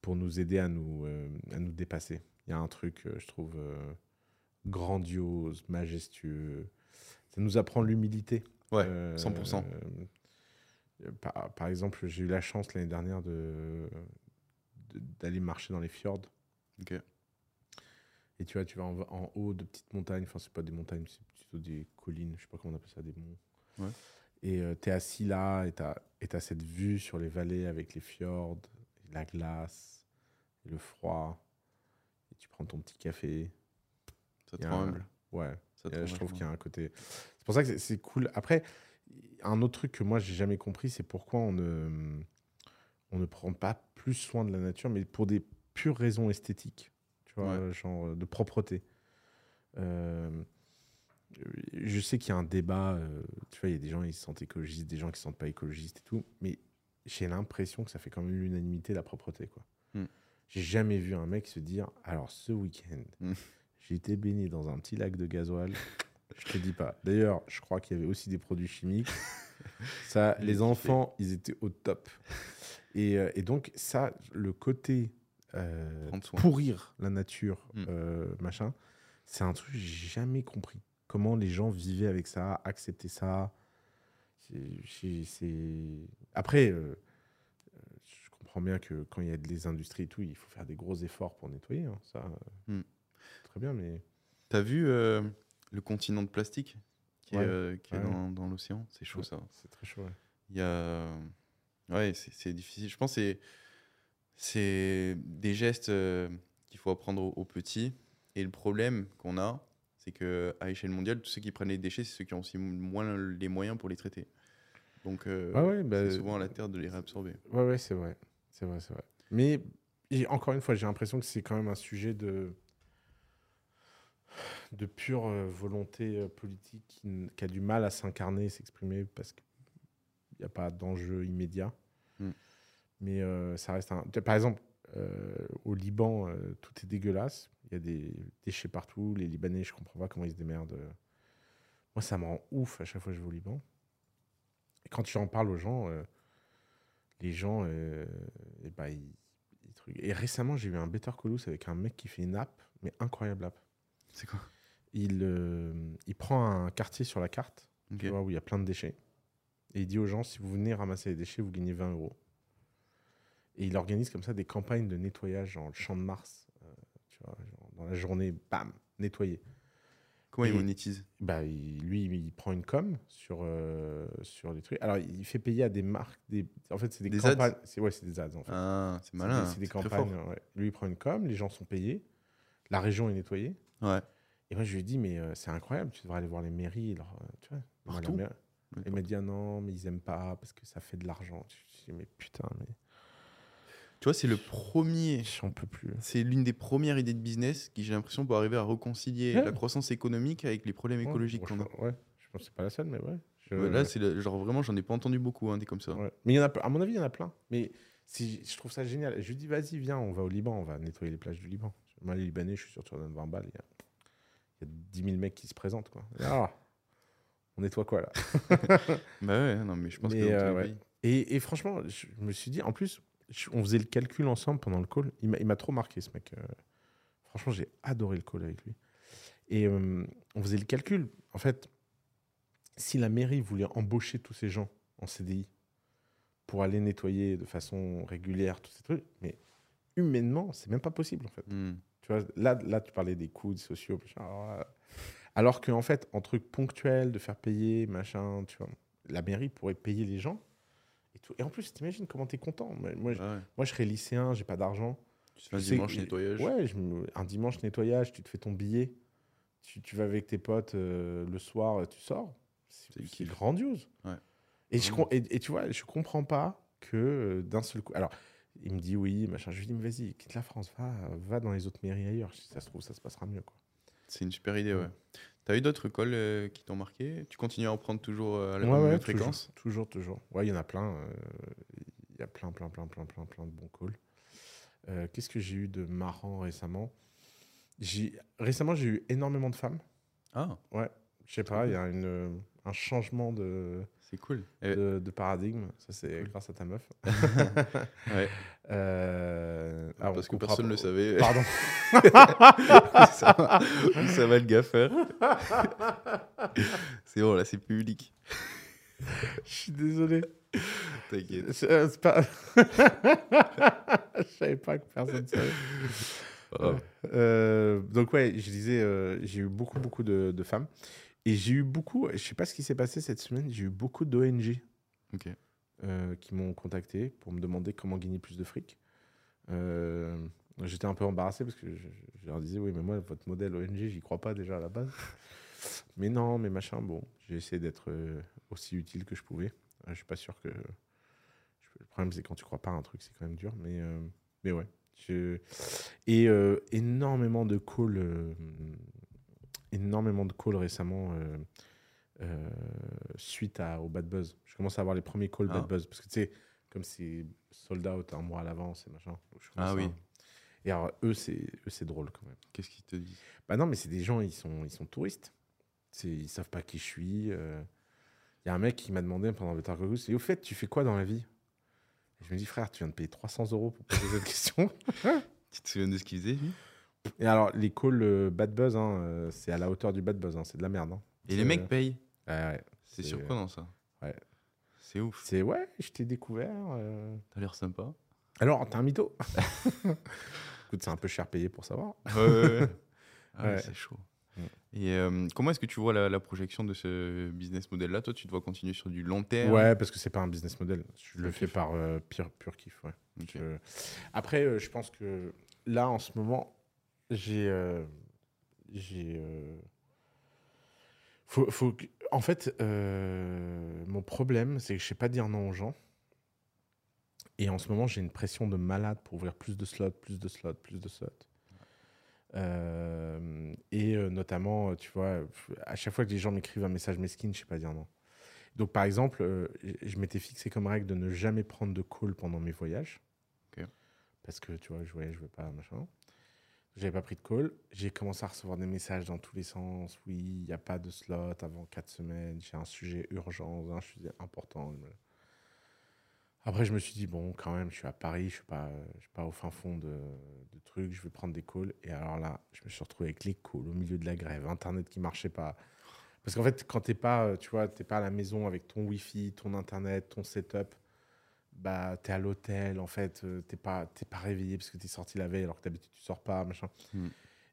pour nous aider à nous, euh, à nous dépasser. Il y a un truc, je trouve, grandiose, majestueux. Ça nous apprend l'humilité. Ouais, Euh, 100%. euh, par, par exemple, j'ai eu la chance l'année dernière de de- d'aller marcher dans les fjords. Ok. Et tu vois, tu vas en, en haut de petites montagnes, enfin, c'est pas des montagnes, c'est plutôt des collines, je sais pas comment on appelle ça, des monts. Ouais. Et tu es assis là, et tu as, cette vue sur les vallées avec les fjords, et la glace, et le froid. Et tu prends ton petit café. Ça te un- humble. Ouais, Ça te euh, je trouve qu'il y a un côté. C'est pour ça que c'est- c'est cool. Après, un autre truc que moi j'ai jamais compris, c'est pourquoi on ne, on ne prend pas plus soin de la nature, mais pour des pures raisons esthétiques, tu vois, Ouais. genre euh, de propreté. Euh, je sais qu'il y a un débat, euh, tu vois, il y a des gens qui se sentent écologistes, des gens qui se sentent pas écologistes et tout, mais j'ai l'impression que ça fait quand même l'unanimité la propreté, quoi. Hmm. J'ai jamais vu un mec se dire, alors ce week-end, Hmm. j'ai été baigné dans un petit lac de gasoil. Je te dis pas. D'ailleurs, je crois qu'il y avait aussi des produits chimiques. Ça, les enfants, ils étaient au top. Et, et donc, ça, le côté euh, pourrir la nature, Mm. euh, machin, c'est un truc que j'ai jamais compris. Comment les gens vivaient avec ça, acceptaient ça. C'est- c'est- c'est- Après, euh, je comprends bien que quand il y a des industries et tout, il faut faire des gros efforts pour nettoyer. hein. Ça, Mm. très bien, mais T'as vu le continent de plastique qui est, Ouais. qui est Ouais. dans, dans l'océan? C'est chaud Ouais. ça. C'est très chaud. ouais. Il y a. Ouais, c'est c'est difficile. Je pense que c'est- c'est des gestes euh, qu'il faut apprendre aux, petits. Et le problème qu'on a, c'est que à échelle mondiale, tous ceux qui prennent les déchets, c'est ceux qui ont aussi moins les moyens pour les traiter. Donc, euh, ouais, bah, c'est souvent à la terre de les réabsorber. Ouais, ouais, c'est vrai. C'est vrai, c'est vrai. Mais encore une fois, j'ai l'impression que c'est quand même un sujet de, de pure euh, volonté politique qui, a du mal à s'incarner et s'exprimer parce qu'il n'y a pas d'enjeu immédiat. Mais euh, ça reste un. Par exemple, euh, au Liban, euh, tout est dégueulasse. Il y a des déchets partout. Les Libanais, je comprends pas comment ils se démerdent. Moi, ça me rend ouf à chaque fois que je vais au Liban. Et quand tu en parles aux gens, les gens, euh, eh ben, ils, Et récemment, j'ai eu un Better Colous avec un mec qui fait une app, mais incroyable app. C'est quoi? Il, euh, il prend un quartier sur la carte, Ok. tu vois, où il y a plein de déchets. Et il dit aux gens, si vous venez ramasser les déchets, vous gagnez 20 euros. Et il organise comme ça des campagnes de nettoyage dans le champ de Mars. euh, tu vois, genre, dans la journée, bam, nettoyer. Comment ils Et- monétisent Bah, il- lui, il prend une com sur, euh, sur les trucs. Alors, il fait payer à des marques. Des... En fait, c'est des, Des campagnes. C'est ouais, c'est des ads, en fait. Ah, c'est malin. des- hein, C'est des, campagnes. ouais. Lui, il prend une com, les gens sont payés. La région est nettoyée. Ouais. Et moi, je lui ai dit, mais euh, c'est incroyable, tu devrais aller voir les mairies. leur, euh, tu vois, Partout? mairie. Il m'a dit, ah non, mais ils aiment pas parce que ça fait de l'argent. Je me suis dit, mais putain, mais Tu vois, c'est le premier. j'en peux plus. C'est l'une des premières idées de business qui, j'ai l'impression, peut arriver à réconcilier Ouais. la croissance économique avec les problèmes écologiques qu'on a. Ouais, je pense que c'est pas la seule, mais ouais. Je- Ouais, là, c'est le- genre vraiment, j'en ai pas entendu beaucoup, hein, des comme ça. Ouais. Mais il y en a, à mon avis, il y en a plein. Mais si, je trouve ça génial. Je lui dis, vas-y, viens, on va au Liban, on va nettoyer les plages du Liban. Moi, les Libanais, je suis sûr que tu leur donnes 20 balles. Il y, a, y a 10 000 mecs qui se présentent. Quoi. Ah, on nettoie quoi là? Bah ouais, non, mais je pense Mais, que euh, ouais. et, et franchement, je me suis dit, en plus, on faisait le calcul ensemble pendant le call. Il m'a- trop marqué, ce mec. euh. franchement, j'ai adoré le call avec lui. Et euh, on faisait le calcul. En fait, si la mairie voulait embaucher tous ces gens en CDI pour aller nettoyer de façon régulière tous ces trucs, mais humainement, c'est même pas possible, en fait. Hmm. Tu vois, là, là, tu parlais des coûts sociaux. machin, alors, euh, Alors qu'en fait, en truc ponctuel, de faire payer, machin, tu vois, la mairie pourrait payer les gens. Et, tout. et en plus, t'imagines comment t'es content. Moi, je, Ouais. moi, je serais lycéen, j'ai pas d'argent. Tu fais un dimanche que- nettoyage. Ouais, je un dimanche nettoyage, tu te fais ton billet, tu, tu vas avec tes potes euh, le soir, tu sors. C'est grandiose. Ouais. Et, je, et, et tu vois, je comprends pas que euh, d'un seul coup. Alors, il me dit oui, machin. Je lui dis, mais vas-y, quitte la France, va, va dans les autres mairies ailleurs. Si ça se trouve, ça se passera mieux. Quoi. C'est une super idée, ouais. Ouais. T'as eu d'autres calls euh, qui t'ont marqué? Tu continues à en prendre toujours euh, à la Ouais, même ouais, fréquence? Toujours, toujours. Ouais, il y en a plein. euh, Il y a plein, plein, plein, plein, plein, plein de bons calls. Euh, Qu'est-ce que j'ai eu de marrant récemment? J'ai- Récemment, j'ai eu énormément de femmes. Ah, Je sais pas, il y a une, un changement de, c'est cool. Eh, de, de paradigme. Ça, c'est Cool. grâce à ta meuf. ouais, Euh, ah, parce que personne ne le savait. Pardon. ça, va, ça va le gars faire. c'est bon, là, c'est public. Je suis désolé. T'inquiète. Euh, c'est pas. Je savais pas que personne savait. Euh, donc ouais, je disais, euh, j'ai eu beaucoup, beaucoup de, de femmes. Et j'ai eu beaucoup, je sais pas ce qui s'est passé cette semaine, j'ai eu beaucoup d'ONG euh, qui m'ont contacté pour me demander comment gagner plus de fric. Euh, J'étais un peu embarrassé parce que je, je leur disais, oui, mais moi, votre modèle ONG, j'y crois pas déjà à la base. Mais non, mais machin, bon, j'ai essayé d'être euh, aussi utile que je pouvais. Je suis pas sûr que. Le problème, c'est quand tu crois pas à un truc, c'est quand même dur. Mais, euh, mais ouais. Je... Et énormément de calls. Euh, énormément de calls récemment. euh, euh, suite à, au bad buzz. Je commence à avoir les premiers calls Ah. bad buzz. Parce que tu sais, comme c'est sold out un mois à l'avance et machin. je Ah oui. à- Et alors, eux, c'est c'est drôle quand même. Qu'est-ce qu'ils te disent? Bah non, mais c'est des gens, ils sont, ils sont touristes. C'est- Ils savent pas qui je suis. Il y a un mec qui m'a demandé pendant le Targogus, et au fait, tu fais quoi dans la vie? Et Je me dis, frère, tu viens de payer 300 euros pour poser cette question. Tu te souviens de ce qu'ils faisaient lui? Et alors, les calls euh, bad buzz, hein, euh, c'est à la hauteur du bad buzz. hein, c'est de la merde. hein. Et les mecs payent. Ouais, ouais. C'est surprenant ça. Ouais. C'est ouf. C'est ouais, je t'ai découvert. euh. T'as l'air sympa. Alors, t'es un mytho. Écoute, c'est un peu cher payé pour savoir. Ouais. Ah c'est chaud. Et euh, comment est-ce que tu vois la, la projection de ce business model-là? Toi, tu dois continuer sur du long terme? Ouais, parce que c'est pas un business model. Je le fais par euh, pur, pur kiff. Ouais. Je- Après, euh, je pense que là, en ce moment, j'ai. euh, j'ai. euh, faut, faut En fait, euh, mon problème, c'est que je sais pas dire non aux gens. Et en ce moment, j'ai une pression de malade pour ouvrir plus de slots, plus de slots, plus de slots. Euh, et euh, notamment, tu vois, à chaque fois que les gens m'écrivent un message mesquine, je sais pas dire non. Donc, par exemple, euh, je m'étais fixé comme règle de ne jamais prendre de call pendant mes voyages. Parce que, tu vois, je voyage, je veux pas, machin. J'avais pas pris de call. J'ai commencé à recevoir des messages dans tous les sens. Oui, il n'y a pas de slot avant 4 semaines. J'ai un sujet urgent, un sujet important. Après, je me suis dit, bon, quand même, je suis à Paris, je suis pas, suis pas au fin fond de, trucs, je vais prendre des calls. Et alors là, je me suis retrouvé avec les calls au milieu de la grève, Internet qui marchait pas. Parce qu'en fait, quand t'es pas, euh, tu vois, pas à la maison avec ton Wi-Fi, ton Internet, ton setup, bah, t'es à l'hôtel, en fait, euh, t'es pas, t'es pas réveillé parce que t'es sorti la veille alors que d'habitude tu sors pas, machin. Hmm.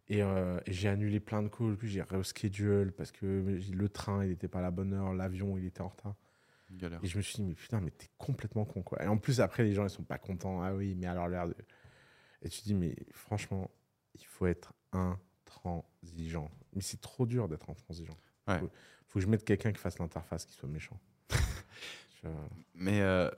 Et, euh, et j'ai annulé plein de calls, puis j'ai reschedule parce que le train, il était pas à la bonne heure, l'avion, il était en retard. Galère. Et je me suis dit, mais putain, mais t'es complètement con, quoi. Et en plus, après, les gens, ils sont pas contents. Ah oui, mais alors l'air de. Et tu te dis, mais franchement, il faut être intransigeant. Mais c'est trop dur d'être intransigeant. Ouais. Faut, faut que je mette quelqu'un qui fasse l'interface, qui soit méchant. Je- Mais euh,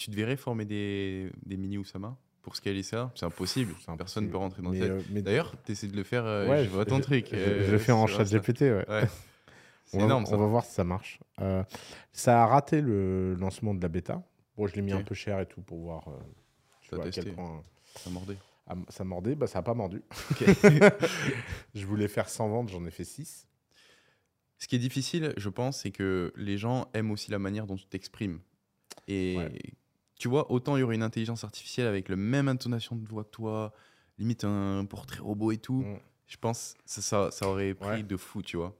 tu devrais former des, des mini Oussama pour scaler ça C'est impossible. Personne ne peut rentrer dans Mais, euh, mais- D'ailleurs, tu essaies de le faire. euh, Ouais, je vois ton truc. Je, euh, je le fais en chat. GPT, ouais. On va, énorme on va voir si ça marche. Euh, ça a raté le lancement de la bêta. Bon, je l'ai mis un peu cher et tout pour voir tu vois, à quel point Ça mordait. ah, ça mordait. Bah, ça n'a pas mordu. je voulais faire 100 ventes, j'en ai fait 6. Ce qui est difficile, je pense, c'est que les gens aiment aussi la manière dont tu t'exprimes. Et Ouais. Tu vois, autant il y aurait une intelligence artificielle avec la même intonation de voix que toi, limite un portrait robot et tout, Mm. je pense que ça, ça, ça aurait pris Ouais. de fou, tu vois.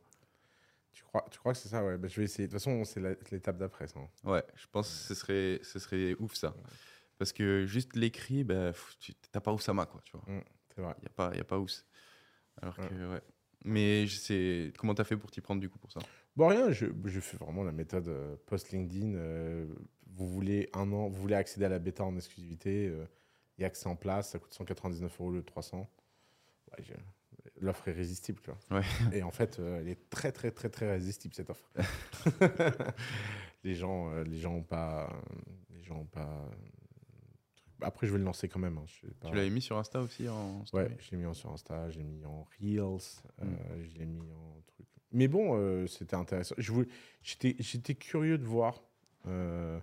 Tu crois, tu crois que c'est ça Ouais, bah, je vais essayer. De toute façon, c'est l'étape d'après, ça. Ouais, je pense que ce serait, ce serait ouf ça. Parce que juste l'écrit, bah, tu t'as pas Oussama, quoi, tu vois. C'est vrai. Il n'y a pas, y a pas Ous. Alors que, ouais. Mais je sais, comment t'as fait pour t'y prendre du coup pour ça? Bon, rien, je, je fais vraiment la méthode euh, post-LinkedIn. euh, vous voulez un an, vous voulez accéder à la bêta en exclusivité, euh, il y a accès en place, ça coûte 199 euros de 300. Ouais, je- L'offre est résistible, tu vois. Ouais. Et en fait, euh, elle est très, très, très, très résistible, cette offre. les gens euh, les gens ont pas. Les gens ont pas. euh, Après, je vais le lancer quand même. hein, je sais pas- Tu l'avais mis sur Insta aussi en story? Ouais, je l'ai mis en sur Insta, je l'ai mis en Reels, euh, Mm. je l'ai mis en truc. Mais bon, euh, c'était intéressant. J'étais j'étais curieux de voir euh,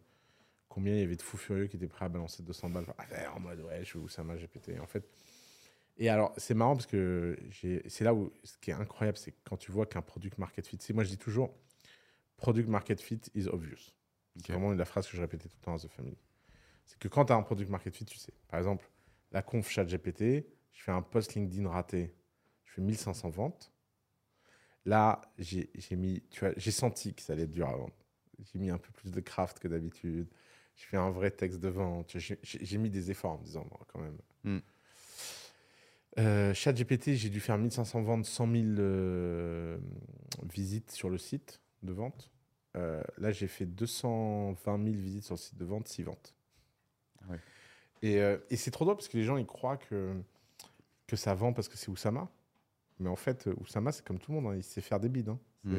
combien il y avait de fous furieux qui étaient prêts à balancer 200 balles en mode ouais, je veux ça m'a GPT. En fait. Et alors, c'est marrant parce que c'est là où ce qui est incroyable, c'est quand tu vois qu'un product market fit. Moi, je dis toujours product market fit is obvious. C'est vraiment la phrase que je répétais tout le temps à The Family. C'est que quand tu as un product market fit, tu sais. Par exemple, la conf chat GPT, je fais un post LinkedIn raté, je fais 1500 ventes. Là, j'ai mis, tu j'ai senti que ça allait être dur à vendre. J'ai mis un peu plus de craft que d'habitude. J'ai fait un vrai texte de vente. J'ai- mis des efforts en me disant, bon, quand même. Hmm. Euh, ChatGPT, j'ai dû faire 1500 ventes, 100 000 euh, visites sur le site de vente. Euh, là, j'ai fait 220 000 visites sur le site de vente, 6 ventes. Ouais. Et, et c'est trop drôle parce que les gens, ils croient que, que ça vend parce que c'est Oussama. Mais en fait, Oussama, c'est comme tout le monde, hein, il sait faire des bides. hein. Mm.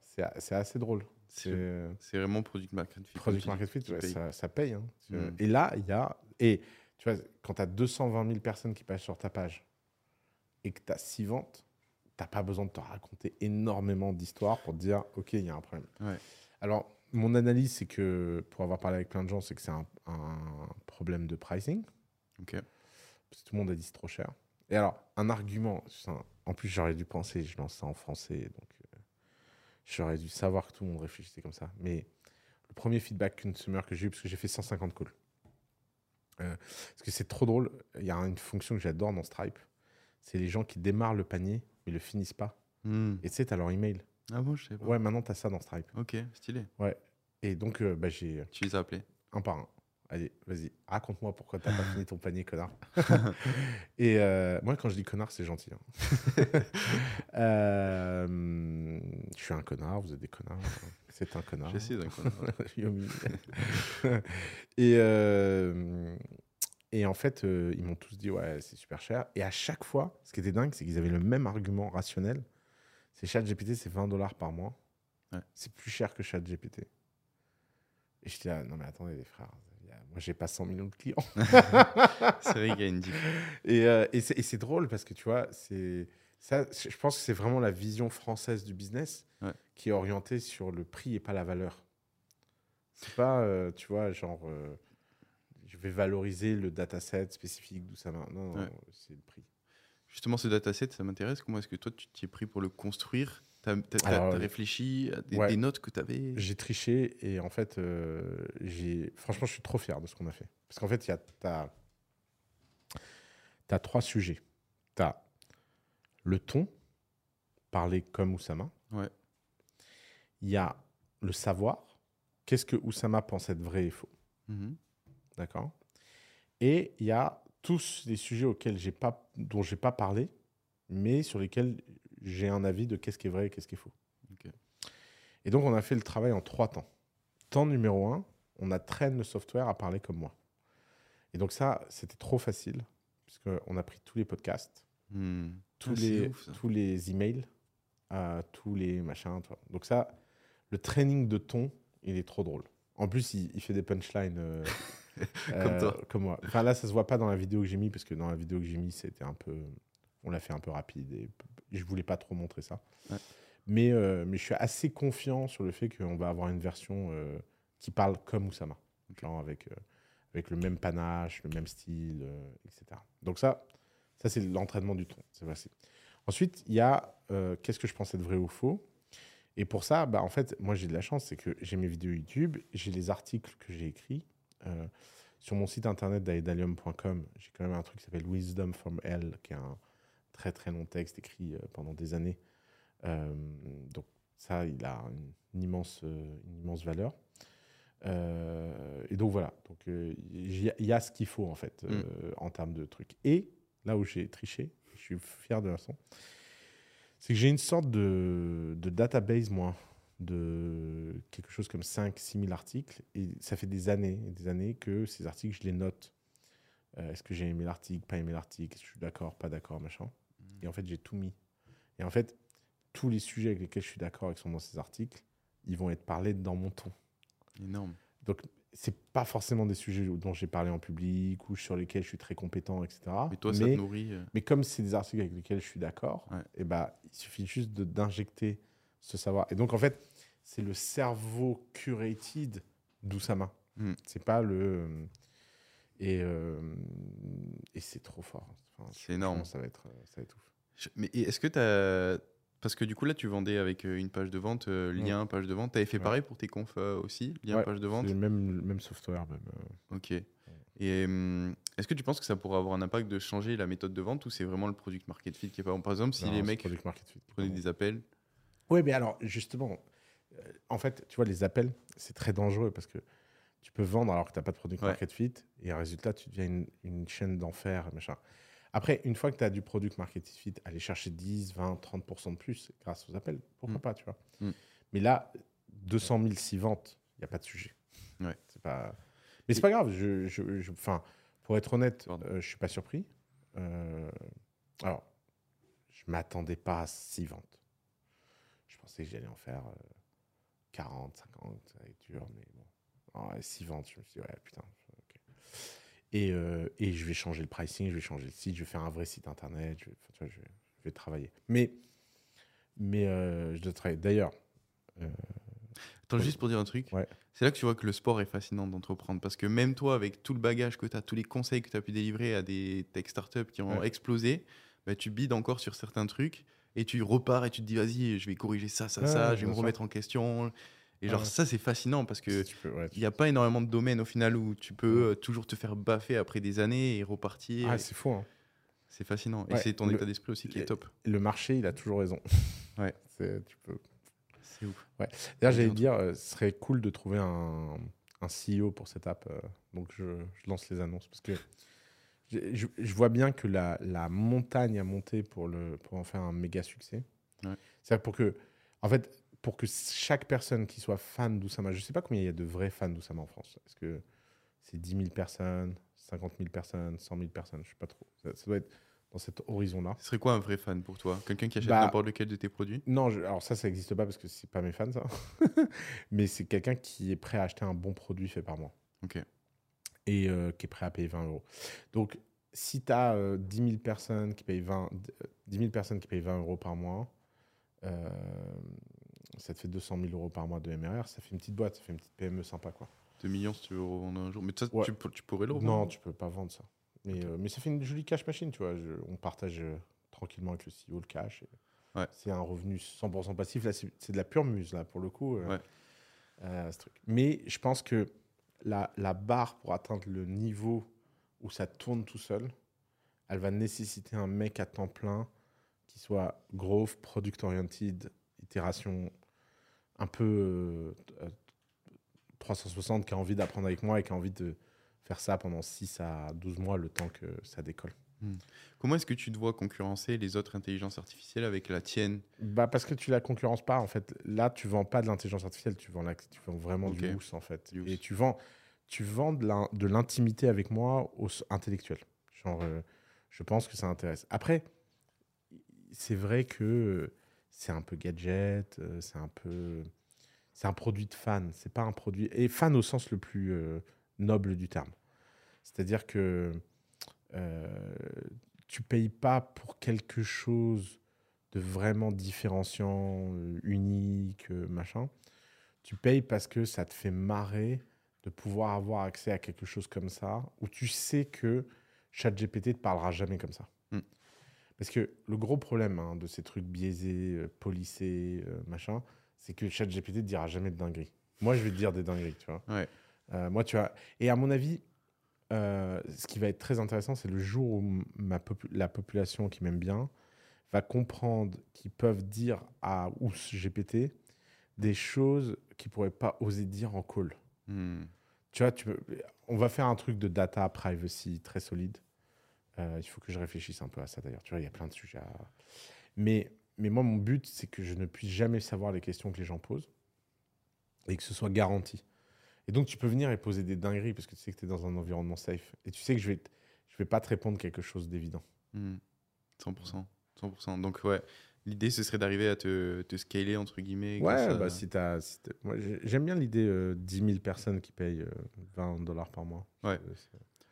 C'est, C'est c'est assez drôle. C'est vraiment product market fit. Product Market Fit, ouais, ça, ça paye. hein. Mm. Et là, il y a. Et tu vois, quand tu as 220 000 personnes qui passent sur ta page et que tu as 6 ventes, tu pas besoin de te raconter énormément d'histoires pour te dire OK, il y a un problème. Ouais. Alors, mon analyse, c'est que, pour avoir parlé avec plein de gens, c'est que c'est un, un problème de pricing. Ok. Parce que tout le monde a dit c'est trop cher. Et alors, un argument, un- en plus, j'aurais dû penser, je lance ça en français, donc j'aurais dû savoir que tout le monde réfléchissait comme ça. Mais le premier feedback consumer que j'ai eu, parce que j'ai fait 150 calls, euh, parce que c'est trop drôle, il y a une fonction que j'adore dans Stripe, c'est les gens qui démarrent le panier, mais le finissent pas. Hmm. Et tu sais, tu as leur email. Ah bon, je sais pas. Ouais, maintenant, tu as ça dans Stripe. Ok, stylé. Et donc, euh, bah, j'ai Tu les as appelés. un par un. Allez, vas-y, raconte-moi pourquoi t'as pas fini ton panier, connard. et euh, moi, quand je dis connard, c'est gentil. hein. Euh, je suis un connard, vous êtes des connards. C'est un connard. J'essaie d'un connard. Et, euh, et en fait, euh, ils m'ont tous dit, ouais, c'est super cher. Et à chaque fois, ce qui était dingue, c'est qu'ils avaient le même argument rationnel. C'est ChatGPT, c'est 20 dollars par mois. Ouais. C'est plus cher que ChatGPT. Et j'étais là, non mais attendez les frères, j'ai pas 100 millions de clients. C'est vrai qu'il y a une. Et, euh, et c'est et c'est drôle parce que tu vois, c'est ça. Je pense que c'est vraiment la vision française du business Ouais. qui est orientée sur le prix et pas la valeur. C'est pas, euh, tu vois, genre, euh, je vais valoriser le dataset spécifique d'où ça va. Non, non, Ouais. c'est le prix. Justement, ce dataset, ça m'intéresse. Comment est-ce que toi, tu t'y es pris pour le construire T'as as, réfléchi à des, ouais. des notes que tu avais J'ai triché et en fait, euh, j'ai. Franchement, je suis trop fier de ce qu'on a fait. Parce qu'en fait. T'as as trois sujets. Tu as le ton, parler comme Oussama. Ouais. Il y a le savoir. Qu'est-ce que Oussama pense être vrai et faux Mhm. D'accord? Et il y a tous les sujets auxquels j'ai pas, dont j'ai pas parlé, mais sur lesquels j'ai un avis de qu'est-ce qui est vrai et qu'est-ce qui est faux. Et donc, on a fait le travail en trois temps. Temps numéro un, on a traîné le software à parler comme moi. Et donc ça, c'était trop facile, puisqu'on a pris tous les podcasts, Hmm. tous, Ah, les, ouf, tous les emails, euh, tous les machins. Donc ça, le training de ton, il est trop drôle. En plus, il, il fait des punchlines euh, Comme toi. comme moi. Enfin là, ça se voit pas dans la vidéo que j'ai mis, parce que dans la vidéo que j'ai mis, c'était un peu... On l'a fait un peu rapide et je voulais pas trop montrer ça. Ouais. Mais, euh, mais je suis assez confiant sur le fait qu'on va avoir une version euh, qui parle comme Oussama. Genre avec, euh, avec le même panache, le même style, euh, etc. Donc ça, ça c'est l'entraînement du ton. C'est facile. Ensuite, il y a qu'est-ce que je pense être vrai ou faux? Et pour ça, bah, en fait, moi j'ai de la chance, c'est que j'ai mes vidéos YouTube, j'ai les articles que j'ai écrits. Sur mon site internet daedalium.com, j'ai quand même un truc qui s'appelle Wisdom from Hell, qui est un très très long texte écrit euh, pendant des années. Euh, donc ça, il a une, une immense, euh, une immense valeur. Et donc voilà, donc il y, a- il y a ce qu'il faut en fait euh, en termes de trucs. Et là où j'ai triché, je suis fier de la façon, c'est que j'ai une sorte de, de database moi de quelque chose comme 5-6 000 articles et ça fait des années et des années que ces articles je les note. Euh, Est-ce que j'ai aimé l'article, pas aimé l'article, est-ce que je suis d'accord, pas d'accord, machin. Et en fait j'ai tout mis. Et en fait tous les sujets avec lesquels je suis d'accord et qui sont dans ces articles, ils vont être parlés dans mon ton. Énorme. Donc, c'est pas forcément des sujets dont j'ai parlé en public ou sur lesquels je suis très compétent, etc. Mais toi, ça te nourrit. euh, mais comme c'est des articles avec lesquels je suis d'accord, Ouais. et bah, il suffit juste d'injecter ce savoir. Et donc, en fait, c'est le cerveau curated d'Oussama. Mm. C'est pas le. Et, euh, et c'est trop fort. Enfin, C'est énorme. Ça va être, euh, ça va être ouf. Je- Mais est-ce que tu as. Parce que du coup, là, tu vendais avec euh, une page de vente, euh, lien, page de vente. Tu avais fait Ouais. pareil pour tes confs euh, aussi, lien, Ouais, page de vente? C'est le même, le même software, même. euh. Ok. Et est-ce que tu penses que ça pourrait avoir un impact de changer la méthode de vente ou c'est vraiment le product market fit qui est pas bon? Par exemple, si Non, les mecs product market fit. prenaient des appels. Oui, mais alors, justement, en fait, tu vois, les appels, c'est très dangereux parce que tu peux vendre alors que tu n'as pas de product Ouais. market fit et résultat, tu deviens une, une chaîne d'enfer, machin. Après, une fois que tu as du product market fit, aller chercher 10, 20, 30% de plus grâce aux appels, pourquoi Mm. pas, tu vois. Mm. Mais là, 200 000 6 ventes, il n'y a pas de sujet. Ouais. C'est pas... Mais c'est pas grave. Je, je, je- pour être honnête, euh, je suis pas surpris. Euh, alors, je m'attendais pas à 6 ventes. Je pensais que j'allais en faire euh, 40, 50, ça va être dur, mais bon. Ouais, 6 ventes, je me suis dit, ouais, putain. Et, euh, et je vais changer le pricing, je vais changer le site, je vais faire un vrai site internet, je vais, tu vois, je vais, je vais travailler. Mais, mais euh, je dois travailler. D'ailleurs, euh, Attends, juste pour dire un truc. Ouais. C'est là que tu vois que le sport est fascinant d'entreprendre. Parce que même toi, avec tout le bagage que tu as, tous les conseils que tu as pu délivrer à des tech startups qui ont Ouais. explosé, bah, tu bides encore sur certains trucs et tu repars et tu te dis, vas-y, je vais corriger ça, ça, Ouais, ça, je vais me remettre en question. Et genre, Ouais. ça, c'est fascinant parce que si peux, ouais, il n'y a pas énormément de domaines au final où tu peux euh, toujours te faire baffer après des années et repartir. Ah, c'est fou, hein. c'est fascinant. Et Ouais, c'est ton le- état d'esprit aussi qui est top. Le marché, il a toujours raison. Ouais. C'est- peux... Ouf. D'ailleurs, j'allais dire, euh, ce serait cool de trouver un, un CEO pour cette app. euh, donc, je, je lance les annonces. Parce que je, je- vois bien que la, la montagne à monter pour, le, pour en faire un méga succès. Ouais. C'est-à-dire pour que, en fait, pour que chaque personne qui soit fan d'Oussama, je ne sais pas combien il y a de vrais fans d'Oussama en France. Est-ce que c'est 10 000 personnes, 50 000 personnes, 100 000 personnes? Je ne sais pas trop. Ça, ça doit être dans cet horizon-là. Ce serait quoi un vrai fan pour toi? Quelqu'un qui achète Bah- n'importe lequel de tes produits? Non, je- alors ça, ça n'existe pas parce que c'est pas mes fans, ça. Mais c'est quelqu'un qui est prêt à acheter un bon produit fait par moi Ok. et euh, qui est prêt à payer 20 euros. Donc, si tu as 10 000 personnes qui payent 20, euh, 10 000 personnes qui payent 20 euros par mois, euh, ça te fait 200 000 euros par mois de MRR. Ça fait une petite boîte, ça fait une petite PME sympa, quoi. 2 millions si tu veux revendre un jour. Mais ça, Ouais. tu, pourrais le Non, revendre tu peux pas vendre ça. Mais, euh, mais ça fait une jolie cash machine, tu vois. Je- on partage euh, tranquillement avec le CEO le cash. Ouais. C'est un revenu 100% passif. Là, c'est de la pure muse, là, pour le coup. euh, Ouais. ce truc. Mais je pense que la, la barre pour atteindre le niveau où ça tourne tout seul, elle va nécessiter un mec à temps plein qui soit growth, product oriented, itération un peu euh, euh, 360, qui a envie d'apprendre avec moi et qui a envie de faire ça pendant 6 à 12 mois, le temps que ça décolle. Comment est-ce que tu te vois concurrencer les autres intelligences artificielles avec la tienne? Bah parce que tu la concurrences pas en fait. Là, tu vends pas de l'intelligence artificielle, tu vends, la- tu vends vraiment du Ok. mousse en fait. Du Et mousse. tu vends, tu vends de l'in- de l'intimité avec moi au s- intellectuel. Genre, euh, je pense que ça intéresse. Après, c'est vrai que euh, c'est un peu gadget, euh, c'est un peu, c'est un produit de fan. C'est pas un produit et fan au sens le plus euh, noble du terme. C'est-à-dire que euh, tu payes pas pour quelque chose de vraiment différenciant, euh, unique, machin. Tu payes parce que ça te fait marrer de pouvoir avoir accès à quelque chose comme ça, où tu sais que ChatGPT te parlera jamais comme ça. Mm. Parce que le gros problème hein, de ces trucs biaisés, euh, polissés, euh, machin, c'est que ChatGPT te dira jamais de dingueries. Moi, je vais te dire des dingueries, tu vois. Ouais. Euh, moi, tu vois. Et à mon avis, euh, ce qui va être très intéressant, c'est le jour où m- ma popu- la population qui m'aime bien va comprendre qu'ils peuvent dire à Ous GPT des choses qu'ils pourraient pas oser dire en call. Hmm. Tu vois, tu peux- on va faire un truc de data privacy très solide. Euh, il faut que je réfléchisse un peu à ça d'ailleurs. Tu vois, il y a plein de sujets. à- Mais, mais moi, mon but, c'est que je ne puisse jamais savoir les questions que les gens posent et que ce soit garanti. Et donc, tu peux venir et poser des dingueries parce que tu sais que tu es dans un environnement safe. Et tu sais que je vais, je vais pas te répondre quelque chose d'évident. Hmm. 100%. 100%. Donc, ouais, l'idée, ce serait d'arriver à te, te scaler, entre guillemets. Ouais, bah, si t'as- si j'aime bien l'idée euh, 10 000 personnes qui payent euh, 20 dollars par mois. Ouais.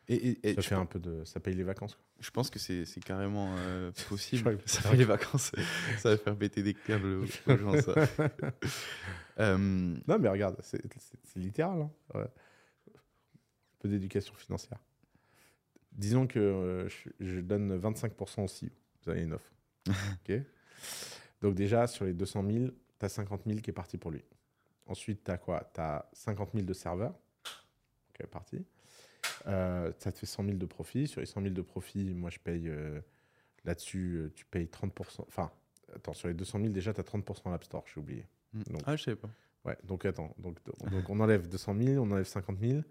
Ça- Et, et- et ça fait un peu de. Ça paye les vacances. quoi. je pense que c'est carrément euh, possible. ça fait les vacances. ça va faire péter des câbles aux, gens, ça. Euh, Non, mais regarde, c'est littéral. hein. Ouais. Un peu d'éducation financière. Disons que euh, je, je donne 25% aussi. Vous avez une offre. Ok Donc, déjà, sur les 200 000, tu as 50 000 qui est parti pour lui. Ensuite, tu as quoi? Tu as 50 000 de serveurs. Ok, parti. Euh, ça te fait 100 000 de profit. Sur les 100 000 de profit, moi, je paye euh, là-dessus, euh, tu payes 30%. Enfin, attends, sur les 200 000, déjà, tu as 30% à l'App Store, j'ai oublié. hmm. Donc, Ah, je savais pas. Ouais, donc attends. Donc, donc on enlève 200 000, on enlève 50 000.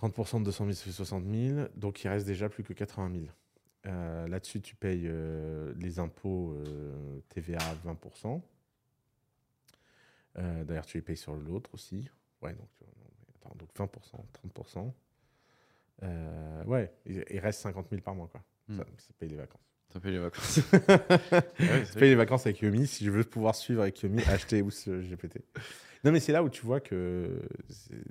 30% de 200 000, ça fait 60 000. Donc il reste déjà plus que 80 000. Euh, Là-dessus, tu payes euh, les impôts euh, TVA 20%. Euh, D'ailleurs, tu les payes sur l'autre aussi. Ouais, donc, mais attends, donc 20%, 30%. Euh, ouais, il, reste 50 000 par mois. Quoi. Hmm. Ça, ça paye les vacances. Ça fait les vacances. je c'est paye les vacances avec Yomi si je veux pouvoir suivre avec Yomi, acheter ou ce GPT. Non, mais c'est là où tu vois que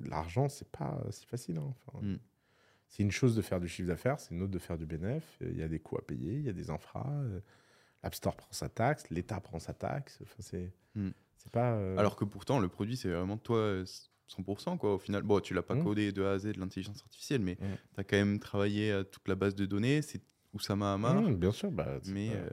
l'argent, c'est pas si facile. hein. Enfin, Mm. C'est une chose de faire du chiffre d'affaires, c'est une autre de faire du bénéf. Il y a des coûts à payer, il y a des infras. euh, L'App Store prend sa taxe, l'État prend sa taxe. Enfin, c'est Mm. c'est pas. euh, Alors que pourtant, le produit, c'est vraiment toi euh, 100%, quoi, au final. Bon, tu l'as pas Mm. codé de A à Z de l'intelligence artificielle, mais Mm. tu as quand même travaillé à toute la base de données. C'est Oussama Hamar. mm, bien sûr, bah, mais euh,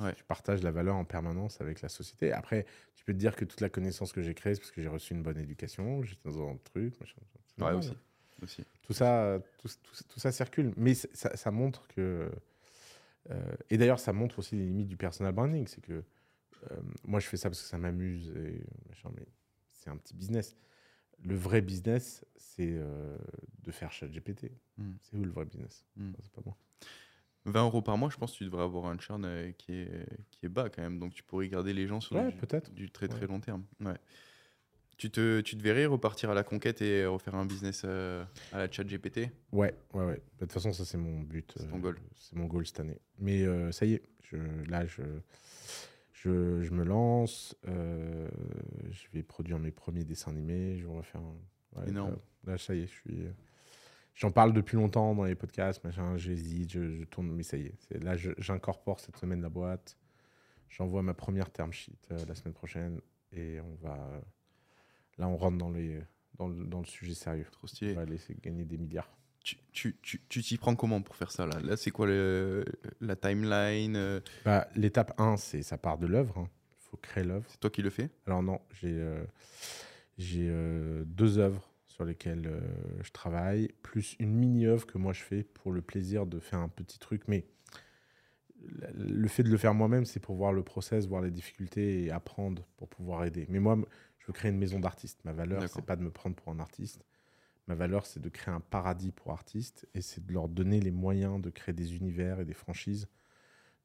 ouais. tu partages la valeur en permanence avec la société. Après, tu peux te dire que toute la connaissance que j'ai créée, c'est parce que j'ai reçu une bonne éducation, j'étais dans un truc. machin, ouais, aussi. aussi. tout ça, tout, tout- tout ça circule. Mais ça, ça montre que. euh, et d'ailleurs, ça montre aussi les limites du personal branding. C'est que euh, moi, je fais ça parce que ça m'amuse, et machin, mais c'est un petit business. Le vrai business, c'est euh, de faire ChatGPT. Hmm. C'est où le vrai business? Hmm. C'est pas moi. 20 euros par mois, je pense que tu devrais avoir un churn euh, qui, est, qui est bas quand même. Donc tu pourrais garder les gens sur Ouais, du, très très Ouais. long terme. Ouais. Tu, te, tu te verrais repartir à la conquête et refaire un business euh, à la chat GPT Ouais, ouais, ouais. De toute façon, ça, c'est mon but. C'est euh, ton goal. C'est mon goal cette année. Mais euh, ça y est, je, là, je, je, je me lance. euh, je vais produire mes premiers dessins animés. Je vais refaire un. ouais, Énorme. Là, là, ça y est, je suis. J'en parle depuis longtemps dans les podcasts, machin, j'hésite, je, je tourne, mais ça y est. Là, j'incorpore cette semaine la boîte. J'envoie ma première term sheet euh, la semaine prochaine et on va. Là, on rentre dans, les, dans, le, dans le sujet sérieux. Trop On va laisser gagner des milliards. Tu tu- tu- tu t'y prends comment pour faire ça là? Là, c'est quoi le- la timeline euh, Bah, L'étape 1, c'est ça part de l'œuvre. hein. Il faut créer l'œuvre. C'est toi qui le fais? Alors non, j'ai euh, j'ai euh, deux œuvres sur lesquelles euh, je travaille, plus une mini-œuvre que moi je fais pour le plaisir de faire un petit truc. Mais le- fait de le faire moi-même, c'est pour voir le process, voir les difficultés et apprendre pour pouvoir aider. Mais moi, je veux créer une maison d'artistes. Ma valeur, c'est pas de me prendre pour un artiste. Ma valeur, c'est de créer un paradis pour artistes et c'est de leur donner les moyens de créer des univers et des franchises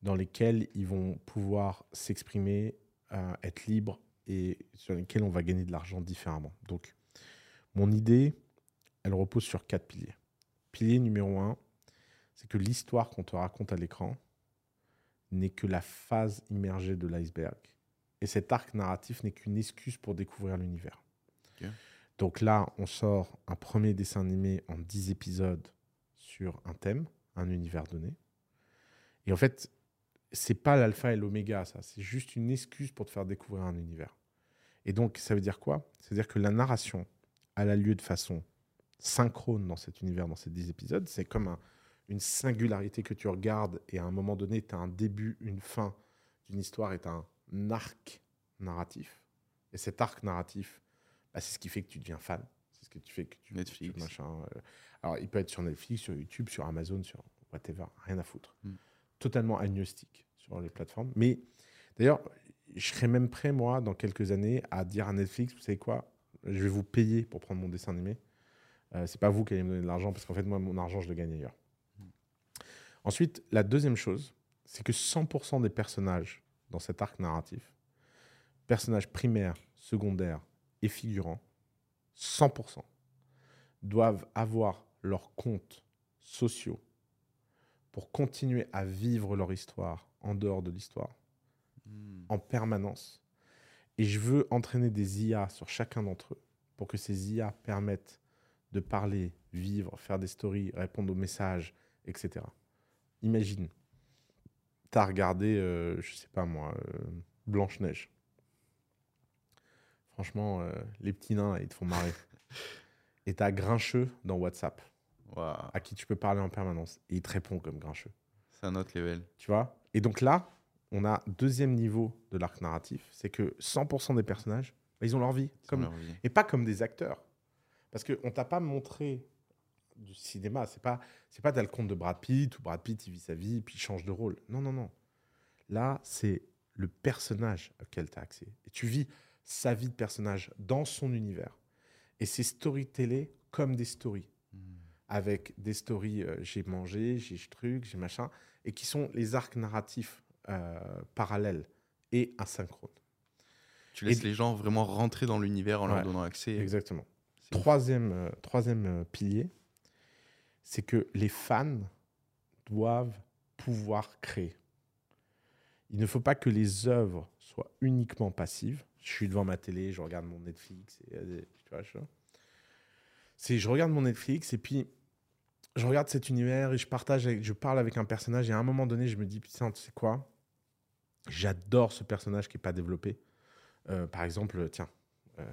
dans lesquels ils vont pouvoir s'exprimer, euh, être libres et sur lesquels on va gagner de l'argent différemment. Donc, mon idée, elle repose sur quatre piliers. Pilier numéro un, c'est que l'histoire qu'on te raconte à l'écran n'est que la phase immergée de l'iceberg. Et cet arc narratif n'est qu'une excuse pour découvrir l'univers. Donc là, on sort un premier dessin animé en 10 épisodes sur un thème, un univers donné. Et en fait, c'est pas l'alpha et l'oméga, ça. C'est juste une excuse pour te faire découvrir un univers. Et donc, ça veut dire quoi? C'est-à-dire que la narration, elle a lieu de façon synchrone dans cet univers, dans ces 10 épisodes. C'est comme un- une singularité que tu regardes et à un moment donné, tu as un début, une fin d'une histoire et tu un arc narratif. Et cet arc narratif, bah, c'est ce qui fait que tu deviens fan. C'est ce que tu fais que tu Netflix. tu- machin, euh. Alors, il peut être sur Netflix, sur YouTube, sur Amazon, sur whatever, rien à foutre. Mm. Totalement agnostique sur les plateformes. Mais d'ailleurs, je serais même prêt, moi, dans quelques années, à dire à Netflix, vous savez quoi Je vais vous payer pour prendre mon dessin animé. Euh, c'est pas vous qui allez me donner de l'argent, parce qu'en fait, moi, mon argent, je le gagne ailleurs. Ensuite, la deuxième chose, c'est que 100% des personnages dans cet arc narratif, personnages primaires, secondaires et figurants, 100% doivent avoir leurs comptes sociaux pour continuer à vivre leur histoire en dehors de l'histoire Hmm. en permanence. Et je veux entraîner des IA sur chacun d'entre eux pour que ces IA permettent de parler, vivre, faire des stories, répondre aux messages, etc. Imagine, tu as regardé, euh, je sais pas moi, euh, Blanche-Neige. Franchement, euh, les petits nains, là, ils te font marrer. Et tu as Grincheux dans WhatsApp, Waouh, à qui tu peux parler en permanence. Et il te répond comme Grincheux. c'est un autre level. Tu vois? Et donc là, on a deuxième niveau de l'arc narratif, c'est que 100% des personnages, bah, ils ont leur vie. Comme leur vie. Et pas comme des acteurs. Parce qu'on t'a pas montré du cinéma. C'est pas, c'est pas t'as le compte de Brad Pitt, où Brad Pitt, il vit sa vie, puis il change de rôle. Non, non, non. Là, c'est le personnage auquel tu as accès. Et tu vis sa vie de personnage dans son univers. Et c'est storytellé comme des stories Hmm. avec des stories euh, j'ai mangé, j'ai ce truc, j'ai machin, et qui sont les arcs narratifs euh, parallèles et asynchrones. Tu laisses Et- les gens vraiment rentrer dans l'univers en leur donnant accès. Exactement. Troisième, euh, troisième pilier, c'est que les fans doivent pouvoir créer. Il ne faut pas que les œuvres soient uniquement passives. Je suis devant ma télé, je regarde mon Netflix, et, tu vois, je- c'est je regarde mon Netflix et puis je regarde cet univers et je partage, avec- je parle avec un personnage et à un moment donné, je me dis putain, tu sais quoi? J'adore ce personnage qui n'est pas développé. Euh, par exemple, tiens, euh,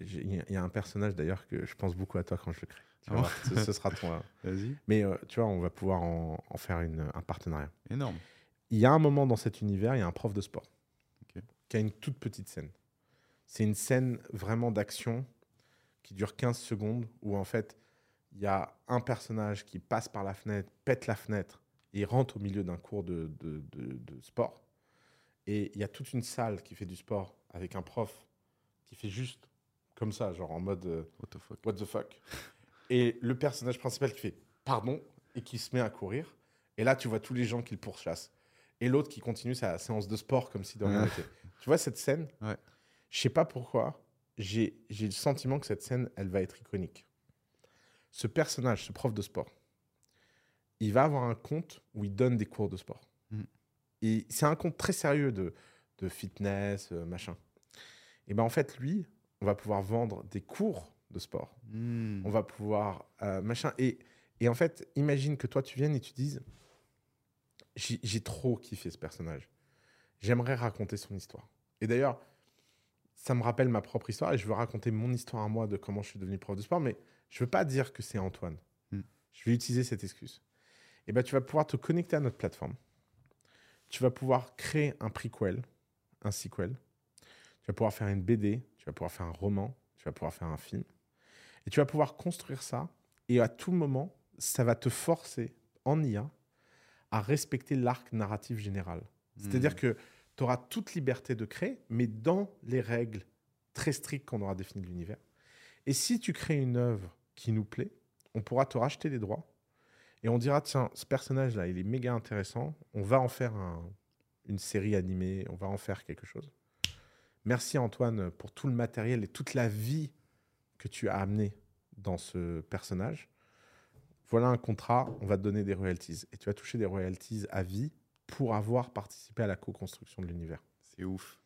il y a- il y a un personnage d'ailleurs que je pense beaucoup à toi quand je le crée. Tu Ah bon voir, ce, ce sera ton. euh, Vas-y. Mais euh, tu vois, on va pouvoir en, en faire une- un partenariat. Énorme. Il y a un moment dans cet univers, il y a un prof de sport. Qui a une toute petite scène. C'est une scène vraiment d'action qui dure 15 secondes où en fait, il y a un personnage qui passe par la fenêtre, pète la fenêtre et rentre au milieu d'un cours de, de- de- de sport. Et il y a toute une salle qui fait du sport avec un prof qui fait juste comme ça, genre en mode euh, What the fuck? What the fuck? Et le personnage principal qui fait pardon et qui se met à courir. Et là, tu vois tous les gens qui le pourchassent. Et l'autre qui continue sa séance de sport comme si de rien n'était. Tu vois cette scène? Ouais. Je sais pas pourquoi, j'ai j'ai le sentiment que cette scène, elle va être iconique. Ce personnage, ce prof de sport, il va avoir un compte où il donne des cours de sport. Mhm. Et c'est un compte très sérieux de, de fitness, euh, machin. Et ben en fait, lui, on va pouvoir vendre des cours de sport Hmm. on va pouvoir euh, machin et, et en fait imagine que toi tu viennes et tu dises j'ai trop kiffé ce personnage j'aimerais raconter son histoire et d'ailleurs ça me rappelle ma propre histoire et je veux raconter mon histoire à moi de comment je suis devenu prof de sport mais je veux pas dire que c'est Antoine Hmm. je vais utiliser cette excuse et ben tu vas pouvoir te connecter à notre plateforme tu vas pouvoir créer un prequel un sequel tu vas pouvoir faire une BD tu vas pouvoir faire un roman tu vas pouvoir faire un film et tu vas pouvoir construire ça. Et à tout moment, ça va te forcer, en IA, à respecter l'arc narratif général. C'est-à-dire Hmm. que tu auras toute liberté de créer, mais dans les règles très strictes qu'on aura définies de l'univers. Et si tu crées une œuvre qui nous plaît, on pourra te racheter les droits. Et on dira, tiens, ce personnage-là, il est méga intéressant. On va en faire un- une série animée, on va en faire quelque chose. Merci Antoine pour tout le matériel et toute la vie que tu as amené dans ce personnage. Voilà un contrat, on va te donner des royalties. Et tu vas toucher des royalties à vie pour avoir participé à la co-construction de l'univers. C'est ouf.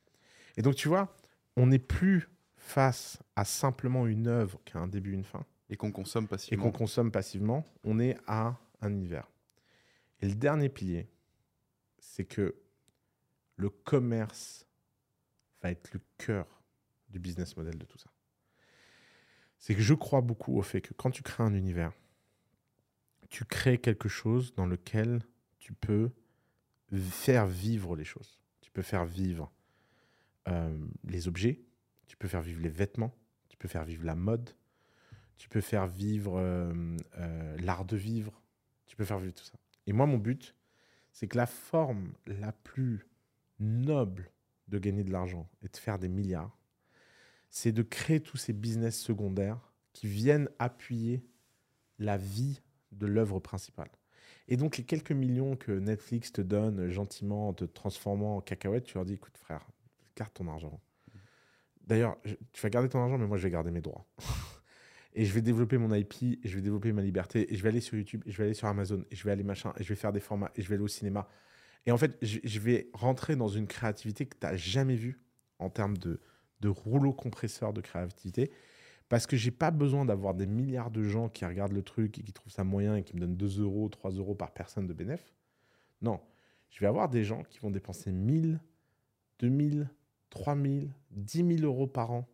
Et donc, tu vois, on n'est plus face à simplement une œuvre qui a un début, une fin, Et qu'on consomme et passivement. qu'on consomme passivement. On est à un univers. Et le dernier pilier, c'est que le commerce va être le cœur du business model de tout ça. C'est que je crois beaucoup au fait que quand tu crées un univers, tu crées quelque chose dans lequel tu peux faire vivre les choses. Tu peux faire vivre euh, les objets, tu peux faire vivre les vêtements, tu peux faire vivre la mode, tu peux faire vivre euh, euh, l'art de vivre, tu peux faire vivre tout ça. Et moi, mon but, c'est que la forme la plus noble de gagner de l'argent et de faire des milliards, c'est de créer tous ces business secondaires qui viennent appuyer la vie de l'œuvre principale. Et donc, les quelques millions que Netflix te donne gentiment en te transformant en cacahuète, tu leur dis écoute, frère, garde ton argent. D'ailleurs, tu vas garder ton argent, mais moi, je vais garder mes droits. et je vais développer mon IP, je vais développer ma liberté, et je vais aller sur YouTube, et je vais aller sur Amazon, et je vais aller machin, et je vais faire des formats, et je vais aller au cinéma. Et en fait, je, je vais rentrer dans une créativité que tu n'as jamais vue en termes de, de rouleau compresseur de créativité. Parce que j'ai pas besoin d'avoir des milliards de gens qui regardent le truc et qui trouvent ça moyen et qui me donnent 2 euros, 3 euros par personne de bénéf. Non, je vais avoir des gens qui vont dépenser 1000, 2000, 3000, 10 000 euros par an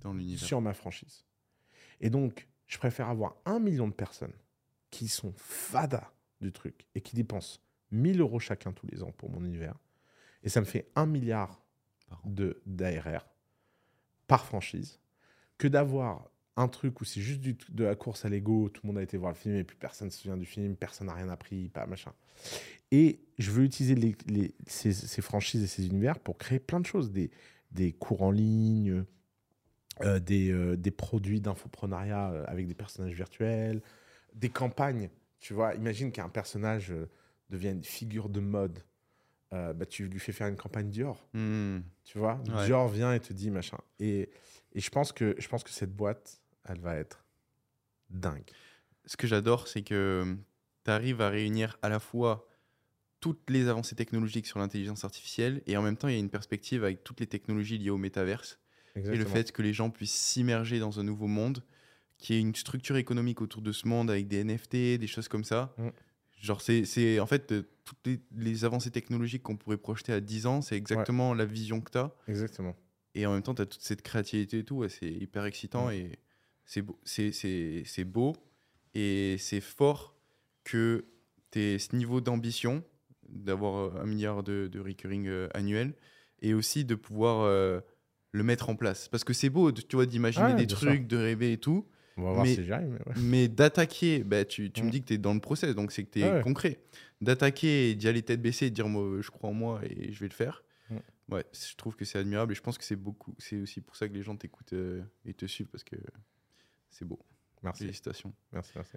dans sur ma franchise. Et donc, je préfère avoir un million de personnes qui sont fadas du truc et qui dépensent 1000 euros chacun tous les ans pour mon univers. Et ça me fait un milliard d'ARR par franchise que d'avoir un truc où c'est juste de la course à l'ego, tout le monde a été voir le film et puis personne ne se souvient du film, personne n'a rien appris, pas machin. Et je veux utiliser ces, franchises et ces univers pour créer plein de choses, des, cours en ligne, euh, des, euh, des produits d'infoprenariat euh, avec des personnages virtuels, des campagnes. Tu vois, imagine qu'un personnage devienne figure de mode. Euh, bah, tu lui fais faire une campagne Dior. Hmm. Tu vois, Ouais. Dior vient et te dit machin. Et, et je, pense que, je pense que cette boîte, elle va être dingue. Ce que j'adore, c'est que tu arrives à réunir à la fois toutes les avancées technologiques sur l'intelligence artificielle et en même temps, il y a une perspective avec toutes les technologies liées au métaverse et le fait que les gens puissent s'immerger dans un nouveau monde, qu'il y ait une structure économique autour de ce monde avec des NFT, des choses comme ça. Mm. Genre, c'est- c'est en fait euh, toutes les, les avancées technologiques qu'on pourrait projeter à 10 ans, c'est exactement la vision que tu as. Exactement. Et en même temps, tu as toute cette créativité et tout, c'est hyper excitant Mm. et c'est beau, beau et c'est fort que tu aies ce niveau d'ambition d'avoir euh, un milliard de, de recurring euh, annuel et aussi de pouvoir euh, le mettre en place. Parce que c'est beau, tu vois, d'imaginer des trucs, de rêver et tout, On va voir Mais- si j'y arrive. mais ouais. mais d'attaquer, bah, tu, tu me Mm. dis que tu es dans le process, donc c'est que tu es Ouais, ouais. concret. D'attaquer et d'y aller tête baissée et de dire moi, je crois en moi et je vais le faire. Mm. Ouais, je trouve que c'est admirable et je pense que c'est beaucoup. C'est aussi pour ça que les gens t'écoutent euh, et te suivent parce que c'est beau. Merci. Félicitations. Merci, merci.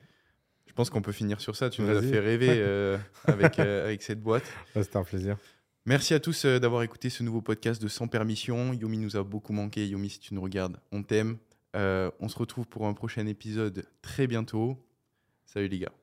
Je pense qu'on peut finir sur ça. Tu nous as fait rêver euh, avec, euh, avec cette boîte. Ouais, C'était un plaisir. Merci à tous d'avoir écouté ce nouveau podcast de Sans Permission. Yomi nous a beaucoup manqué. Yomi, si tu nous regardes, on t'aime. Euh, on se retrouve pour un prochain épisode très bientôt. Salut les gars.